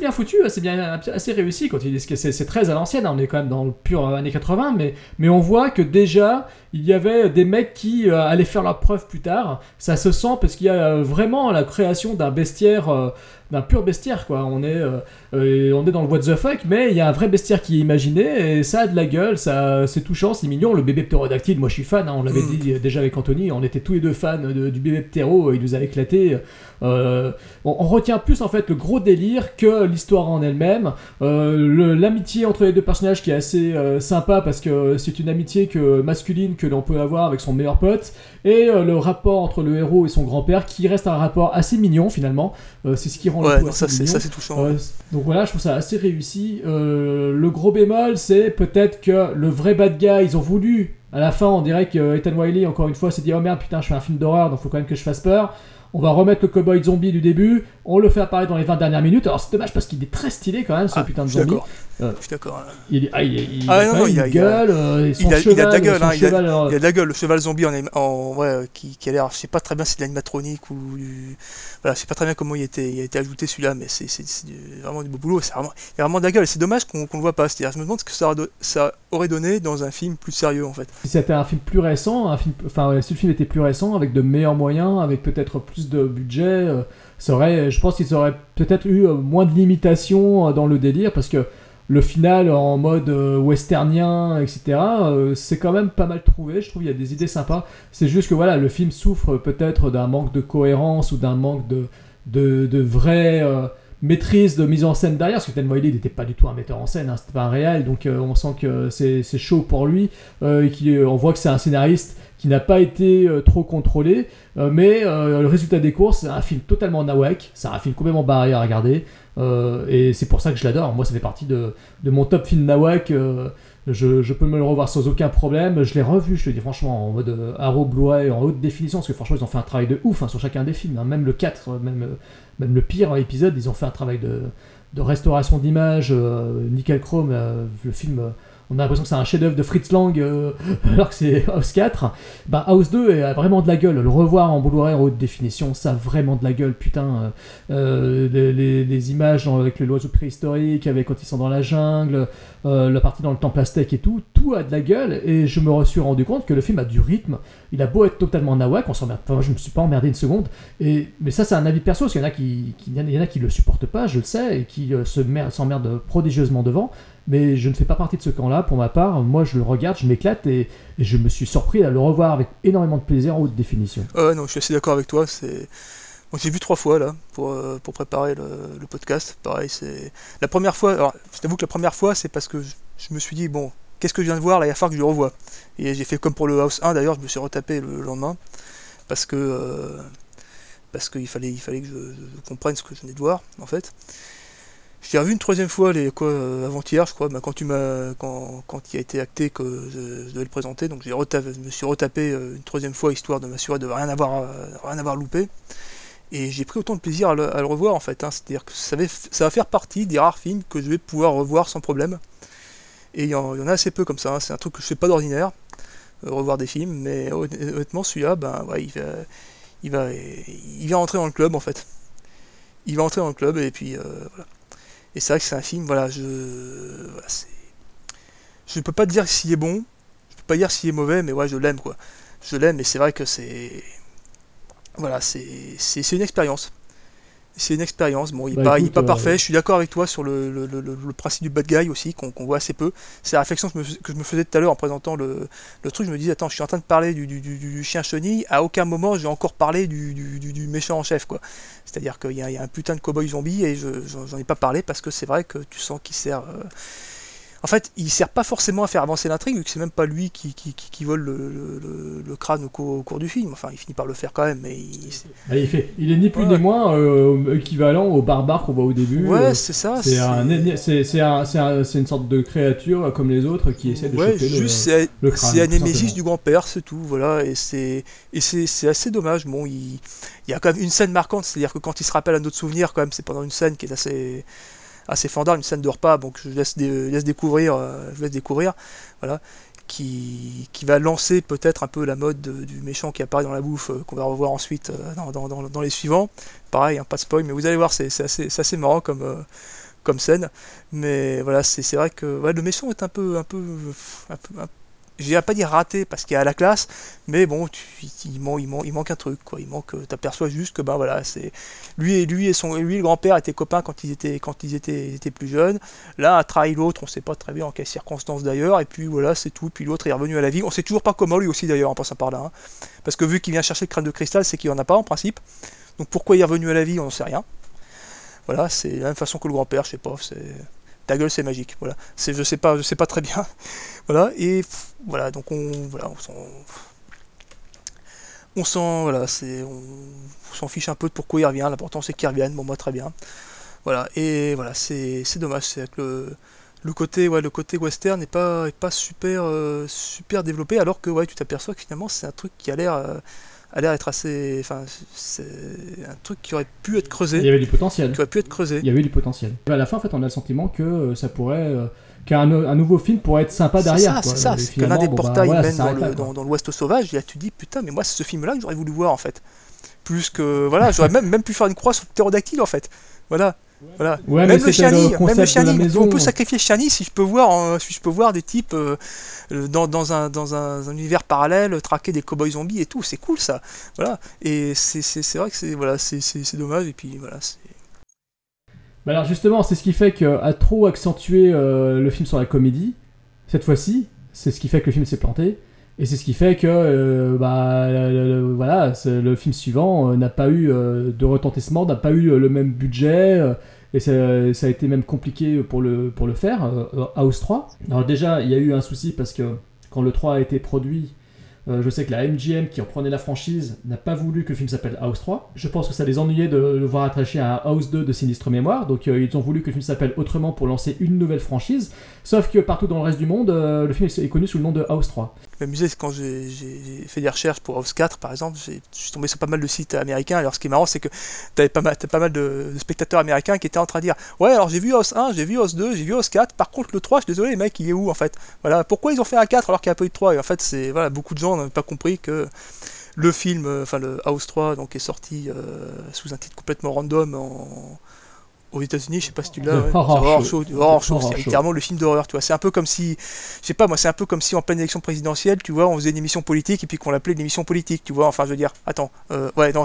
bien foutus, assez, réussis. Quand ils disent que c'est, très à l'ancienne, hein, on est quand même dans le pur années 80, mais, mais on voit déjà il y avait des mecs qui euh, allaient faire leurs preuves plus tard. Ça se sent parce qu'il y a euh, vraiment la création d'un bestiaire, euh, d'un pur bestiaire quoi. On est, euh, euh, on est dans le what the fuck, mais il y a un vrai bestiaire qui est imaginé et ça a de la gueule, ça, c'est touchant, c'est mignon. Le bébé ptérodactyle, moi je suis fan, hein, on l'avait Mm. dit déjà avec Anthony, on était tous les deux fans de- du bébé ptéro, il nous a éclaté. Euh, on, on retient plus en fait le gros délire que l'histoire en elle-même. Euh, le- L'amitié entre les deux personnages qui est assez euh, sympa parce que c'est une amitié que, masculine que l'on peut avoir avec son meilleur pote et euh, le rapport entre le héros et son grand-père qui reste un rapport assez mignon finalement. Euh, c'est ce qui rend le Ouais, tout ça c'est ça c'est touchant. Euh, donc voilà, je trouve ça assez réussi. Le gros bémol, c'est peut-être que le vrai bad guy, ils ont voulu. À la fin, on dirait que Ethan Wiley, encore une fois, s'est dit Oh merde, putain, je fais un film d'horreur, donc faut quand même que je fasse peur. On va remettre le cowboy zombie du début, on le fait apparaître dans les 20 dernières minutes. Alors c'est dommage parce qu'il est très stylé quand même, ce Ah, putain de zombie. Euh, Je suis d'accord. hein. Il, ah, il, Ah, a non, non, il gueule, euh, Il a, il a cheval, de la gueule, hein, il, a, cheval, alors, il a de la gueule. Le cheval zombie en, en ouais, euh, qui, qui a l'air, je sais pas très bien si c'est de l'animatronique ou du, voilà, je sais pas très bien comment il a été, il a été ajouté celui-là, mais c'est c'est- c'est du- vraiment du beau boulot. C'est vraiment, il y a vraiment de la gueule. Et C'est dommage qu'on qu'on le voit pas. C'est-à-dire, je me demande ce que ça, aurait ça aurait donné dans un film plus sérieux en fait. Si c'était un film plus récent, un film, enfin si le film était plus récent, avec de meilleurs moyens, avec peut-être plus de budget, euh, ça aurait, je pense qu'ils auraient peut-être eu euh, moins de limitations euh, dans le délire, parce que le final en mode euh, westernien, etc., euh, c'est quand même pas mal trouvé. Je trouve il y a des idées sympas. C'est juste que voilà, le film souffre peut-être d'un manque de cohérence ou d'un manque de, de, de vraie euh, maîtrise de mise en scène derrière. Parce que Ten Wiley n'était pas du tout un metteur en scène, hein, c'était pas un réel, donc on sent que c'est chaud pour lui. on voit que c'est un scénariste qui n'a pas été trop contrôlé, mais le résultat des courses, c'est un film totalement nawak, c'est un film complètement barré à regarder, euh, et c'est pour ça que je l'adore. Moi, ça fait partie de, de mon top film nawak. euh, je, je peux me le revoir sans aucun problème. Je l'ai revu, je te dis franchement, en mode euh, Arrow Blu-ray, en haute définition, parce que franchement, ils ont fait un travail de ouf hein, sur chacun des films. hein. Même le 4, euh, même, même le pire épisode, ils ont fait un travail de, de restauration d'image, nickel chrome. le film, on a l'impression que c'est un chef-d'œuvre de Fritz Lang, euh, alors que c'est House 4. Bah, House 2 a vraiment de la gueule. Le revoir en Blu-ray en haute définition, ça a vraiment de la gueule, putain. Euh, euh, les, images dans- avec l'oiseau préhistorique, avec quand ils sont dans la jungle, la partie dans le temple aztèque et tout, tout a de la gueule. Et je me suis rendu compte que le film a du rythme. Il a beau être totalement nawak, on s'emmerde. Moi, je me suis pas emmerdé une seconde. Et, mais ça, c'est un avis perso, parce qu'il y en a qui, qui- y en a qui le supportent pas, je le sais, et qui se mer- s'emmerdent prodigieusement devant. Mais je ne fais pas partie de ce camp-là. Pour ma part, moi, je le regarde, je m'éclate, et, je me suis surpris à le revoir avec énormément de plaisir en haute définition. Euh, non, je suis assez d'accord avec toi. C'est, j'ai vu trois fois là pour, euh, pour préparer le, podcast. Pareil, c'est la première fois. Alors, je t'avoue que la première fois, c'est parce que je, je me suis dit bon, qu'est-ce que je viens de voir là Il va falloir que je le revoie. Et j'ai fait comme pour le House 1 d'ailleurs, je me suis retapé le lendemain parce que euh, parce qu'il fallait il fallait que je, je comprenne ce que je venais de voir en fait. Je l'ai revu une troisième fois euh, avant-hier, je crois, bah, quand tu quand, quand il a été acté que je, je devais le présenter, donc je me suis retapé euh, une troisième fois histoire de m'assurer de rien avoir euh, rien avoir loupé. Et j'ai pris autant de plaisir à le, revoir en fait. hein. C'est-à-dire que ça va, faire partie des rares films que je vais pouvoir revoir sans problème. Et il y, en a assez peu comme ça. hein. C'est un truc que je fais pas d'ordinaire, euh, revoir des films. Mais hon- honnêtement, celui-là, ben ouais, il va, il va, il va rentrer dans le club en fait. Il va rentrer dans le club et puis euh, voilà. Et c'est vrai que c'est un film, voilà, je, je peux pas dire s'il est bon, je peux pas dire s'il est mauvais, mais ouais, je l'aime quoi. Je l'aime et c'est vrai que c'est, voilà, c'est une expérience. C'est une expérience. Bon, il n'est Bah, pas, euh, parfait. Je suis d'accord avec toi sur le, le- le- le- le principe du bad guy aussi, qu'on voit assez peu. C'est la réflexion que je, me, que je me faisais tout à l'heure en présentant le, truc. Je me disais, attends, je suis en train de parler du, du- du- du chien chenille. À aucun moment, j'ai encore parlé du, du- du- du méchant en chef, quoi. C'est-à-dire qu'il y, a il y a un putain de cowboy zombie et je j'en j'en ai pas parlé parce que c'est vrai que tu sens qu'il sert. euh, En fait, il sert pas forcément à faire avancer l'intrigue, vu que c'est même pas lui qui, qui, qui- qui vole le, le- le- le crâne au cours, au cours du film. Enfin, il finit par le faire quand même, mais il, Bah, il, fait, il est ni plus Ouais. ni moins euh, équivalent au barbare qu'on voit au début. Ouais, Euh, c'est ça. c'est un, c'est- c'est un- c'est un- une sorte de créature comme les autres qui essaie de Ouais, choper le- juste c'est le crâne. c'est tout némésis du grand-père, c'est tout, voilà, et c'est et c'est c'est assez dommage. Bon, il, il y a quand même une scène marquante, c'est-à-dire que quand il se rappelle un autre souvenir, quand même, c'est pendant une scène qui est assez assez fendard, une scène de repas, donc je laisse, laisse découvrir, euh, je laisse découvrir, voilà, qui, qui va lancer peut-être un peu la mode de- du méchant qui apparaît dans la bouffe, euh, qu'on va revoir ensuite euh, dans, dans- dans- dans les suivants. Pareil, hein, pas de spoil, mais vous allez voir, c'est assez, assez marrant comme, comme scène. Mais voilà, c'est vrai que le méchant est un peu, un peu, un peu, un- je dirais pas dire raté parce qu'il y a la classe, mais bon, il, man- il man- il manque un truc, quoi. Il manque, t'aperçois juste que ben voilà, c'est lui et lui et son, lui le grand-père étaient copains quand ils étaient, quand ils étaient, étaient plus jeunes. L'un a trahi l'autre, on sait pas très bien en quelles circonstances d'ailleurs, et puis voilà, c'est tout. Puis l'autre est revenu à la vie. On sait toujours pas comment lui aussi d'ailleurs en passant par là, hein. parce que vu qu'il vient chercher le crâne de cristal, c'est qu'il en a pas en principe. Donc pourquoi il est revenu à la vie, on n'en sait rien. Voilà, c'est la même façon que le grand-père, je sais pas, c'est ta gueule c'est magique, voilà. Je sais pas, je sais pas très bien. voilà. Et voilà, donc on voilà, on s'en on voilà, on, s'en fiche un peu de pourquoi il revient, l'important c'est qu'il revienne, bon moi très bien. Voilà, et voilà, c'est c'est dommage, c'est que le le côté ouais, le côté western n'est pas est pas super euh, super développé alors que ouais, tu t'aperçois que finalement c'est un truc qui a l'air euh, a l'air être assez enfin c'est un truc qui aurait pu être creusé Il y avait du potentiel. qui aurait pu être creusé Il y avait du potentiel. Et à la fin, en fait, on a le sentiment que euh, ça pourrait, euh, qu'un un nouveau film pourrait être sympa C'est derrière. c'est ça, Et c'est que l'un des bon, bah, portails voilà, mène dans, le- dans, dans l'Ouest sauvage, et là tu dis putain, mais moi c'est ce film-là que j'aurais voulu voir en fait. Plus que. Voilà, j'aurais même, même pu faire une croix sur le ptérodactyle en fait. Voilà. Voilà. Ouais, mais même le Chiani, même le maison. on peut sacrifier Chiani si je peux voir, euh, si je peux voir des types euh, euh, dans, dans, un, dans un, un univers parallèle traquer des cowboys zombies et tout, c'est cool ça. Voilà. Et c'est vrai que c'est voilà, c'est- dommage et puis voilà. Bah alors justement, c'est ce qui fait qu'à trop accentuer euh, le film sur la comédie, cette fois-ci, c'est ce qui fait que le film s'est planté. Et c'est ce qui fait que euh, bah, le- voilà, le film suivant euh, n'a pas eu euh, de retentissement, n'a pas eu le même budget, et ça, a été même compliqué pour le, pour le faire, House 3. Alors déjà, il y a eu un souci parce que quand le 3 a été produit, je sais que la MGM qui reprenait la franchise n'a pas voulu que le film s'appelle House 3. Je pense que ça les ennuyait de le voir attaché à House 2 de Sinistre Mémoire, donc ils ont voulu que le film s'appelle autrement pour lancer une nouvelle franchise. Sauf que partout dans le reste du monde, le film est connu sous le nom de House 3. Je m'amusais quand j'ai fait des recherches pour House 4 par exemple, je suis tombé sur pas mal de sites américains. Alors ce qui est marrant, c'est que t'avais pas mal, pas mal de, spectateurs américains qui étaient en train de dire Ouais, alors j'ai vu House 1, j'ai vu House 2, j'ai vu House 4. Par contre, le 3, je suis désolé, mecs, il est où en fait? Voilà, pourquoi ils ont fait un 4 alors qu'il n'y a pas eu de 3 Et en fait, c'est voilà, beaucoup de gens n'ont pas compris que le film, euh, enfin le House 3, donc est sorti euh, sous un titre complètement random en aux États-Unis, je sais pas si tu l'as, The ouais. Horror Show. Horror Show, c'est littéralement le film d'horreur, tu vois. C'est un peu comme si, je sais pas, moi, c'est un peu comme si en pleine élection présidentielle, tu vois, on faisait une émission politique et puis qu'on l'appelait une émission politique, tu vois. Enfin, je veux dire, attends, euh, ouais, non,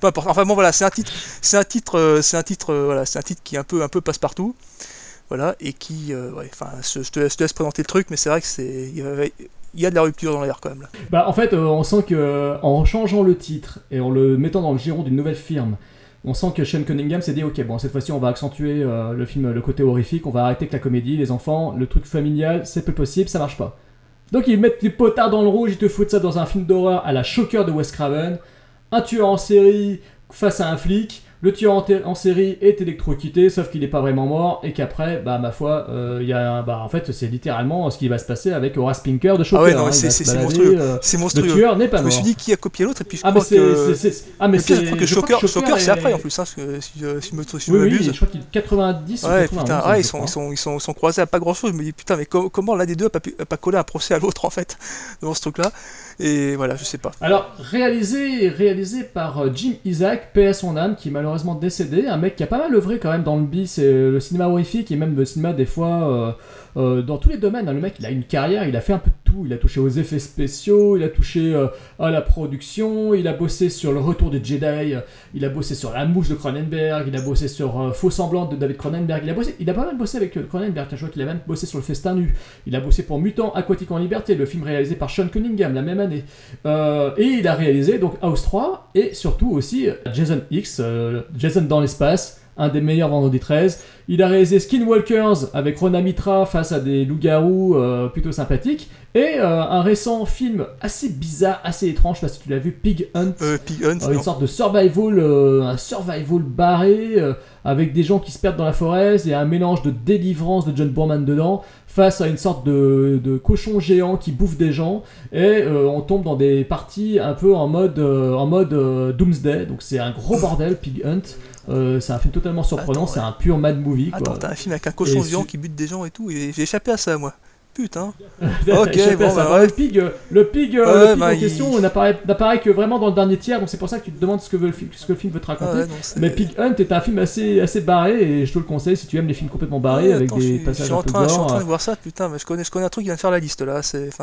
peu importe. Enfin bon, voilà, c'est un titre, c'est un titre, euh, c'est un titre, euh, voilà, c'est un titre qui un peu, un peu passe-partout, voilà, et qui, ouais, enfin, je, je te, laisse- je te laisse présenter le truc, mais c'est vrai que c'est, il y, a de la rupture dans l'air quand même. Là. Bah, en fait, on sent que en changeant le titre et en le mettant dans le giron d'une nouvelle firme, on sent que Sean Cunningham s'est dit ok bon cette fois-ci on va accentuer euh, le film le côté horrifique, on va arrêter avec la comédie, les enfants, le truc familial c'est peu possible, ça marche pas. Donc ils mettent des potards dans le rouge, ils te foutent ça dans un film d'horreur à la Shocker de Wes Craven, un tueur en série face à un flic, le tueur en, série est électrocuté sauf qu'il n'est pas vraiment mort et qu'après bah ma foi euh, y a bah en fait c'est littéralement ce qui va se passer avec Horace Pinker de Shocker. Ah ouais, non, hein, il c'est monstrueux, euh, le tueur n'est pas Je me suis dit qui a copié l'autre et puis je Ah mais crois c'est que. c'est- c'est- ah mais c'est je crois que je Shocker, c'est est- après en plus, hein, si, euh, si, si, me- si je Oui, me oui, je crois qu'il est 90 ou Ouais, 91, putain, je ouais, ils sont, ils, sont, ils, sont, ils sont croisés à pas grand chose. Je me dis, putain, mais co- comment l'un des deux a pas, pu, a pas collé un procès à l'autre en fait, dans ce truc-là? Et voilà, je sais pas. Alors, réalisé, réalisé par euh, Jim Isaac, paix à son âme, qui malheureusement malheureusement décédé. Un mec qui a pas mal œuvré quand même dans le bis le cinéma horrifique et même le cinéma des fois euh, euh, dans tous les domaines. hein. Le mec, il a une carrière, il a fait un peu de tout. Il a touché aux effets spéciaux, il a touché euh, à la production, il a bossé sur le retour des Jedi, euh, il a bossé sur La Mouche de Cronenberg, il a bossé sur Faux semblant de David Cronenberg. Il a bossé, il a pas mal bossé avec Cronenberg. Je vois qu'il a même bossé sur le Festin nu. Il a bossé pour Mutant Aquatique en Liberté, le film réalisé par Sean Cunningham la même année. Et il a réalisé donc House 3 et surtout aussi Jason X, Jason dans l'espace, un des meilleurs vendredi 13. Il a réalisé Skinwalkers avec Rona Mitra face à des loups-garous euh, plutôt sympathiques. Et euh, un récent film assez bizarre, assez étrange, je sais pas si tu l'as vu, Pig Hunt. Euh, Pig Hunt, une non. sorte de survival, un survival barré, avec des gens qui se perdent dans la forêt, et un mélange de délivrance de John Boorman dedans, face à une sorte de, de cochon géant qui bouffe des gens, et euh, on tombe dans des parties un peu en mode, euh, en mode euh, Doomsday, donc c'est un gros bordel, Pig Hunt. Euh, c'est un film totalement surprenant, c'est un pur mad movie. Quoi. Attends, t'as un film avec un cochon su- qui bute des gens et tout, et j'ai échappé à ça, moi. Putain. Ok, bon, bah ouais. Le pig, euh, le pig, euh, Ouais, le pig bah, en il- question n'apparaît que vraiment dans le dernier tiers, donc c'est pour ça que tu te demandes ce que, veut le film, ce que le film veut te raconter. Ah c'est- Mais Pig Hunt est un film assez, assez barré et je te le conseille si tu aimes les films complètement barrés avec attends, je des suis- je passages suis en train, je suis en gore. train de voir ça, putain, mais je connais, je connais un truc qui vient de faire la liste là, c'est.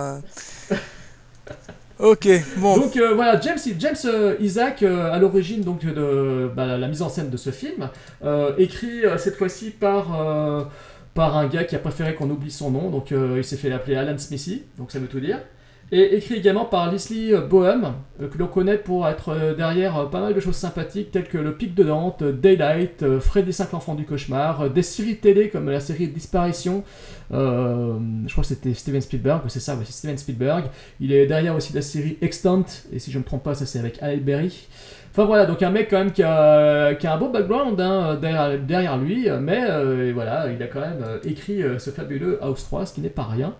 Ok, bon. Donc euh, voilà, James, James euh, Isaac, euh, à l'origine donc de bah, la- mise en scène de ce film, écrit cette fois-ci par, par un gars qui a préféré qu'on oublie son nom, donc il s'est fait appeler Alan Smithy, donc ça veut tout dire. Et écrit également par Leslie Bohem, euh, que l'on connaît pour être euh, derrière euh, pas mal de choses sympathiques telles que Le Pic de Dante, Daylight, Freddy 5 l'enfant du cauchemar, des séries télé comme la série Disparition, je crois que c'était Steven Spielberg, c'est ça, c'est Steven Spielberg. Il est derrière aussi la série Extant, et si je me trompe pas, ça c'est avec Halle Berry. Enfin voilà, donc un mec quand même qui a, qui a un beau background hein, derrière, derrière lui, mais euh, voilà, il a quand même euh, écrit euh, ce fabuleux House 3, ce qui n'est pas rien.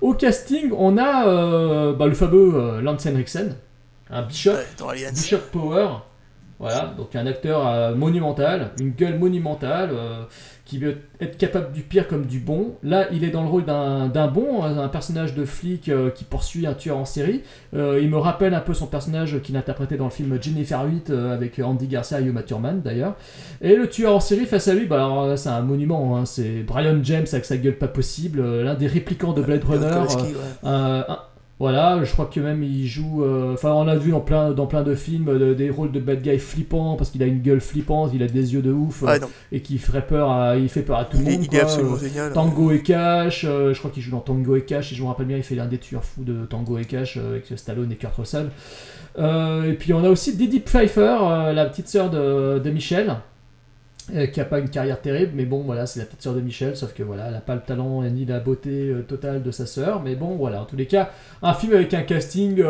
Au casting, on a euh, bah, le fameux euh, Lance Henriksen, un Bishop. Bishop Power, voilà, donc un acteur euh, monumental, une gueule monumentale, euh, qui veut être capable du pire comme du bon. Là, il est dans le rôle d'un bon, un personnage de flic euh, qui poursuit un tueur en série. Euh, il me rappelle un peu son personnage qu'il interprétait dans le film Jennifer 8 euh, avec Andy Garcia et Uma Thurman d'ailleurs. Et le tueur en série face à lui, bah c'est un monument, hein, c'est Brian James avec sa gueule pas possible, l'un des réplicants de Blade Runner. Ouais. un- voilà, je crois que même il joue. euh, Enfin, on l'a vu dans plein, dans plein de films, euh, des rôles de bad guy flippants parce qu'il a une gueule flippante, il a des yeux de ouf euh, et qui ferait peur à, il fait peur à tout le monde. il est quoi. absolument génial, Tango et Cash, je crois qu'il joue dans Tango et Cash, si je me rappelle bien, il fait l'un des tueurs fous de Tango et Cash avec Stallone et Kurt Russell. Et puis on a aussi Didi Pfeiffer, la petite sœur de, de Michel. Euh, qui a pas une carrière terrible, mais bon, voilà, c'est la petite sœur de Michel, sauf que voilà, elle a pas le talent ni la beauté euh, totale de sa sœur, mais bon, voilà, en tous les cas, un film avec un casting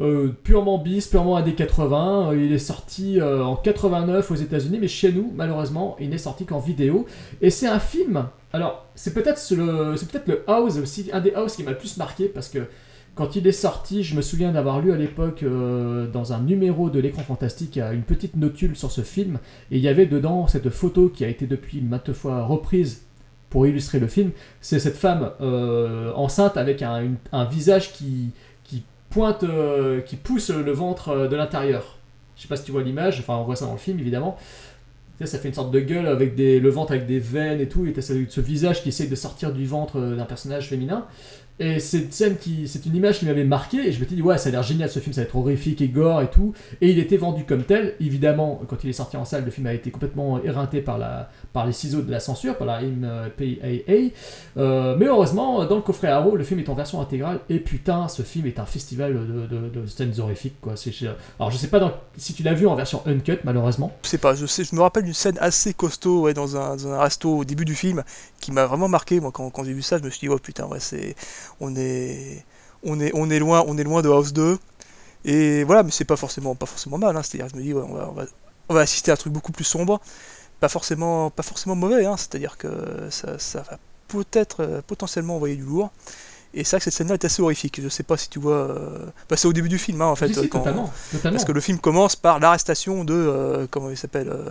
euh, purement bis, purement années 80. Euh, il est sorti en 89 aux États-Unis, mais chez nous, malheureusement, il n'est sorti qu'en vidéo. Et c'est un film. Alors, c'est peut-être peut-être le House aussi, un des House qui m'a le plus marqué parce que quand il est sorti, je me souviens d'avoir lu à l'époque euh, dans un numéro de l'écran fantastique une petite notule sur ce film, et il y avait dedans cette photo qui a été depuis maintes fois reprise pour illustrer le film. C'est cette femme euh, enceinte avec un, visage qui, pointe, euh, qui pousse le ventre de l'intérieur. Je sais pas si tu vois l'image, enfin on voit ça dans le film évidemment. Tu ça fait une sorte de gueule avec le ventre avec des veines et tout, et t'as ce, ce visage qui essaie de sortir du ventre d'un personnage féminin. Et c'est une scène qui, c'est une image qui m'avait marqué, et je me suis dit, ouais, ça a l'air génial ce film, ça va être horrifique et gore et tout. Et il était vendu comme tel. Évidemment, quand il est sorti en salle, le film a été complètement éreinté par, la, par les ciseaux de la censure, par la MPAA. Euh, mais heureusement, dans le coffret Arrow, le film est en version intégrale, et putain, ce film est un festival de, de, scènes horrifiques, quoi. Alors, je sais pas si tu l'as vu en version uncut, malheureusement. Je sais pas, je, me rappelle d'une scène assez costaud ouais, dans, un, un resto au début du film qui m'a vraiment marqué. Moi, quand, quand j'ai vu ça, je me suis dit, oh putain, ouais, c'est, on, est, on, est, on, est loin, on est loin de House 2. Et voilà, mais c'est pas forcément, pas forcément mal. Hein, C'est-à-dire, je me dis, ouais, on, va, on, va, on va assister à un truc beaucoup plus sombre. Pas forcément, pas forcément mauvais, hein, c'est-à-dire que ça, ça va peut-être euh, potentiellement envoyer du lourd. Et c'est vrai que cette scène-là est assez horrifique. Je sais pas si tu vois. euh, Bah, c'est au début du film, hein, en fait. Si, si, quand- totalement, totalement. Parce que le film commence par l'arrestation de. euh, comment il s'appelle euh,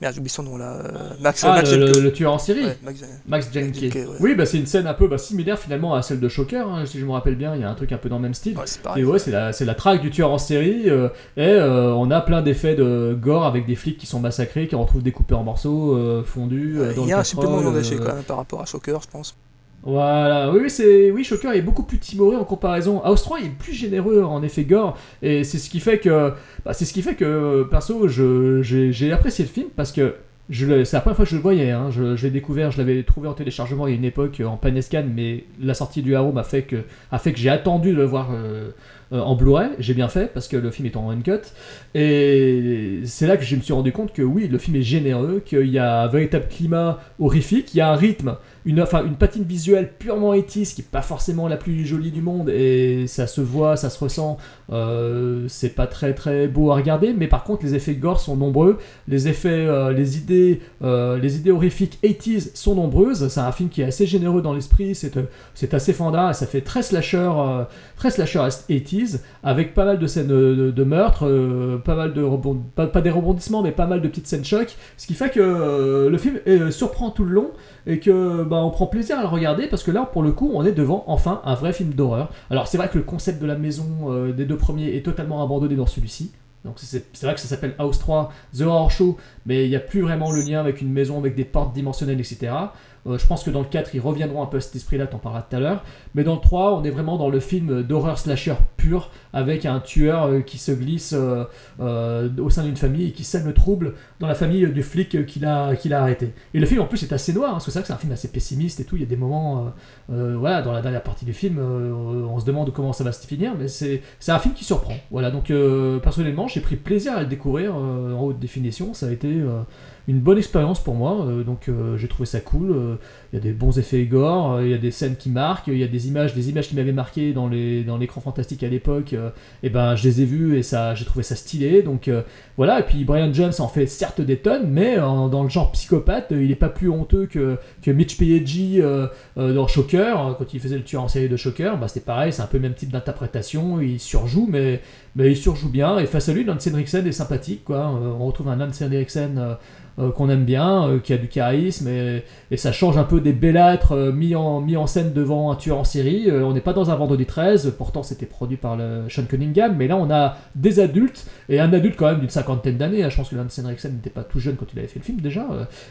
Merde, j'oublie son nom là. euh, Max, Ah, Max le, tueur en série Ouais, Max- Max. Jenke, ouais. Oui, bah, c'est une scène un peu bah, similaire finalement à celle de Shocker, hein, si je me rappelle bien. Il y a un truc un peu dans le même style. Ouais, c'est Et pareil. ouais, c'est la, c'est la traque du tueur en série. euh, et euh, on a plein d'effets de gore avec des flics qui sont massacrés, qui retrouvent découpés en morceaux, euh, fondus. dans Il y le a un supplément pétrole, engagé euh, quand même par rapport à Shocker, je pense. Voilà, oui, c'est, oui, Shocker est beaucoup plus timoré en comparaison. House 3 est plus généreux en effet gore, et c'est ce qui fait que, bah, c'est ce qui fait que, perso, j'ai, apprécié le film parce que c'est la première fois que je le voyais. Hein, je, l'ai découvert, je l'avais trouvé en téléchargement il y a une époque euh, en Panescan, mais la sortie du Arrow m'a fait que, a fait que j'ai attendu de le voir euh, euh, en Blu-ray. J'ai bien fait parce que le film est en uncut, et c'est là que je me suis rendu compte que oui, le film est généreux, qu'il y a un véritable climat horrifique, il y a un rythme une, enfin, une patine visuelle purement 80 qui est pas forcément la plus jolie du monde et ça se voit, ça se ressent. euh, c'est pas très très beau à regarder, mais par contre les effets gore sont nombreux, les effets, euh, les idées, euh, les idées horrifiques 80s sont nombreuses. C'est un film qui est assez généreux dans l'esprit, c'est assez fandard et ça fait très slasher, très slasher 80s avec pas mal de scènes de, meurtre, pas mal de rebond, pas, pas des rebondissements, mais pas mal de petites scènes choc, ce qui fait que euh, le film euh, surprend tout le long et que bah, on prend plaisir à le regarder parce que là pour le coup on est devant enfin un vrai film d'horreur. Alors c'est vrai que le concept de la maison euh, des deux premiers est totalement abandonné dans celui-ci. Donc c'est c'est vrai que ça s'appelle House 3, The Horror Show, mais il n'y a plus vraiment le lien avec une maison avec des portes dimensionnelles, etc. Euh, je pense que dans le 4, ils reviendront un peu à cet esprit-là, t'en parleras tout à l'heure. Mais dans le 3, on est vraiment dans le film d'horreur slasher pur, avec un tueur euh, qui se glisse euh, au sein d'une famille et qui sème le trouble dans la famille du flic euh, qu'il a, qu'il a arrêté. Et le film en plus est assez noir, hein, parce que c'est que c'est un film assez pessimiste et tout. Il y a des moments, voilà, dans la dernière partie du film, on se demande comment ça va se finir, mais c'est un film qui surprend. Voilà, donc personnellement, j'ai pris plaisir à le découvrir en haute définition. Ça a été une bonne expérience pour moi, euh, donc euh, j'ai trouvé ça cool. Euh, Il y a des bons effets gore, euh, il y a des scènes qui marquent, il y a des images, des images qui m'avaient marqué dans les dans l'écran fantastique à l'époque. euh, et ben je les ai vues et ça, j'ai trouvé ça stylé. Donc euh, voilà. Et puis Brian Jones en fait certes des tonnes, mais en- dans le genre psychopathe, euh, il est pas plus honteux que que Mitch Pileggi euh, euh, dans Shocker euh, quand il faisait le tueur en série de Shocker. Bah c'était pareil, c'est un peu le même type d'interprétation. Il surjoue, mais mais il surjoue bien. Et face à lui, Lance Henriksen est sympathique, quoi. Euh, on retrouve un Lance Henriksen euh, euh, qu'on aime bien, euh, qui a du charisme, et, et ça change un peu des bellâtres euh, mis, en, mis en scène devant un tueur en série. Euh, on n'est pas dans un vendredi 13, pourtant c'était produit par le Sean Cunningham, mais là on a des adultes, et un adulte quand même d'une cinquantaine d'années. hein. Je pense que Lance Henriksen n'était pas tout jeune quand il avait fait le film déjà.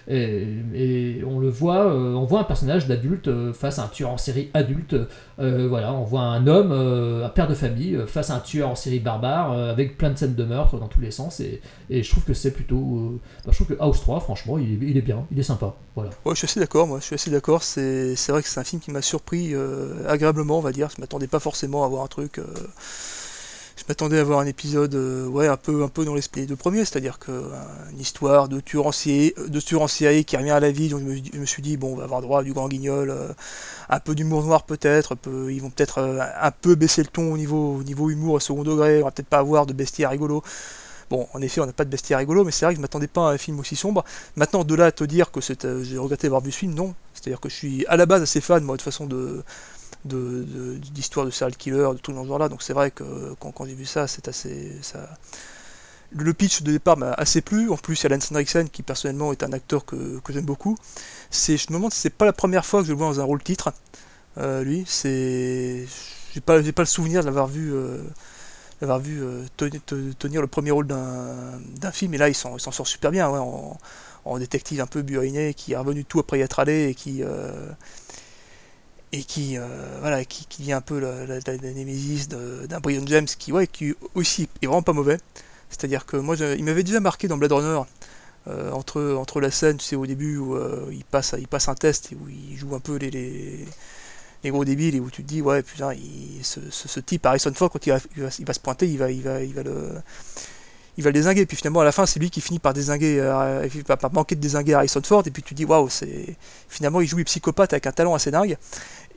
euh, et, on le voit, on voit un personnage d'adulte face à un tueur en série adulte. Voilà, on voit un homme, un père de famille, face à un tueur en série barbare, avec plein de scènes de meurtre dans tous les sens. Et, je trouve que c'est plutôt. bah, je trouve que House 3, franchement, il est, bien, il est sympa. Voilà. Ouais, je suis assez d'accord, moi, je assez d'accord. C'est vrai que c'est un film qui m'a surpris euh, agréablement, on va dire. Je m'attendais pas forcément à voir un truc. euh, Je m'attendais à voir un épisode, euh, ouais, un peu, un peu dans l'esprit des deux premiers, c'est-à-dire que une histoire de tueur en série, de qui revient à la vie. Donc je me, suis dit, bon, on va avoir droit à du grand guignol, un peu d'humour noir peut-être. Ils vont peut-être un peu baisser le ton au niveau, au niveau humour au second degré. On va peut-être pas avoir de bestiaire rigolo. Bon, en effet, on n'a pas de bestiaire rigolo, mais c'est vrai que je m'attendais pas à un film aussi sombre. Maintenant, de là à te dire que euh, j'ai regretté d'avoir vu ce film, non. C'est-à-dire que je suis à la base assez fan, moi, de toute façon, de, de, de- de serial killer, de tout dans ce genre-là. Donc c'est vrai que quand, j'ai vu ça, c'est assez. Le pitch de départ m'a assez plu. En plus, il y a Lance qui personnellement est un acteur que, que j'aime beaucoup. Je me demande si c'est pas la première fois que je le vois dans un rôle titre. Euh, lui, c'est. J'ai pas, pas le souvenir de l'avoir vu. euh, d'avoir vu euh, tenir, te- tenir le premier rôle d'un, film, et là il s'en, sort super bien, en, détective un peu buariné, qui est revenu tout après y être allé, et qui, euh, et qui, euh, voilà, qui, qui vient un peu la, la, némésis d'un Brian James, qui, ouais, qui aussi est vraiment pas mauvais. C'est-à-dire que moi, je- il m'avait déjà marqué dans Blade Runner, entre, entre la scène, tu sais, au début, où il, passe, il passe un test, et où il joue un peu les les gros débiles et où tu te dis ouais putain il- ce, type Harrison Ford quand il va, se pointer il va, il va, il va le il va le désinguer. Puis finalement à la fin c'est lui qui finit par désinguer euh, par, manquer de désinguer Harrison Ford. Et puis tu te dis waouh c'est finalement il joue les psychopathe avec un talent assez dingue.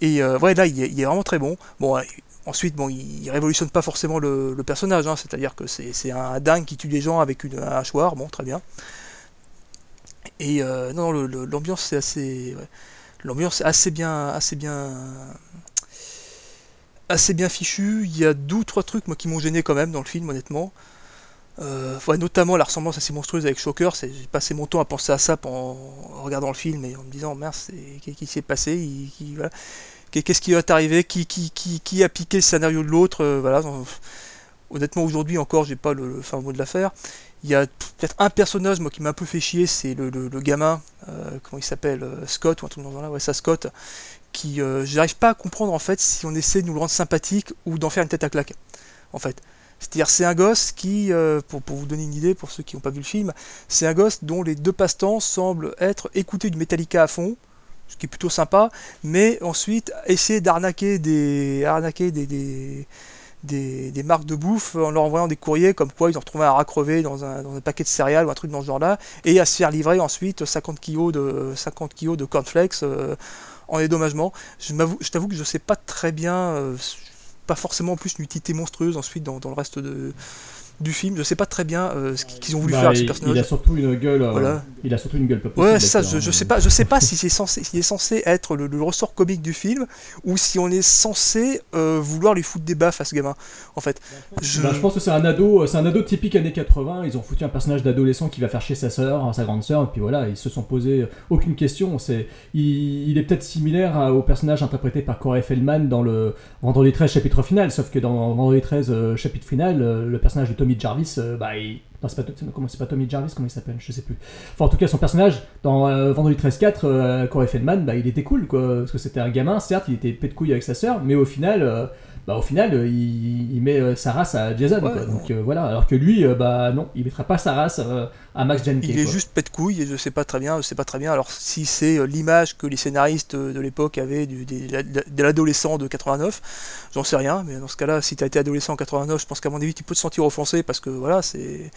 Et euh, ouais là il est, vraiment très bon. Bon euh, ensuite bon il, révolutionne pas forcément le, personnage hein, c'est à dire que c'est un dingue qui tue des gens avec une, un hachoir. Bon très bien. Et non l'ambiance c'est assez. L'ambiance est assez bien, assez bien, assez bien fichue. Il y a deux ou trois trucs moi qui m'ont gêné quand même dans le film, honnêtement. Euh, notamment la ressemblance assez monstrueuse avec Shocker, j'ai passé mon temps à penser à ça en regardant le film et en me disant merde, qu'est-ce qui s'est passé? Qu'est-ce qui va t'arriver? Qui, qui, a piqué le scénario de l'autre? Euh, Voilà. Honnêtement, aujourd'hui encore, j'ai pas le fin mot de l'affaire. Il y a peut-être un personnage moi qui m'a un peu fait chier, c'est le, le- gamin, euh, comment il s'appelle, euh, Scott ou un truc dans genre-là, ouais, ça Scott, qui euh, j'arrive pas à comprendre en fait si on essaie de nous le rendre sympathique ou d'en faire une tête à claque, en fait. C'est-à-dire c'est un gosse qui, euh, pour, pour vous donner une idée, pour ceux qui n'ont pas vu le film, c'est un gosse dont les deux passe-temps semblent être écouter du Metallica à fond, ce qui est plutôt sympa, mais ensuite essayer d'arnaquer des, arnaquer des, des, marques de bouffe en leur envoyant des courriers comme quoi ils ont retrouvé un rat dans un, paquet de céréales ou un truc dans ce genre-là, et à se faire livrer ensuite 50 kilos de, 50 kilos de cornflakes euh, en dédommagement. Je, t'avoue que je sais pas très bien, euh, pas forcément en plus une utilité monstrueuse ensuite dans le reste de, du film, je sais pas très bien euh, ce qu'ils ont voulu Bah, faire avec ce personnage. il a surtout une gueule. euh, Voilà. Il a surtout une gueule pas possible. Ouais, ça, l'acteur, je, hein. je sais pas, je sais pas si c'est censé, est censé être le, le ressort comique du film ou si on est censé euh, vouloir lui foutre des baffes à ce gamin. En fait, je, Bah, je pense que c'est un ado, c'est un ado typique années 80. Ils ont foutu un personnage d'adolescent qui va faire chez sa sœur, sa grande sœur, et puis voilà, ils se sont posé aucune question. C'est, il, il est peut-être similaire à- au personnage interprété par Corey Feldman dans le Vendredi 13 chapitre final, sauf que dans Vendredi 13 euh, chapitre final, le personnage de Tommy Jarvis, euh, bah, il... non, c'est pas, comment, c'est pas Tommy Jarvis, comment il s'appelle, je sais plus. Enfin, en tout cas, son personnage dans euh, Vendredi 13 4, euh, Corey Feldman, bah, il était cool, quoi, parce que c'était un gamin, certes, il était pé de couille avec sa sœur, mais au final. euh, bah, au final, euh, il, il met euh, sa race à Jason. Ouais, quoi. Donc euh, voilà, alors que lui, euh, bah non, il mettra pas sa race à Max Jenkins. il est quoi. juste pète couille et je sais pas très bien, je sais pas très bien. Alors si c'est l'image que les scénaristes de l'époque avaient du, des- de l'adolescent de 89, j'en sais rien. Mais dans ce cas-là, si tu as été adolescent en 89, je pense qu'à mon avis, tu peux te sentir offensé parce que voilà, c'est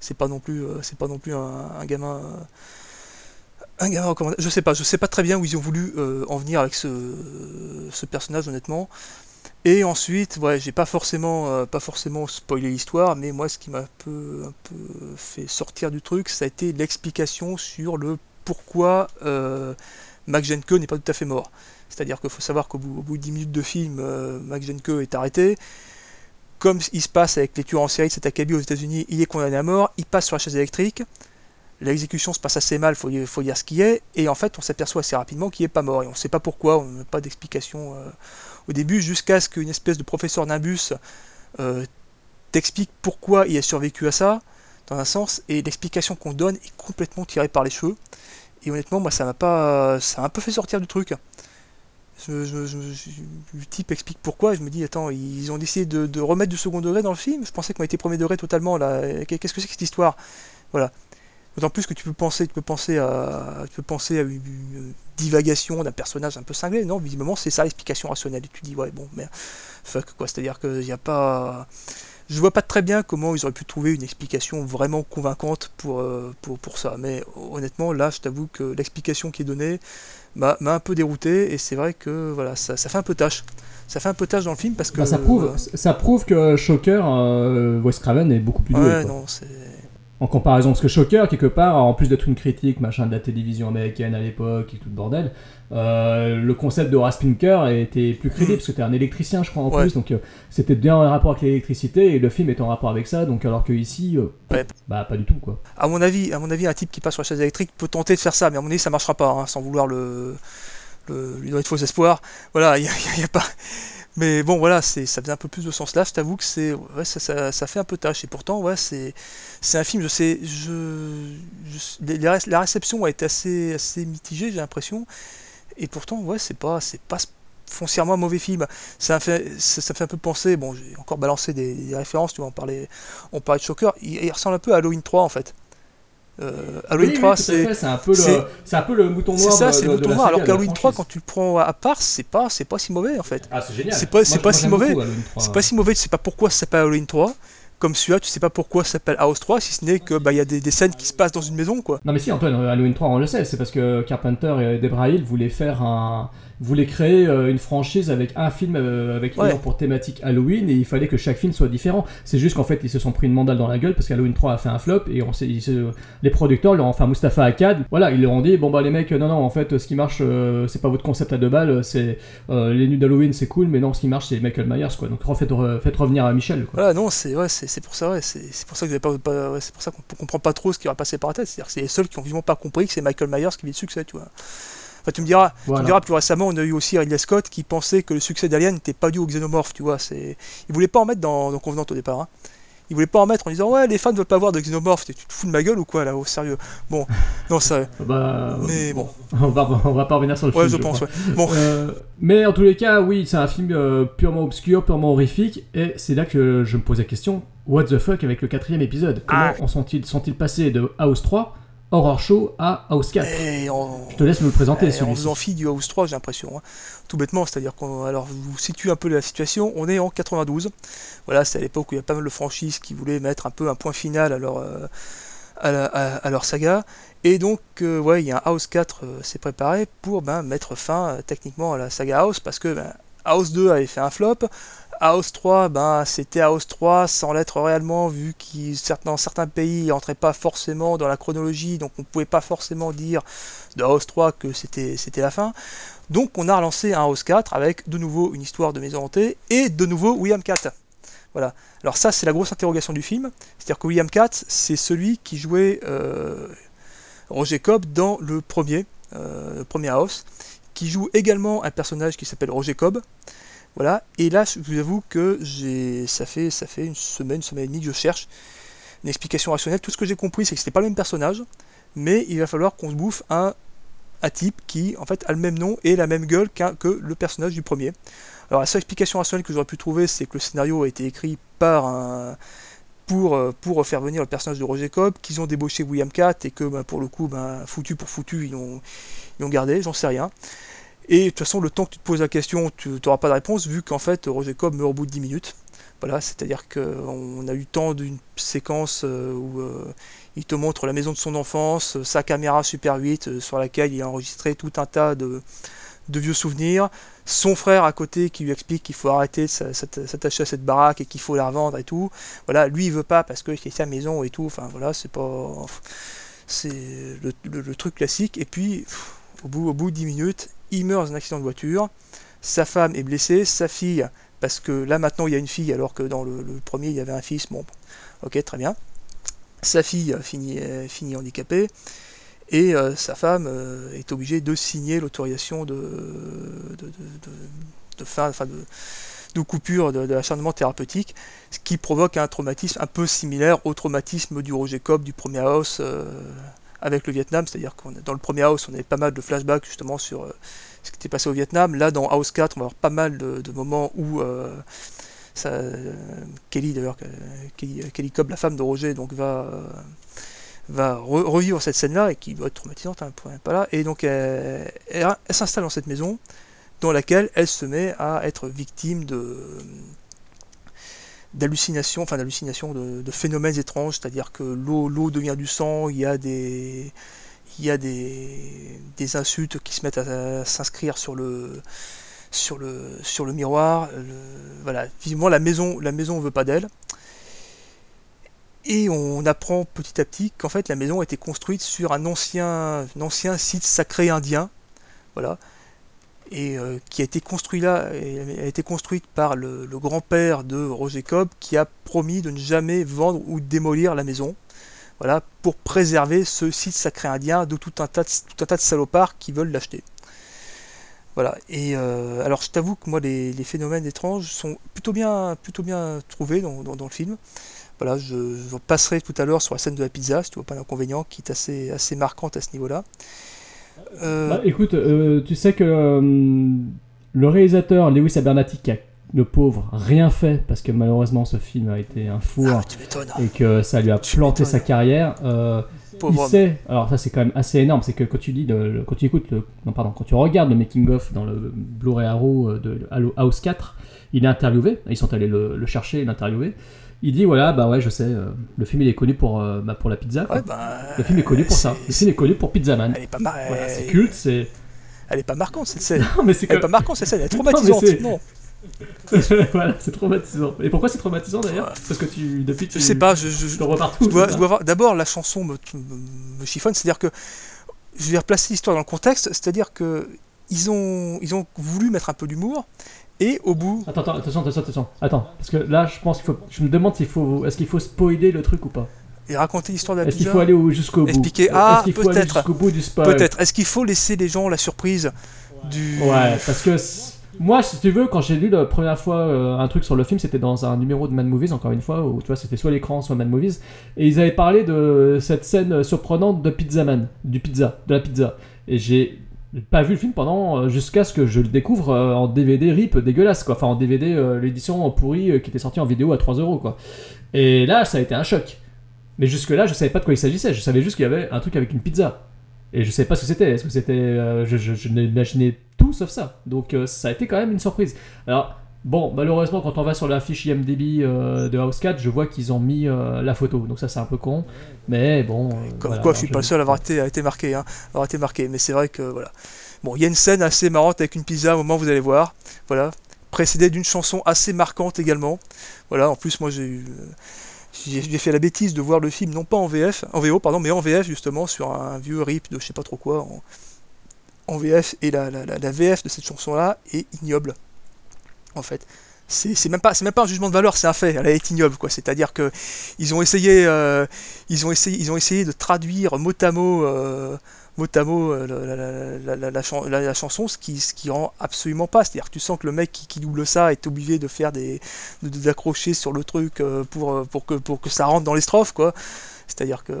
c'est pas non plus, c'est pas non plus un, un gamin. un gamin recommandé. Je sais pas, je sais pas très bien où ils ont voulu euh, en venir avec ce, ce personnage honnêtement. Et ensuite, ouais, j'ai pas forcément, euh, pas forcément spoilé l'histoire, mais moi, ce qui m'a un peu, fait sortir du truc, ça a été l'explication sur le pourquoi euh, Max Jenke n'est pas tout à fait mort. C'est-à-dire qu'il faut savoir qu'au bout, de 10 minutes de film, euh, Max Jenke est arrêté. Comme il se passe avec les tueurs en série de cet acabit aux États-Unis, il est condamné à mort, il passe sur la chaise électrique. L'exécution se passe assez mal, faut, faut dire ce qui est, et en fait, on s'aperçoit assez rapidement qu'il n'est pas mort, et on ne sait pas pourquoi, on n'a pas d'explication euh, au début, jusqu'à ce qu'une espèce de professeur Nimbus euh, t'explique pourquoi il a survécu à ça, dans un sens, et l'explication qu'on donne est complètement tirée par les cheveux. Et honnêtement, moi, ça m'a pas, ça m'a un peu fait sortir du truc. Je- le type explique pourquoi, je me dis, attends, ils ont décidé de, de remettre du second degré dans le film? Je pensais qu'on était premier degré totalement là. Qu'est-ce que c'est que cette histoire? Voilà. D'autant plus que tu peux penser, tu peux penser à, tu peux penser à une, une divagation d'un personnage un peu cinglé. Non, visiblement, c'est ça l'explication rationnelle. Et tu dis, ouais, bon, mais fuck quoi. C'est-à-dire qu'il n'y a pas. Je vois pas très bien comment ils auraient pu trouver une explication vraiment convaincante pour, euh, pour, pour ça. Mais honnêtement, là, je t'avoue que l'explication qui est donnée m'a un peu dérouté. Et c'est vrai que voilà, ça, ça fait un peu tâche. Ça fait un peu tâche dans le film parce que. Bah, ça, prouve, voilà. ça prouve que Shocker, euh, Wes Craven est beaucoup plus doué. Ouais, quoi. non, c'est. En comparaison, parce que Shocker, quelque part, en plus d'être une critique machin de la télévision américaine à l'époque et tout le bordel, euh, le concept de Horace Pinker était plus crédible, Mm. parce que c'était un électricien, je crois, en Ouais. plus, donc euh, c'était bien en rapport avec l'électricité, et le film est en rapport avec ça, donc alors que ici, euh, Ouais. bah pas du tout, quoi. À mon avis, à mon avis, un type qui passe sur la chaise électrique peut tenter de faire ça, mais à mon avis, ça marchera pas, hein, sans vouloir le, le- lui donner de faux espoirs. Voilà, il y a, y a- y a pas. Mais bon, voilà, c'est, ça faisait un peu plus de sens là. Je t'avoue que c'est, ouais, ça, ça, fait un peu tâche. Et pourtant, ouais, c'est, c'est un film. Je sais, je, la réception a été assez, assez mitigée, j'ai l'impression. Et pourtant, ouais, c'est pas, c'est pas foncièrement un mauvais film. Ça fait, ça, fait un peu penser. Bon, j'ai encore balancé des, des références. Tu vois, on parlait, on parlait de Shocker. Il, il ressemble un peu à Halloween 3 en fait. Euh, Halloween Oui, oui, 3, tout à c'est c'est un peu le, c'est- c'est un peu le mouton c'est noir. ça, de- c'est le mouton noir. Alors qu'Halloween 3, franchise. quand tu le prends à part, c'est pas, c'est pas si mauvais en fait. Ah, c'est génial. C'est pas- c'est si mauvais. beaucoup Halloween 3. C'est pas si mauvais, tu sais pas pourquoi ça s'appelle Halloween 3. Comme celui-là, tu sais pas pourquoi ça s'appelle House 3, si ce n'est que bah il y a des, des scènes qui se passent dans une maison quoi. Non mais si Antoine, Halloween 3 on le sait, c'est parce que Carpenter et Debra Hill voulaient faire un... voulaient créer euh, une franchise avec un film euh, avec Ouais. pour thématique Halloween et il fallait que chaque film soit différent. C'est juste qu'en fait ils se sont pris une mandale dans la gueule parce qu'Halloween 3 a fait un flop et on se- les producteurs leur ont enfin Mustapha Akkad, voilà ils leur ont dit bon bah les mecs non non en fait ce qui marche euh, c'est pas votre concept à deux balles, c'est euh, les nuits d'Halloween c'est cool mais non ce qui marche c'est Michael Myers quoi donc refaites, re- faites revenir à Michel quoi. Voilà, non, c'est ouais, c'est pour ça, ouais, c'est pour ça que pas, pas- ouais, c'est pour ça qu'on comprend pas trop ce qui va passer par la tête. C'est-à-dire que c'est les seuls qui ont vivement pas compris que c'est Michael Myers qui vit le succès, tu vois. Enfin, tu me diras, tu me diras plus récemment, on a eu aussi Ridley Scott qui pensait que le succès d'Alien n'était pas dû au xénomorphe, tu vois. C'est, il voulait pas en mettre dans, dans Convenant au départ. Hein. Il voulait pas en mettre en disant ouais les fans ne veulent pas voir de xénomorphe. Tu te fous de ma gueule ou quoi là, au sérieux? Bon, non ça. Bah, Mais bon. on va, on va pas revenir sur le Ouais, film. je pense, crois. ouais. Bon. Euh, mais en tous les cas, oui, c'est un film euh, purement obscur, purement horrifique, et c'est là que je me pose la question what the fuck avec le quatrième épisode? Comment Ah. en sont-ils sont-ils passés de House 3, Horror Show, à House 4 Et on- Je te laisse me le présenter, on celui-ci. vous en fie du House 3, j'ai l'impression. hein. Tout bêtement, c'est-à-dire qu'on. Alors, je vous situe un peu la situation. On est en 92. Voilà, c'est à l'époque où il y a pas mal de franchises qui voulaient mettre un peu un point final à leur, euh, à la- à- à leur saga. Et donc, euh, ouais, il y a un House 4 euh, s'est préparé pour ben, mettre fin euh, techniquement à la saga House parce que ben, House 2 avait fait un flop. House 3, ben, c'était House 3 sans l'être réellement, vu que dans certains pays, il n'entrait pas forcément dans la chronologie, donc on ne pouvait pas forcément dire de House 3 que c'était la fin. Donc on a relancé un House 4 avec de nouveau une histoire de maison hantée et de nouveau William 4. Voilà. Alors ça, c'est la grosse interrogation du film. C'est-à-dire que William 4, c'est celui qui jouait euh, Roger Cobb dans le premier, euh, le premier House, qui joue également un personnage qui s'appelle Roger Cobb. Voilà. Et là, je vous avoue que j'ai, ça fait, ça fait une semaine, une semaine et demie que je cherche une explication rationnelle. Tout ce que j'ai compris, c'est que c'était pas le même personnage, mais il va falloir qu'on se bouffe un, type qui, en fait, a le même nom et la même gueule que le personnage du premier. Alors la seule explication rationnelle que j'aurais pu trouver, c'est que le scénario a été écrit par euh, pour faire venir le personnage de Roger Cobb, qu'ils ont débauché William Cat et que bah, pour le coup, bah, foutu pour foutu, ils l'ont ils l'ont gardé, j'en sais rien. Et de toute façon, le temps que tu te poses la question, tu n'auras pas de réponse, vu qu'en fait, Roger Cobb meurt au bout de 10 minutes. Voilà, c'est-à-dire qu'on a eu temps d'une séquence euh, où euh, il te montre la maison de son enfance, euh, sa caméra Super 8 euh, sur laquelle il a enregistré tout un tas de, de vieux souvenirs, son frère à côté qui lui explique qu'il faut arrêter de s'a- s'atta- s'attacher à cette baraque et qu'il faut la revendre et tout. Voilà, lui il veut pas parce que c'est sa maison et tout. Enfin voilà, c'est pas, c'est le, truc classique. Et puis au bout au bout de 10 minutes, il meurt dans un accident de voiture. Sa femme est blessée, sa fille parce que là maintenant il y a une fille alors que dans le, premier il y avait un fils. Bon, ok très bien. Sa fille euh, finit, euh, finit handicapée et euh, sa femme est obligée de signer l'autorisation de, de, fin, de, coupure de, l'acharnement thérapeutique, ce qui provoque un traumatisme un peu similaire au traumatisme du Roger Cobb du premier House avec le Vietnam, c'est-à-dire qu'on dans le premier House on avait pas mal de flashbacks justement sur euh, ce qui était passé au Vietnam, là dans House 4 on va avoir pas mal de, moments où euh, Kelly d'ailleurs, euh, Kelly, Cobb, la femme de Roger, donc va va re- revivre cette scène-là et qui doit être traumatisante, hein, pour- pas là. Et donc elle s'installe dans cette maison dans laquelle elle se met à être victime de d'hallucinations, enfin d'hallucinations, de, phénomènes étranges, c'est-à-dire que l'eau devient du sang, il y a des il y a des, des insultes qui se mettent à, s'inscrire sur le sur le sur le miroir, voilà, visiblement la maison la maison veut pas d'elle. Et on apprend petit à petit qu'en fait la maison a été construite sur un ancien, un ancien site sacré indien, voilà, et euh, qui a été construite par le, grand-père de Roger Cobb, qui a promis de ne jamais vendre ou démolir la maison, voilà, pour préserver ce site sacré indien de tout un tas de, salopards qui veulent l'acheter. Voilà. Et euh, alors, je t'avoue que moi, les, phénomènes étranges sont plutôt bien, plutôt bien trouvés dans, le film. Voilà, je, passerai tout à l'heure sur la scène de la pizza, si tu vois pas d'inconvénient, qui est assez marquante à ce niveau-là. Euh, Bah, écoute, euh, tu sais que euh, le réalisateur Lewis Abernathy, qui a le pauvre rien fait parce que malheureusement ce film a été un four Ah, et que ça lui a planté sa carrière. euh, il sait, alors ça c'est quand même assez énorme, c'est que quand tu le, le- quand tu écoutes, le, non pardon, quand tu regardes le making of dans le Blu-ray Arrow de Halo House 4, il est interviewé, ils sont allés le, le chercher, l'interviewer. Il dit voilà bah ouais je sais, euh, le film il est connu pour euh, bah, pour la pizza. quoi. Ouais, bah, le film est connu pour ça. Le film est connu pour Pizza Man. Elle est pas mar- Voilà, c'est culte, c'est. Elle est pas marquante cette scène. Non, mais c'est Elle est pas marquante cette scène, elle est traumatisante. Non, voilà, c'est traumatisant. Et pourquoi c'est traumatisant d'ailleurs Parce que tu depuis tu. je sais pas, je, je, vois partout. je dois, c'est je ça dois voir. D'abord, la chanson me, me, me chiffonne, c'est-à-dire que je vais replacer l'histoire dans le contexte, c'est-à-dire que ils ont, ils ont voulu mettre un peu d'humour. Et au bout. Attends, attends, attention, attention, attention. Attends, parce que là, je pense qu'il faut. Je me demande s'il faut. Est-ce qu'il faut spoiler le truc ou pas? Et raconter l'histoire de la Est-ce qu'il pizza. faut aller au- jusqu'au bout? Expliquer. Est-ce Ah, qu'il faut aller peut-être. jusqu'au bout du spoil? Peut-être. Est-ce qu'il faut laisser les gens la surprise du. Ouais, parce que moi, si tu veux, quand j'ai lu la première fois euh, un truc sur le film, c'était dans un numéro de Mad Movies, encore une fois, où tu vois, c'était soit l'écran, soit Mad Movies, et ils avaient parlé de cette scène surprenante de Pizza Man, du pizza, de la pizza. Et j'ai pas vu le film pendant euh, jusqu'à ce que je le découvre euh, en DVD rip dégueulasse, quoi. Enfin, en DVD, euh, l'édition pourrie qui était sortie en vidéo à 3 euros, quoi. Et là, ça a été un choc. Mais jusque-là, je savais pas de quoi il s'agissait. Je savais juste qu'il y avait un truc avec une pizza. Et je savais pas ce que c'était. Est-ce que c'était. je je, je n'imaginais tout sauf ça. Donc ça a été quand même une surprise. Alors, bon, malheureusement, quand on va sur la fiche IMDb euh, de House 4, je vois qu'ils ont mis euh, la photo. Donc ça, c'est un peu con. Mais bon. euh, Comme voilà, quoi, je suis pas le seul à avoir été, à été marqué. Hein, avoir été marqué. Mais c'est vrai que voilà. Bon, il y a une scène assez marrante avec une pizza. Au moment où vous allez voir, voilà, précédée d'une chanson assez marquante également. Voilà. En plus, moi, j'ai eu. J'ai j'ai fait la bêtise de voir le film non pas en VF, en VO pardon, mais en VF justement sur un vieux rip de je sais pas trop quoi en, en VF et la, la, la- la VF de cette chanson là est ignoble en fait. C'est même pas un jugement de valeur, c'est un fait. Elle est ignoble quoi. C'est-à-dire que ils ont essayé euh, ils ont essayé ils ont essayé de traduire mot à mot la, la- la- la- la chan- la- la chanson, ce qui rend absolument pas. C'est-à-dire que tu sens que le mec qui, double ça est obligé de faire des de- de- d'accrocher sur le truc euh, pour euh, pour que ça rentre dans les strophes quoi. C'est-à-dire que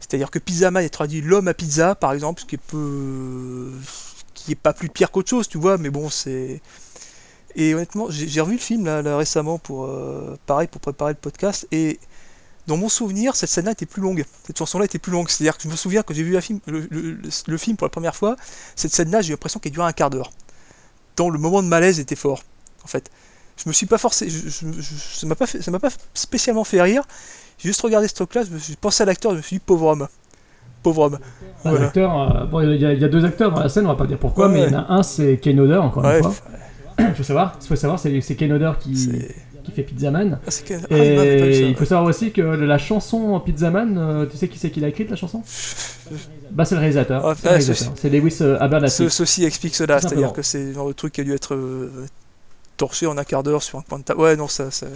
c'est-à-dire que Pizza Man est traduit l'homme à pizza par exemple, ce qui est peu qui est pas plus pire qu'autre chose, tu vois, mais bon, c'est et honnêtement, j'ai revu le film là, là, récemment pour euh, pareil pour préparer le podcast et dans mon souvenir, cette scène-là était plus longue. Cette chanson-là était plus longue. C'est-à-dire que je me souviens quand j'ai vu la film, le, le- le- le film pour la première fois, cette scène-là, j'ai l'impression qu'elle durait un quart d'heure. Tant le moment de malaise était fort, en fait. Je me suis pas forcé, je, je- je- ça m'a pas fait- ça m'a pas spécialement fait rire. J'ai juste regardé ce truc-là, je me suis pensé à l'acteur, je me suis dit pauvre homme, pauvre homme. Voilà. l'acteur, euh, bon, il y, a- il y a deux acteurs dans la scène, on va pas dire pourquoi, Ouais, mais il y en a un, c'est Kane Hodder, encore Ouais, une fois. Il faut savoir, faut savoir c'est c'est Kane Hodder qui, qui fait Pizza Man. Ah, que- ah, pas Et ça, il faut savoir aussi que la chanson Pizza Man, euh, tu sais qui c'est qui l'a écrite la chanson? Bah c'est le réalisateur. Ah, c'est le ouais, réalisateur. C'est Lewis euh, Abernathy. Ce- ceci explique cela, c'est-à-dire que c'est le genre de truc qui a dû être euh, torché en un quart d'heure sur un coin de table. Ouais, non, ça, ça-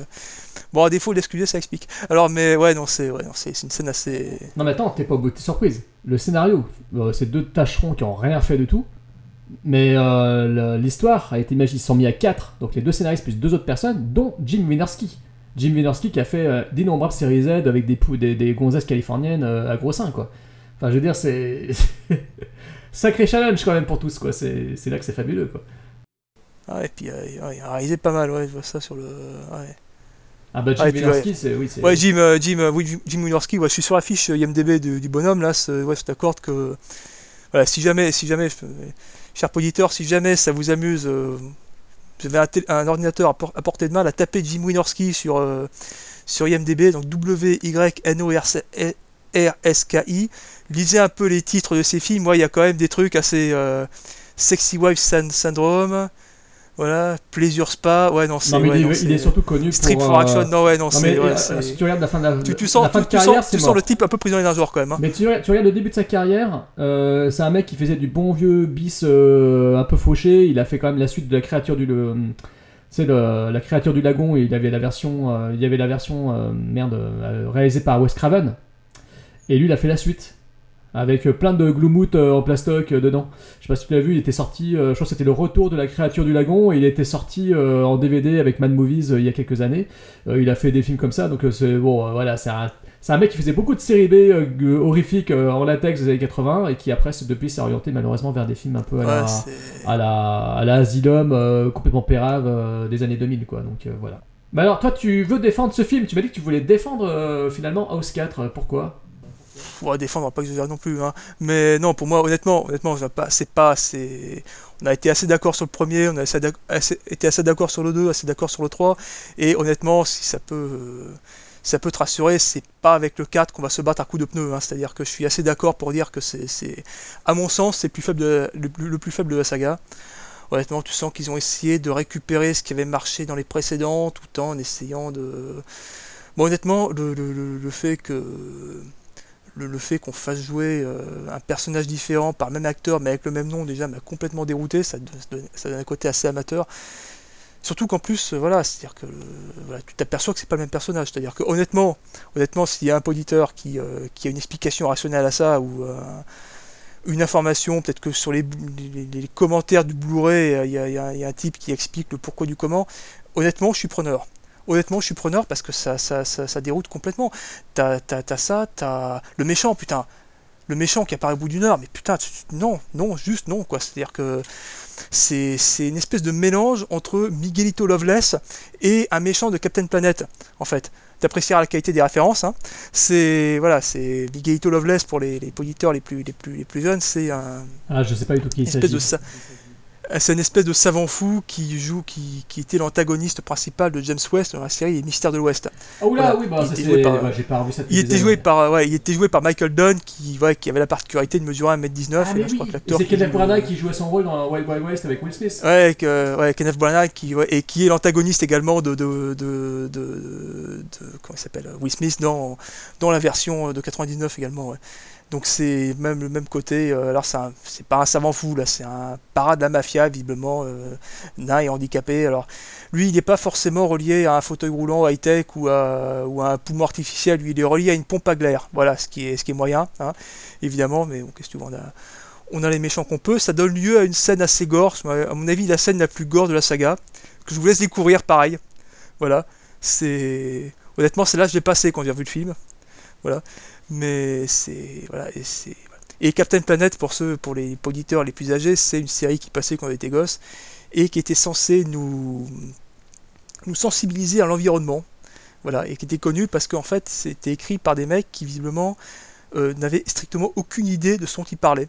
Bon, à défaut l'excuser, ça explique. Alors, mais ouais, non, c'est ouais, non, c'est une scène assez. Non mais attends, t'es pas au bout de tes surprises. Le scénario, euh, c'est deux tâcherons qui ont rien fait de tout. Mais euh, l'histoire a été imaginée, ils sont mis à 4, donc les deux scénaristes plus deux autres personnes, dont Jim Wynorski. Jim Wynorski qui a fait euh, d'innombrables séries Z avec des, des, des gonzesses californiennes euh, à gros seins, quoi. Enfin, je veux dire, c'est. Sacré challenge quand même pour tous, quoi. C'est là que c'est fabuleux, quoi. Ah, et puis, il a réalisé pas mal, ouais, je vois ça sur le. Ouais, Ah bah Jim Ah, Wynorski, ouais. c'est. Oui, c'est. Ouais, Jim, Jim, oui, Jim- Jim Wynorski, ouais, je suis sur la fiche IMDB du, du bonhomme, là, ouais, je t'accorde que. Voilà, si jamais, si jamais, cher auditeur, si jamais ça vous amuse, euh, vous avez un, ordinateur à, por- à portée de main, là, tapez Jim Wynorski sur, euh, sur IMDB, donc W-Y-N-O-R-S-K-I. Lisez un peu les titres de ces films, moi, il y a quand même des trucs assez. euh, Sexy Wife Syn- Syndrome, voilà, Pleasure Spa, ouais, non, c'est. Non, mais ouais, il, est- il surtout connu Strip pour. for euh, Action, non, ouais, non, Non, c'est. mais ouais, euh, c'est- si tu regardes la fin de la, tu, tu la sens, fin tu, de carrière, tu sens le type un peu prisonnier d'un jour quand même. hein. Mais tu, tu regardes le début de sa carrière, euh, c'est un mec qui faisait du bon vieux bis euh, un peu fauché. Il a fait quand même la suite de la créature du le, c'est le- la créature du lagon. Et il avait la version, euh, il y avait la version merde réalisée par Wes Craven. Et lui, il a fait la suite avec euh, plein de gloumout euh, en plastoc euh, dedans. Je sais pas si tu l'as vu, il était sorti. je crois que c'était le retour de la créature du lagon. Et il était sorti en DVD avec Mad Movies il y a quelques années. Il a fait des films comme ça, donc c'est bon, voilà, c'est un, mec qui faisait beaucoup de séries B horrifiques en latex des années 80 et qui après, depuis, s'est orienté malheureusement vers des films un peu à la, Ouais, c'est- à la, à la Asylum, euh, complètement pérave euh, des années 2000, quoi. Donc euh, voilà. Mais alors, toi, tu veux défendre ce film? Tu m'as dit que tu voulais défendre finalement House 4. euh, Pourquoi? Va défendre, on va pas exagérer non plus, hein. Mais non, pour moi, honnêtement, honnêtement, je pas, c'est pas, c'est, on a été assez d'accord sur le premier, on a été assez d'accord sur le 2, assez d'accord sur le 3, et honnêtement, si ça peut, ça peut te rassurer, c'est pas avec le 4 qu'on va se battre à coups de pneus, hein. C'est-à-dire que je suis assez d'accord pour dire que c'est, à mon sens, c'est plus faible de, le, plus- le plus faible de la saga. Honnêtement, tu sens qu'ils ont essayé de récupérer ce qui avait marché dans les précédents, tout en essayant de. Bon, honnêtement, le- le- le fait que le, fait qu'on fasse jouer euh, un personnage différent par même acteur mais avec le même nom déjà m'a complètement dérouté, ça, donne- un côté assez amateur. Surtout qu'en plus, euh, voilà, c'est-à-dire que euh, tu t'aperçois que c'est pas le même personnage. C'est-à-dire que honnêtement, honnêtement, s'il y a un auditeur qui, a une explication rationnelle à ça ou une information, peut-être que sur les, commentaires du Blu-ray, il y a un type qui explique le pourquoi du comment. Honnêtement, je suis preneur. Honnêtement, je suis preneur parce que ça, ça, ça, ça déroute complètement. T'as, t'as, t'as ça, t'as le méchant, putain. Le méchant qui apparaît au bout d'une heure, mais putain, non, non, juste non, quoi. C'est-à-dire que c'est, c'est une espèce de mélange entre Miguelito Loveless et un méchant de Captain Planet, en fait. T'apprécieras la qualité des références. Hein. C'est voilà, c'est Miguelito Loveless pour les, les auditeurs les plus, les plus, les plus jeunes. C'est un, Ah, je sais pas du tout qui il s'agit. de sa- c'est une espèce de savant fou qui joue, qui, qui était l'antagoniste principal de James West dans la série Les Mystères de l'Ouest. Ah oula, Voilà. oui, bah, Il était c'est. joué par- ouais, j'ai pas revu ça depuis Il était années. joué par, ouais, il était joué par Michael Dunn qui, ouais, qui avait la particularité de mesurer 1m19. Ah, et là, je crois oui. que Et l'acteur c'est Kenneth joue- Branagh qui jouait son rôle dans Wild Wild West avec Will Smith. Ouais, ouais, Kenneth Branagh qui, ouais, et qui est l'antagoniste également de, de, de, de, de- comment il s'appelle Will Smith dans, dans la version de 99 également. ouais. Donc c'est même le même côté. euh, alors c'est pas un savant fou là, c'est un parade de la mafia visiblement euh, nain et handicapé. Alors lui il n'est pas forcément relié à un fauteuil roulant high tech ou à, un poumon artificiel. Lui il est relié à une pompe à glaire. Voilà ce qui est ce qui est moyen, hein, évidemment. Mais qu'est-ce on a les méchants qu'on peut. Ça donne lieu à une scène assez gore. À mon avis, la scène la plus gore de la saga. Que je vous laisse découvrir pareil. Voilà. C'est. Honnêtement, c'est là que je l'ai passé quand j'ai revu le film. Voilà. Mais c'est. Voilà. Et c'est. Et Captain Planet, pour ceux, pour les auditeurs les plus âgés, c'est une série qui passait quand on était gosse et qui était censée nous, nous sensibiliser à l'environnement. Voilà. Et qui était connue parce qu'en fait, c'était écrit par des mecs qui visiblement euh, n'avaient strictement aucune idée de ce dont ils parlaient.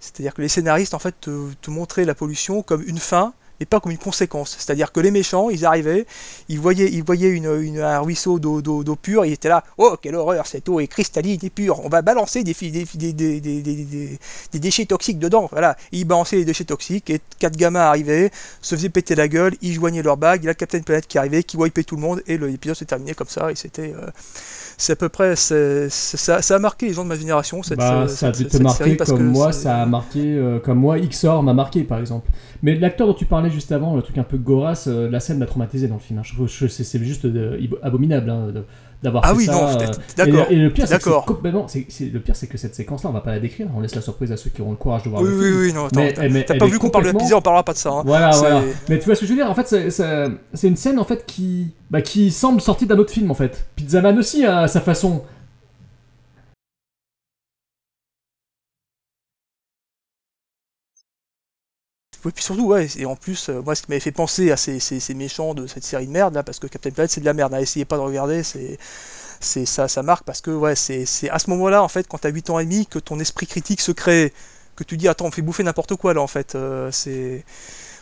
C'est-à-dire que les scénaristes en fait te montraient la pollution comme une fin et pas comme une conséquence. C'est-à-dire que les méchants, ils arrivaient, ils voyaient, ils voyaient une, un ruisseau d'eau, pure, ils étaient là, oh quelle horreur, cette eau est cristalline et pure, on va balancer des, des, des, des, déchets toxiques dedans. Voilà, ils balançaient les déchets toxiques et quatre gamins arrivaient, se faisaient péter la gueule, ils joignaient leur bague, il y a Captain Planet qui arrivait, qui wipait tout le monde et l'épisode s'est terminé comme ça et c'était... euh, c'est à peu près, c'est- ça, ça a marqué les gens de ma génération cette, Bah, ça a cette- dû te cette marquer série parce comme que moi, ça a marqué, euh, comme moi, XOR m'a marqué par exemple. Mais l'acteur dont tu parlais juste avant, le truc un peu gorasse, euh, la scène m'a traumatisé dans le film. hein. Je c'est juste euh, abominable hein, de- d'avoir Ah fait oui, ça. non, euh, t'es- et t'es d'accord, Et, le pire, c'est que le pire, c'est cette séquence-là, on va pas la décrire. On laisse la surprise à ceux qui auront le courage de voir Oui, le oui, film. oui, non, attends, Mais- t'as pas vu qu'on parle de la pizza, on parlera pas de ça. hein. Voilà, C'est- voilà. Mais tu vois ce que je veux dire En fait, c'est une scène en fait qui, bah, qui semble sortie d'un autre film en fait. Pizzaman aussi à sa façon. Et puis surtout, ouais, et en plus, euh, moi, ce qui m'avait fait penser à ces, ces- ces méchants de cette série de merde, là, parce que Captain Planet, c'est de la merde, hein, essayez pas de regarder, c'est, c'est ça, ça marque, parce que, ouais, c'est, c'est à ce moment-là, en fait, quand t'as 8 ans et demi, que ton esprit critique se crée, que tu dis, attends, on fait bouffer n'importe quoi, là, en fait, euh, c'est,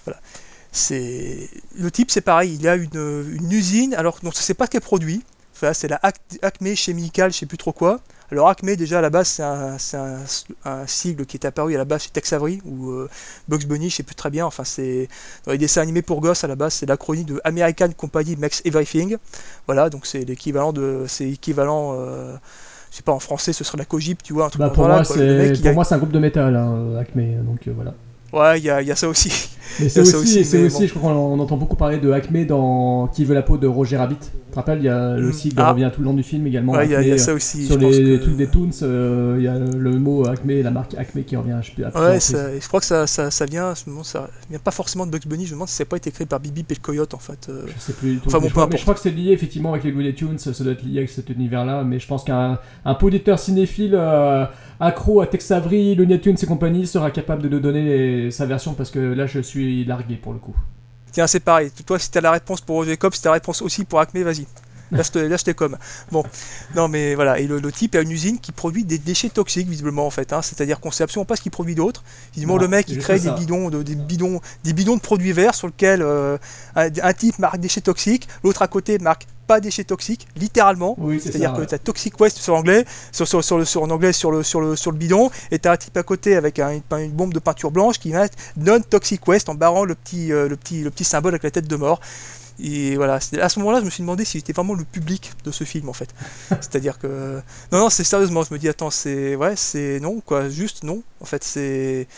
voilà. C'est, le type, c'est pareil, il a une, une usine, alors, on ne sait pas quel produit, enfin, c'est la Ac- Acme Chemical, je sais plus trop quoi, alors Acme, déjà, à la base, c'est un, c'est un, un sigle qui est apparu à la base chez Tex Avery, ou euh, Bugs Bunny, je sais plus très bien, enfin c'est dans les dessins animés pour gosses à la base, c'est l'acronyme de American Company Makes Everything. Voilà, donc c'est l'équivalent de c'est équivalent euh, je sais pas en français ce serait la Cogip, tu vois, un truc Bah, comme pour moi, quoi. Mec, pour a- moi, c'est un groupe de métal, hein, Acme. Donc euh, voilà. Ouais, il y y a ça aussi. Mais c'est aussi, aussi bon. je crois qu'on on entend beaucoup parler de Acme dans Qui veut la peau de Roger Rabbit. Tu te rappelles, il y a le Mm. sigle Ah. revient tout le long du film également. Ouais, il y a- y ça aussi, Sur je les que- trucs des Toons, euh, il y a le mot Acme, la marque Acme qui revient. Je Ouais, ça- je crois que ça, ça, ça vient, demande, ça vient pas forcément de Bugs Bunny, je me demande si ça n'a pas été créé par Bibi et le Coyote en fait. euh. Je sais plus du tout. Enfin bon, je, crois, mais je crois que c'est lié effectivement avec les Looney Tunes, ça doit être lié avec cet univers-là, mais je pense qu'un un poditeur cinéphile euh, accro à Tex Avery, Looney Tunes et compagnie sera capable de nous donner les- sa version parce que là je suis largué pour le coup. Tiens, c'est pareil. Toi, si t'as la réponse pour Roger Cobb, si t'as la réponse aussi pour Acme, vas-y. Là, je te, là, je t'ai comme. Bon, non, mais voilà. Et le, le type a une usine qui produit des déchets toxiques, visiblement, en fait. hein. C'est-à-dire qu'on sait absolument pas ce qu'il produit d'autre. Visiblement, Non, le mec, il crée des bidons, de, des, bidons, des bidons de produits verts sur lesquels euh, un, un type marque déchets toxiques, l'autre à côté marque pas déchets toxiques, littéralement. Oui, c'est C'est-à-dire que tu as Toxic Waste sur anglais, sur, sur, sur le, sur, en anglais sur le, sur, le, sur le bidon, et tu as un type à côté avec un- une, une bombe de peinture blanche qui met Non-Toxic Waste en barrant le petit, euh, le, petit, le petit symbole avec la tête de mort. Et voilà, à ce moment-là, je me suis demandé si c'était vraiment le public de ce film en fait. C'est-à-dire que. Non, non, c'est sérieusement, je me dis, attends, c'est. Ouais, c'est. Non, quoi, juste non. En fait, c'est.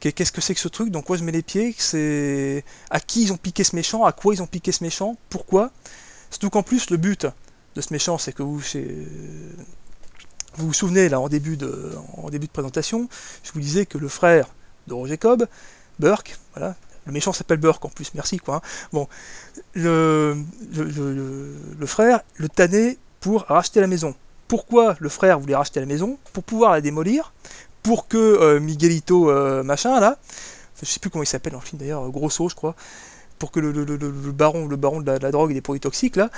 Qu'est- Qu'est-ce que c'est que ce truc Dans quoi je mets les pieds C'est à qui ils ont piqué ce méchant À quoi ils ont piqué ce méchant Pourquoi Surtout qu'en plus, le but de ce méchant, c'est que vous, vous vous souvenez là en début de, en début de présentation, je vous disais que le frère de Roger Cobb, Burke, voilà, le méchant s'appelle Burke en plus, merci quoi. hein. Bon, le, frère le tannait pour racheter la maison. Pourquoi le frère voulait racheter la maison? Pour pouvoir la démolir, pour que euh, Miguelito euh, machin là, je sais plus comment il s'appelle le film d'ailleurs, Grosso je crois, pour que le, baron, le baron de la, drogue et des produits toxiques là,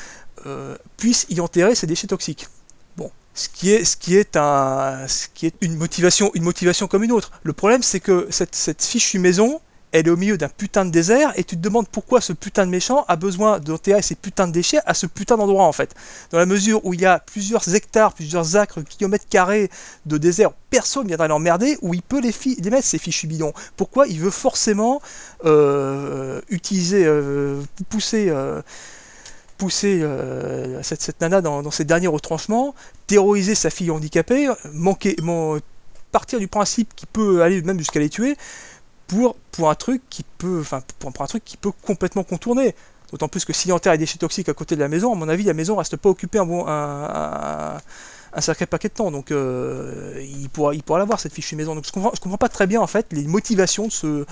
euh, puisse y enterrer ses déchets toxiques. Bon, ce qui est, ce qui est un, ce qui est une motivation, une motivation comme une autre. Le problème c'est que cette fichue maison, elle est au milieu d'un putain de désert et tu te demandes pourquoi ce putain de méchant a besoin d'enterrer ses putains de déchets à ce putain d'endroit en fait. Dans la mesure où il y a plusieurs hectares, plusieurs acres, kilomètres carrés de désert, personne ne viendra l'emmerder, où il peut les, mettre ces fichus bidons. Pourquoi il veut forcément euh, utiliser, euh, pousser, euh, pousser cette, nana dans, ses derniers retranchements, terroriser sa fille handicapée, partir du principe qu'il peut aller même jusqu'à les tuer pour, pour un truc qui peut, enfin pour, pour un truc qui peut complètement contourner. D'autant plus que s'il enterre les déchets toxiques à côté de la maison, à mon avis, la maison reste pas occupée un, bon, un, un- sacré paquet de temps. Donc euh, il pourra, il pourra l'avoir cette fichue maison. Donc je comprends, je comprends pas très bien en fait les motivations de ce,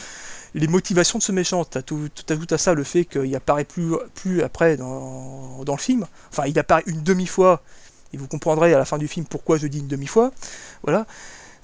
les motivations de ce méchant. T'as tout, tout, à ça le fait qu'il apparaît plus, plus après dans, dans le film. Enfin, il apparaît une demi-fois. Et vous comprendrez à la fin du film pourquoi je dis une demi-fois. Voilà.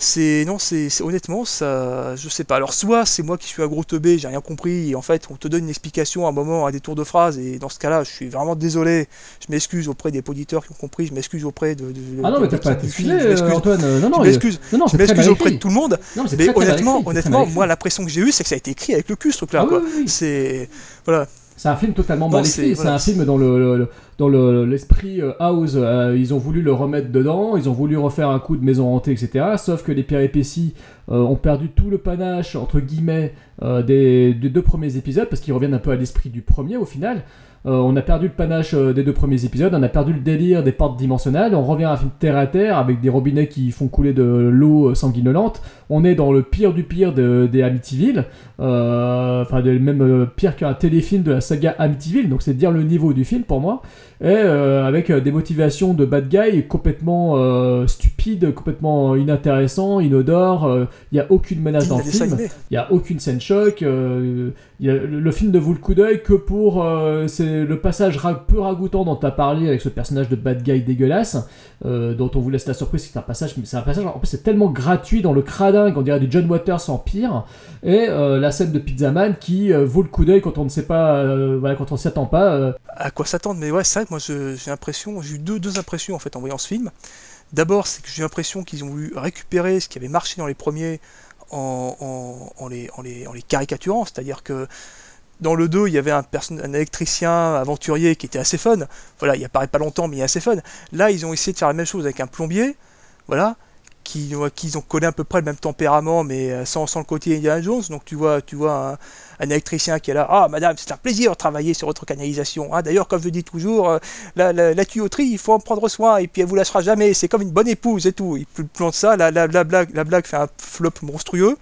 C'est non, c'est honnêtement ça, je sais pas. Alors soit c'est moi qui suis un gros teubé, j'ai rien compris et en fait on te donne une explication à un moment à des tours de phrase et dans ce cas-là je suis vraiment désolé. Je m'excuse auprès des auditeurs qui ont compris, je m'excuse auprès de, de- Ah non, mais t'as pas à t'excuser, Antoine. Non, non, je m'excuse. non, non, je m'excuse auprès de tout le monde. Non, mais c'est mais très, très mal honnêtement, honnêtement, moi l'impression que j'ai eue c'est que ça a été écrit avec le cul ce truc-là. Ah oui, quoi. oui, oui. C'est voilà. C'est un film totalement mal c'est- écrit. C'est un film dans le, dans l'esprit euh, House. euh, ils ont voulu le remettre dedans. Ils ont voulu refaire un coup de maison hantée, etc. Sauf que les péripéties euh, ont perdu tout le panache entre guillemets euh, des, des deux premiers épisodes parce qu'ils reviennent un peu à l'esprit du premier au final. Euh, on a perdu le panache euh, des deux premiers épisodes, on a perdu le délire des portes dimensionnelles, on revient à un film terre à terre avec des robinets qui font couler de l'eau euh, sanguinolente. On est dans le pire du pire de- des Amityville, enfin même pire qu'un téléfilm de la saga Amityville, donc c'est dire le niveau du film pour moi. Et euh, avec euh, des motivations de bad guy complètement euh, stupides, complètement inintéressants, inodores. euh, Il n'y a aucune menace dans le film. Il n'y a aucune scène choc. euh, y a- le, film ne vaut le coup d'œil que pour euh, c'est le passage ra- peu ragoûtant dont tu as parlé avec ce personnage de bad guy dégueulasse, euh, dont on vous laisse la surprise. C'est un passage, mais c'est un passage. En plus, c'est tellement gratuit dans le cradin qu'on dirait du John Waters en pire. Et euh, la scène de Pizza Man qui euh, vaut le coup d'œil quand on ne sait pas, euh, voilà, quand on s'y attend pas. euh, à quoi s'attendre. Mais ouais, c'est moi j'ai l'impression, j'ai eu deux, impressions en fait en voyant ce film. D'abord, c'est que j'ai l'impression qu'ils ont voulu récupérer ce qui avait marché dans les premiers en, les, caricaturant. C'est-à-dire que dans le 2, il y avait un, un électricien aventurier qui était assez fun. Voilà, il apparaît pas longtemps, mais il est assez fun. Là, ils ont essayé de faire la même chose avec un plombier. Voilà. Qui, ont collé à peu près le même tempérament, mais euh, sans, sans le côté Indiana Jones. Donc tu vois, tu vois un, un électricien qui est là. Ah, madame, c'est un plaisir de travailler sur votre canalisation. hein. D'ailleurs, comme je dis toujours, euh, la, la- tuyauterie, il faut en prendre soin et puis elle vous lâchera jamais. C'est comme une bonne épouse et tout. Il plante ça, la, la, la blague, la blague fait un flop monstrueux.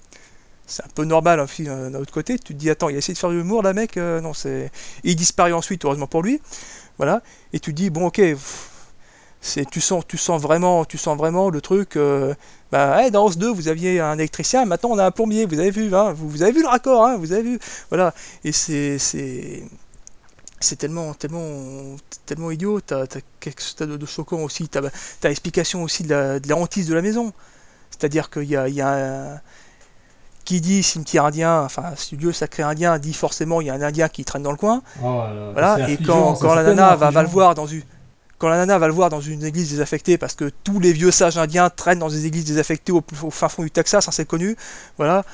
C'est un peu normal, hein, fi- euh, d'un autre côté. Tu te dis, attends, il a essayé de faire de l'humour, là, mec Euh, Non, c'est. Il disparaît ensuite, heureusement pour lui. Voilà. Et tu te dis, bon, ok. C'est, tu, sens, tu, sens vraiment, tu sens vraiment le truc. euh, bah, hey, dans House 2, vous aviez un électricien, maintenant on a un plombier, vous avez vu, hein, vous, vous avez vu le raccord, hein, vous avez vu. Voilà. Et c'est. c'est c'est tellement, tellement, tellement idiot. T'as, t'as quelque chose de, de choquant aussi. T'as, t'as l'explication aussi de la, de la hantise de la maison. C'est-à-dire qu'il y a, il y a un- qui dit cimetière indien, enfin studio sacré indien, dit forcément il y a un indien qui traîne dans le coin. Oh là là, voilà. Et quand, quand la nana va, va le voir dans une quand la nana va le voir dans une église désaffectée, parce que tous les vieux sages indiens traînent dans des églises désaffectées au, fin fond du Texas, hein, c'est connu, voilà.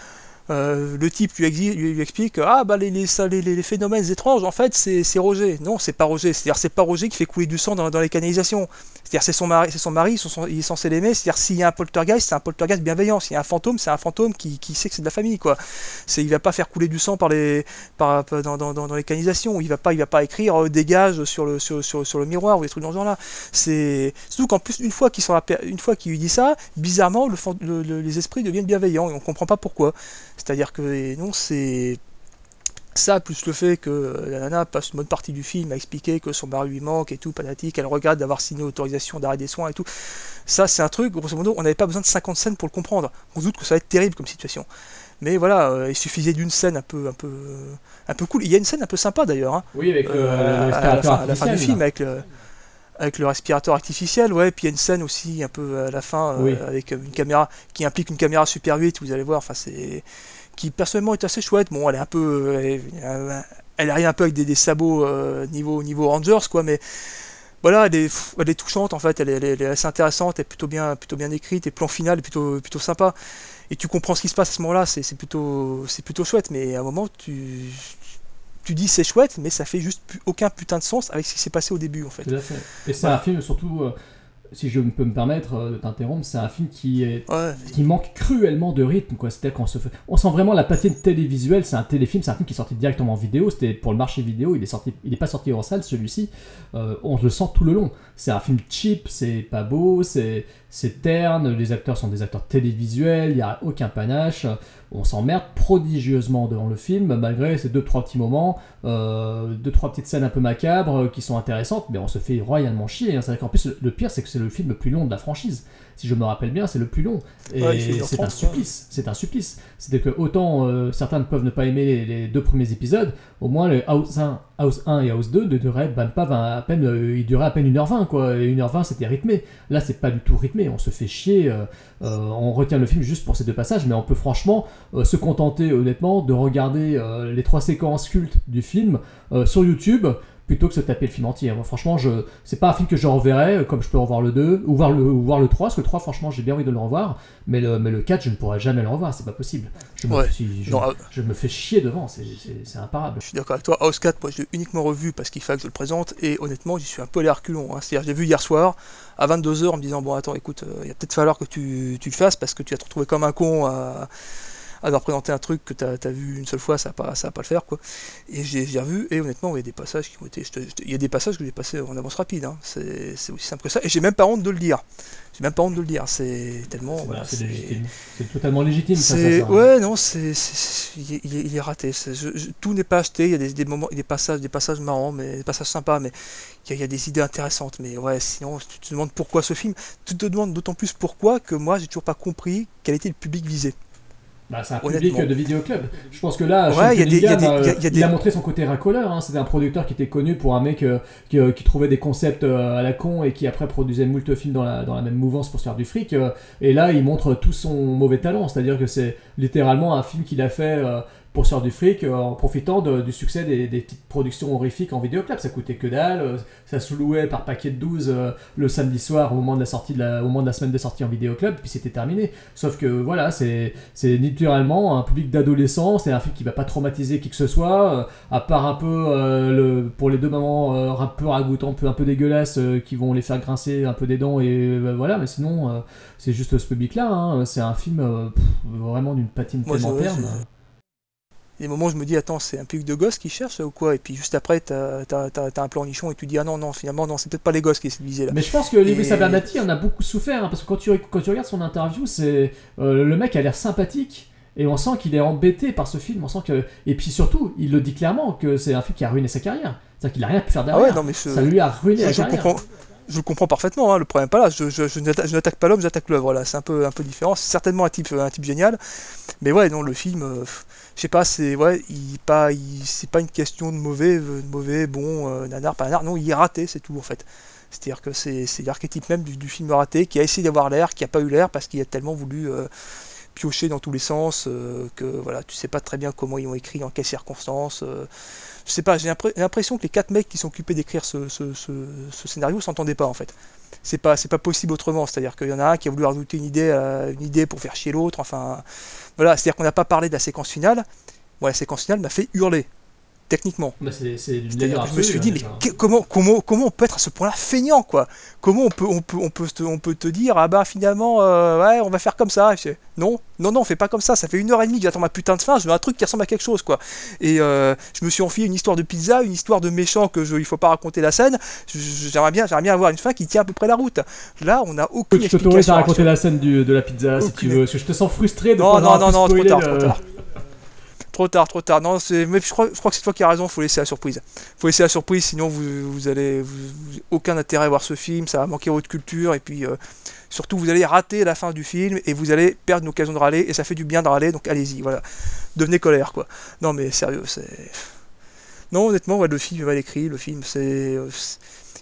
Euh, le type lui, explique ah bah les, les, phénomènes étranges en fait c'est Roger non c'est pas Roger c'est à dire c'est pas Roger qui fait couler du sang dans les canalisations c'est à dire c'est son mari c'est son mari il est censé l'aimer c'est à dire s'il y a un poltergeist c'est un poltergeist bienveillant. S'il y a un fantôme c'est un fantôme qui, qui sait que c'est de la famille quoi. C'est il va pas faire couler du sang par les par, dans, dans, dans, les canalisations. Il va va pas écrire euh, dégage sur le sur, sur, sur le miroir ou des trucs dans ce genre là c'est surtout qu'en plus une fois qu'il une fois qu'il lui dit ça bizarrement les esprits deviennent bienveillants et on comprend pas pourquoi. C'est-à-dire que non, c'est ça, plus le fait que la nana passe une bonne partie du film à expliquer que son mari lui manque et tout, patati, qu'elle regrette d'avoir signé l'autorisation d'arrêt des soins et tout. Ça, c'est un truc, grosso modo, on n'avait pas besoin de 50 scènes pour le comprendre. On se doute que ça va être terrible comme situation. Mais voilà, euh, il suffisait d'une scène un peu, un peu, un peu cool. Il y a une scène un peu sympa d'ailleurs. hein. Oui, avec le, Euh, le à, la respirateur fin, à la fin du artificiel, film avec le, avec le respirateur artificiel, ouais, puis il y a une scène aussi un peu à la fin euh, Oui. avec une caméra qui implique une caméra Super 8, vous allez voir, enfin c'est qui personnellement est assez chouette. Bon, elle est un peu, elle, elle- elle arrive un peu avec des, des sabots euh, niveau niveau Rangers quoi, mais voilà, elle est, elle est touchante en fait, elle est, assez intéressante, elle est plutôt bien, plutôt bien écrite, et le plan final est plutôt, plutôt sympa. Et tu comprends ce qui se passe à ce moment-là, c'est plutôt, plutôt chouette, mais à un moment tu, tu dis c'est chouette, mais ça fait juste aucun putain de sens avec ce qui s'est passé au début en fait. Et c'est un film surtout, euh, si je peux me permettre euh, de t'interrompre, c'est un film qui est Ouais. qui manque cruellement de rythme quoi. C'est-à-dire qu'on se fait, on sent vraiment la patine télévisuelle. C'est un téléfilm, c'est un film qui est sorti directement en vidéo. C'était pour le marché vidéo. Il est sorti, il est pas sorti en salle celui-ci. Euh, on le sent tout le long. C'est un film cheap, c'est pas beau, c'est c'est terne. Les acteurs sont des acteurs télévisuels. Il y a aucun panache. On s'emmerde prodigieusement devant le film, malgré ces deux trois petits moments, euh, deux trois petites scènes un peu macabres euh, qui sont intéressantes, mais on se fait royalement chier. hein. Qu'en plus le pire c'est que c'est le film le plus long de la franchise. Si je me rappelle bien, c'est le plus long. Et Ouais, c'est un supplice. C'est un supplice. C'est-à-dire que autant euh, certains ne peuvent ne pas aimer les, les deux premiers épisodes, au moins le House 1, House 1 et House 2 ne duraient ben, pas 20 à peine, euh, ils duraient à peine 1h20 quoi. Et 1h20 c'était rythmé. Là c'est pas du tout rythmé. On se fait chier. euh, on retient le film juste pour ces deux passages, mais on peut franchement se contenter honnêtement de regarder les trois séquences cultes du film sur YouTube plutôt que se taper le film entier. Moi, franchement, je c'est pas un film que je reverrai euh, comme je peux revoir le 2 ou voir le, ou voir le 3, parce que le 3, franchement, j'ai bien envie de le revoir, mais le, mais le 4, je ne pourrai jamais le revoir, c'est pas possible. Je me, Ouais. si- je, Non, euh, je me fais chier devant, c'est- c'est imparable. Je suis d'accord avec toi. House 4, moi je l'ai uniquement revu parce qu'il fallait que je le présente et honnêtement j'y suis un peu allé à reculons. hein. C'est-à-dire j'ai vu hier soir à 22h en me disant bon attends écoute, euh, il va peut-être falloir que tu, tu le fasses parce que tu vas te retrouver comme un con à, à devoir présenter un truc que tu as, vu une seule fois, ça va pas, ça va pas le faire quoi. Et j'ai revu et honnêtement il y a des passages qui ont été. je te- je te- Il y a des passages que j'ai passés en avance rapide. hein. C'est aussi simple que ça. Et j'ai même pas honte de le dire. J'ai même pas honte de le dire. C'est tellement. C'est- voilà, totalement légitime, ça, ça. ouais non c'est il est, il est- il est raté C'est- je- je- tout n'est pas acheté il y a des, des moments des passages des passages marrants mais des passages sympas mais il y, a- il y a des idées intéressantes mais ouais sinon tu te demandes pourquoi ce film tu te demandes d'autant plus pourquoi que moi j'ai toujours pas compris quel était le public visé Bah, c'est un public de vidéoclub. Je pense que là, Ouais, il y a des- il y a Cunningham, des- il y a- il y a il des- a montré son côté racoleur. hein. C'était un producteur qui était connu pour un mec euh, qui, euh, qui trouvait des concepts euh, à la con et qui après produisait moult films dans la, dans la même mouvance pour se faire du fric. et là, il montre tout son mauvais talent. C'est-à-dire que c'est littéralement un film qu'il a fait pour se faire du fric euh, en profitant de- du succès des, des petites productions horrifiques en vidéoclub. Ça coûtait que dalle. euh, ça se louait par paquet de 12 euh, le samedi soir au moment de la sortie de la, au moment de la semaine de sortie en vidéoclub. Puis c'était terminé. Sauf que voilà, c'est c'est littéralement un public d'adolescents, c'est un film qui va pas traumatiser qui que ce soit, euh, à part un peu euh, le, pour les deux mamans euh, un peu ragoûtants, un peu, un peu dégueulasses, euh, qui vont les faire grincer un peu des dents, et voilà, mais sinon, euh, c'est juste ce public-là, hein. c'est un film euh, pff, vraiment d'une patine Moi, tellement terne. Des moments où je me dis attends c'est un public de gosses qui cherche ou quoi? Et puis juste après t'as as, un plan nichon et tu dis ah non non finalement non c'est peut-être pas les gosses qui essaient de viser là Mais je pense que Lewis Et- Abernathy en a beaucoup souffert, hein, parce que quand tu, quand tu regardes son interview, c'est euh, le mec a l'air sympathique. Et on sent qu'il est embêté par ce film, on sent que... Et puis surtout, il le dit clairement que c'est un film qui a ruiné sa carrière. C'est-à-dire qu'il a rien pu faire ah derrière. ouais non mais Ça lui a ruiné je, la je carrière. comprends je le comprends parfaitement, hein, le problème pas là. Je, je, je n'atta- je n'attaque pas l'homme, j'attaque l'œuvre. Voilà, c'est un peu, un peu différent. C'est certainement un type, un type génial. Mais ouais, non, le film, euh, je sais pas, c'est ouais, pas, c'est pas une question de mauvais, mauvais, bon, euh, nanar, pas nanar. Non, il est raté, c'est tout en fait. C'est-à-dire que c'est, l'archétype même du, film raté qui a essayé d'avoir l'air, qui a pas eu l'air parce qu'il a tellement voulu, euh, pioché dans tous les sens, euh, que voilà, tu sais pas très bien comment ils ont écrit, dans quelles circonstances. euh, je sais pas, j'ai l'impr- l'impression que les quatre mecs qui sont occupés d'écrire ce, ce, ce- ce scénario s'entendaient pas en fait. C'est pas, c'est pas possible autrement, c'est-à-dire qu'il y en a un qui a voulu rajouter une idée, à- une idée pour faire chier l'autre, enfin voilà, c'est-à-dire qu'on n'a pas parlé de la séquence finale. Moi, la séquence finale m'a fait hurler, techniquement. Bah, je me suis absolue, dit, mais hein, que- comment, comment, comment on peut être à ce point-là feignant, quoi? Comment on peut, on peut, on peut, te, on peut te dire, ah bah finalement, euh, ouais, on va faire comme ça. Je non, non, non, on fait pas comme ça. Ça fait une heure et demie que j'attends ma putain de fin. Je veux un truc qui ressemble à quelque chose, quoi. Et euh, je me suis enfilé une histoire de pizza, une histoire de méchant que je, il faut pas raconter la scène. J'aimerais bien, j'aimerais bien avoir une fin qui tient à peu près la route. Là, on n'a aucune Je t'autorise explication. à raconter sur- la scène du- de la pizza si tu veux, parce que je te sens frustré de Non, pas non, non, non, trop tard, trop tard. Trop tard, trop tard. Non, c'est, mais je crois, je crois que c'est toi qui as raison. Faut laisser la surprise. Faut laisser la surprise, sinon vous, vous allez, vous, aucun intérêt à voir ce film. Ça va manquer votre culture et puis euh, surtout vous allez rater la fin du film et vous allez perdre une occasion de râler et ça fait du bien de râler. Donc allez-y, voilà. Devenez colère, quoi. Non, mais sérieux, c'est. Non, honnêtement, ouais, le film est mal écrit. Le film, c'est. euh,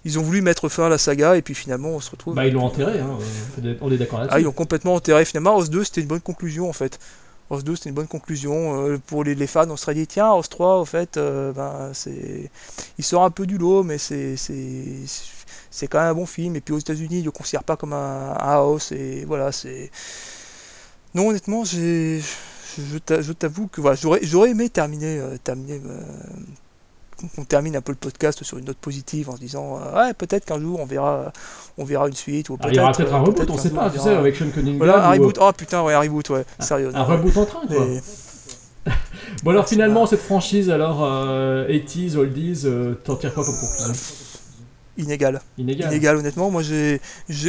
Ils ont voulu mettre fin à la saga et puis finalement on se retrouve. Bah, ils l'ont enterré, hein, on est d'accord là-dessus. Ah, ils l'ont complètement enterré. Finalement, House 2, c'était une bonne conclusion en fait. House 2, c'était une bonne conclusion. Euh, pour les, fans, on se serait dit, tiens, House 3, au fait, euh, ben, c'est... il sort un peu du lot, mais c'est, c'est, quand même un bon film. Et puis aux États-Unis, ils le considèrent pas comme un, un House. Et voilà, c'est. Non, honnêtement, j'ai. Je, je t'a- je t'avoue que voilà, j'aurais, j'aurais aimé terminer, euh, terminer qu'on- termine un peu le podcast sur une note positive en se disant euh, ouais peut-être qu'un jour on verra on verra une suite ou Ah, il y aura peut-être peut-être un euh, reboot, peut-être on sait pas, tu sais, avec Sean Cunningham. voilà un ou- reboot oh putain ouais un reboot ouais sérieux Un reboot en train, quoi. Bon, alors finalement, cette franchise, alors, euh, 80s, oldies, euh, t'en tires quoi comme conclusion? Inégal Inégal. inégal honnêtement moi j'ai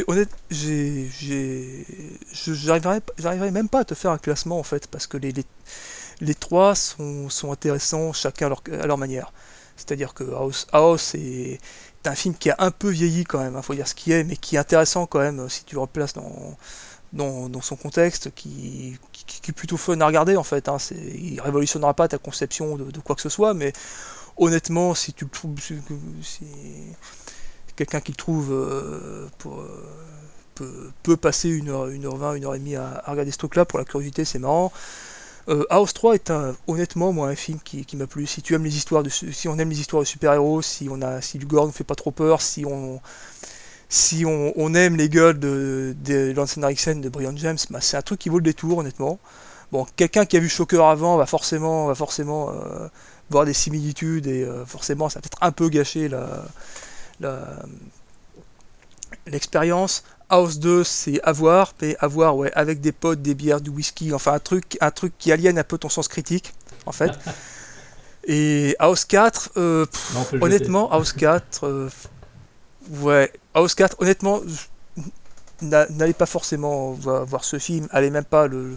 honnête j'ai j'arriverai j'arriverai même pas à te faire un classement en fait parce que les les, les trois sont, sont intéressants chacun à leur, à leur manière c'est-à-dire que House House est un film qui a un peu vieilli quand même, il faut dire ce qui est, mais qui est intéressant quand même si tu le replaces dans, son contexte, qui, est plutôt fun à regarder en fait. Hein. Il révolutionnera pas ta conception de, quoi que ce soit, mais honnêtement, si tu trouves, si, quelqu'un qui le trouve euh, euh, peut, passer une heure, une heure 20, une heure et demie à, à regarder ce truc-là pour la curiosité, c'est marrant. Euh, House 3 est un, honnêtement moi un film qui, m'a plu. Si tu aimes les histoires de si on aime les histoires de super-héros, si on a si le gore ne fait pas trop peur, si on si on, aime les gueules de, de Lance de Brian James, bah, c'est un truc qui vaut le détour honnêtement. Bon, quelqu'un qui a vu Shocker avant va forcément va forcément euh, voir des similitudes et euh, forcément ça va peut-être un peu gâcher l'expérience. House 2, c'est avoir, mais avoir ouais, avec des potes, des bières, du whisky, enfin un truc, un truc qui aliène un peu ton sens critique, en fait. Et House 4, euh, pff, Non, honnêtement, House 4, euh, ouais, House 4, honnêtement, n'allez pas forcément voir, ce film, allez même pas le,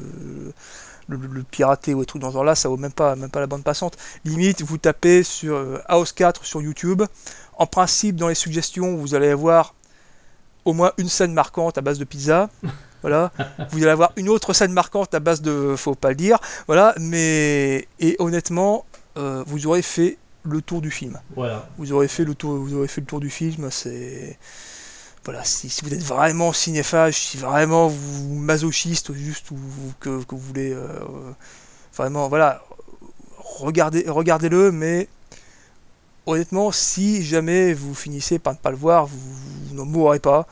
le, le- le pirater ou des trucs dans ce genre-là, ça vaut même pas, même pas la bande passante. Limite, vous tapez sur euh, House 4 sur YouTube. En principe, dans les suggestions, vous allez avoir au moins une scène marquante à base de pizza. Voilà. Vous allez avoir une autre scène marquante à base de. Faut pas le dire. Voilà. Mais. Et honnêtement, euh, vous aurez fait le tour du film. Voilà. Vous aurez fait le tour, vous aurez fait le tour du film. C'est. Voilà, si, si vous êtes vraiment cinéphage, si vraiment vous masochiste, juste ou que, que vous voulez euh, vraiment, voilà, regardez, regardez-le, mais honnêtement, si jamais vous finissez par ne pas le voir, vous, n'en mourrez pas.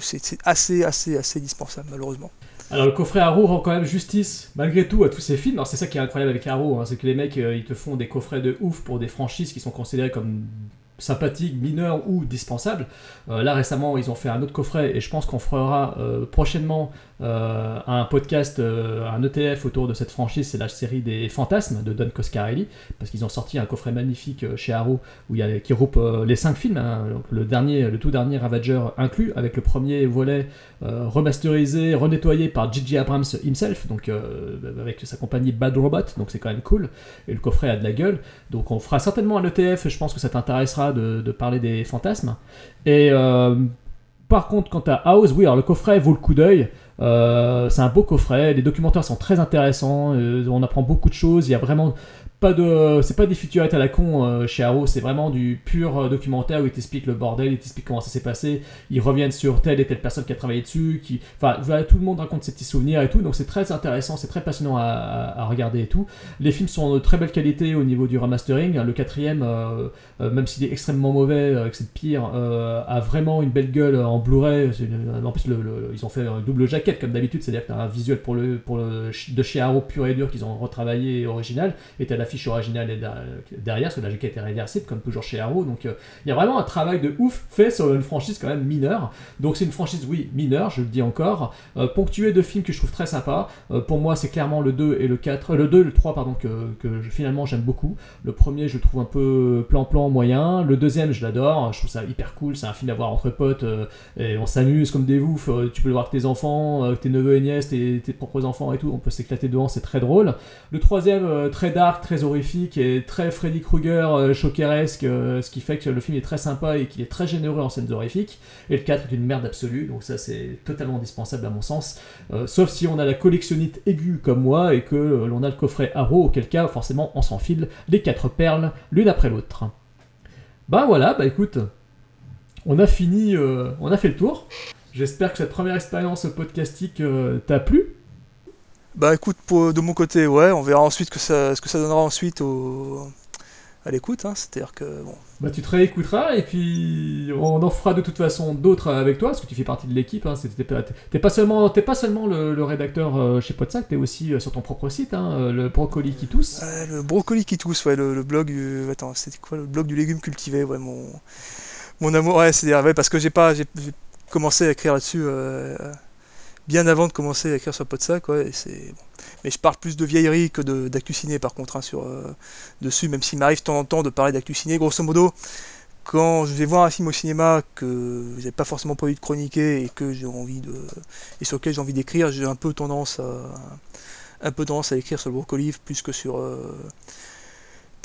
C'est, assez, assez, assez indispensable, malheureusement. Alors le coffret Arrow rend quand même justice malgré tout à tous ces films. Alors c'est ça qui est incroyable avec Arrow, hein, c'est que les mecs euh, ils te font des coffrets de ouf pour des franchises qui sont considérées comme sympathiques, mineures ou dispensables. Euh, là récemment ils ont fait un autre coffret et je pense qu'on fera euh, prochainement euh, un podcast, euh, un ETF autour de cette franchise, c'est la série des fantasmes de Don Coscarelli, parce qu'ils ont sorti un coffret magnifique euh, chez Arrow où il y a, qui regroupe les cinq films, hein, le dernier, le tout dernier Ravager inclus, avec le premier volet remasterisé, renettoyé par J.J. Abrams himself, donc avec sa compagnie Bad Robot, donc c'est quand même cool, et le coffret a de la gueule, donc on fera certainement un ETF, je pense que ça t'intéressera de, de parler des fantasmes, et par contre, quant à House, oui, alors le coffret vaut le coup d'œil. Euh, c'est un beau coffret, les documentaires sont très intéressants, euh, on apprend beaucoup de choses, il y a vraiment pas de, c'est pas des featurettes à la con euh, chez Arrow, c'est vraiment du pur euh, documentaire où ils t'expliquent le bordel, ils t'expliquent comment ça s'est passé, ils reviennent sur telle et telle personne qui a travaillé dessus, enfin, voilà, tout le monde raconte ses petits souvenirs et tout, donc c'est très intéressant, c'est très passionnant à, regarder et tout. Les films sont de très belle qualité au niveau du remastering. Le quatrième, euh, même s'il est extrêmement mauvais, que c'est pire, a vraiment une belle gueule en Blu-ray. Une- En plus, le- ils ont fait un double jaquette comme d'habitude, c'est-à-dire que tu as un visuel pour le, de chez Arrow pur et dur qu'ils ont retravaillé original, et tu as l'affiche originale der- derrière, parce que la jaquette est réversible, comme toujours chez Arrow. Donc euh, il y a vraiment un travail de ouf fait sur une franchise quand même mineure. Donc c'est une franchise, oui, mineure, je le dis encore, euh, ponctuée de films que je trouve très sympas. Euh, pour moi, c'est clairement le 2 et le 4, euh, le 2 et le 3, pardon, que, finalement j'aime beaucoup. Le premier, je trouve un peu plan-plan moyen. Le deuxième, je l'adore. Je trouve ça hyper cool. C'est un film à voir entre potes euh, et on s'amuse comme des oufs. Tu peux le voir avec tes enfants, tes neveux et nièces, tes, tes propres enfants et tout. On peut s'éclater devant, c'est très drôle. Le troisième, très dark, très horrifique et très Freddy Krueger, euh, choqueresque, euh, ce qui fait que le film est très sympa et qu'il est très généreux en scènes horrifiques. Et le 4 est une merde absolue, donc ça c'est totalement indispensable à mon sens. Euh, sauf si on a la collectionnite aiguë comme moi et que l'on a le coffret Arrow, auquel cas forcément on s'enfile les quatre perles l'une après l'autre. Bah voilà, bah écoute, on a fini, on a fait le tour. J'espère que cette première expérience podcastique t'a plu. Bah écoute, pour- de mon côté, ouais, on verra ensuite que ça, ce que ça donnera ensuite au, à l'écoute. Hein. C'est-à-dire que, bon, Bah tu te réécouteras et puis on en fera de toute façon d'autres avec toi parce que tu fais partie de l'équipe. Hein. T'es pas, seulement, pas seulement le, le rédacteur euh, chez Podsac, t'es aussi euh, sur ton propre site, hein, le brocoli qui tousse. Le brocoli qui tousse, ouais, le, le blog du. Attends, c'était quoi le blog du légume cultivé, ouais, mon. Mon amour, ouais, c'est ouais, parce que j'ai pas. J'ai j'ai commencé à écrire là-dessus euh, bien avant de commencer à écrire sur Podsac, et c'est. Mais je parle plus de vieillerie que de- par contre, hein, sur, euh, dessus, même s'il m'arrive de temps en temps de parler d'actu. Grosso modo, quand je vais voir un film au cinéma que j'ai pas forcément prévu de chroniquer et que j'ai envie de. et sur lequel j'ai envie d'écrire, j'ai un peu tendance à. un peu tendance à écrire sur le brocoli plus que sur. euh,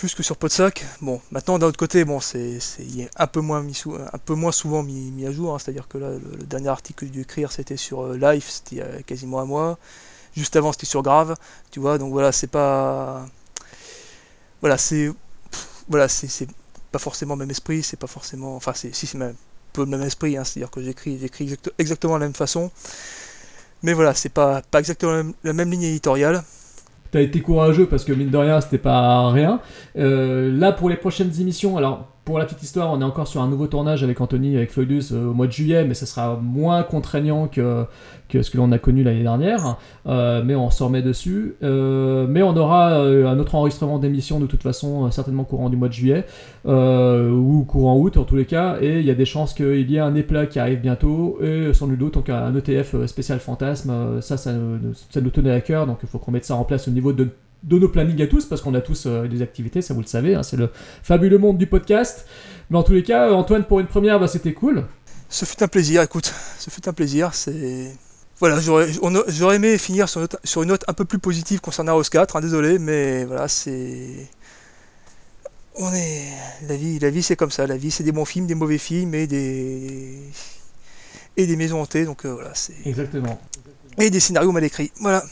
plus que sur Podsac. Bon, maintenant d'un autre côté, bon, c'est il est un peu moins mis sous- un peu moins souvent mis, à jour. hein. C'est-à-dire que là, le, dernier article que j'ai dû écrire, c'était sur euh, Life, c'était quasiment un mois. Juste avant, c'était sur Grave, tu vois. Donc voilà, c'est pas, voilà, c'est, voilà, c'est pas forcément le même esprit, c'est pas forcément, enfin, c'est si c'est même peu le même esprit. hein. C'est-à-dire que j'écris, j'écris exact- exactement la même façon. Mais voilà, c'est pas, pas exactement la même ligne éditoriale. T'as été courageux parce que mine de rien, c'était pas rien. Euh, là, pour les prochaines émissions, alors pour la petite histoire, on est encore sur un nouveau tournage avec Anthony, avec Floydus euh, au mois de juillet, mais ça sera moins contraignant que, ce que l'on a connu l'année dernière. Euh, mais on s'en remet dessus. Euh, mais on aura un autre enregistrement d'émission de toute façon, certainement courant du mois de juillet, ou courant août en tous les cas. Et il y a des chances qu'il y ait un éplat qui arrive bientôt, et sans nul doute donc un ETF spécial fantasme. Ça, ça, ça nous tenait à cœur, donc il faut qu'on mette ça en place au niveau de de nos plannings à tous, parce qu'on a tous euh, des activités, ça vous le savez, hein, c'est le fabuleux monde du podcast. Mais en tous les cas, euh, Antoine, pour une première, bah, c'était cool. Ce fut un plaisir, écoute, ce fut un plaisir. C'est voilà, j'aurais aimé finir sur une, note, sur une note un peu plus positive concernant House 4, hein, désolé, mais voilà, c'est on est la vie, la vie c'est comme ça, la vie c'est des bons films, des mauvais films et des et des maisons hantées, donc euh, voilà, c'est Exactement. et des scénarios mal écrits. Voilà.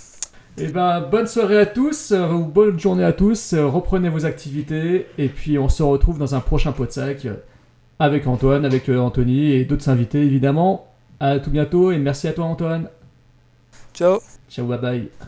Et ben, bonne soirée à tous, euh, ou bonne journée à tous, euh, reprenez vos activités, et puis on se retrouve dans un prochain pot de sac euh, avec Antoine, avec Anthony et d'autres invités évidemment. À tout bientôt, et merci à toi Antoine. Ciao. Ciao, bye bye.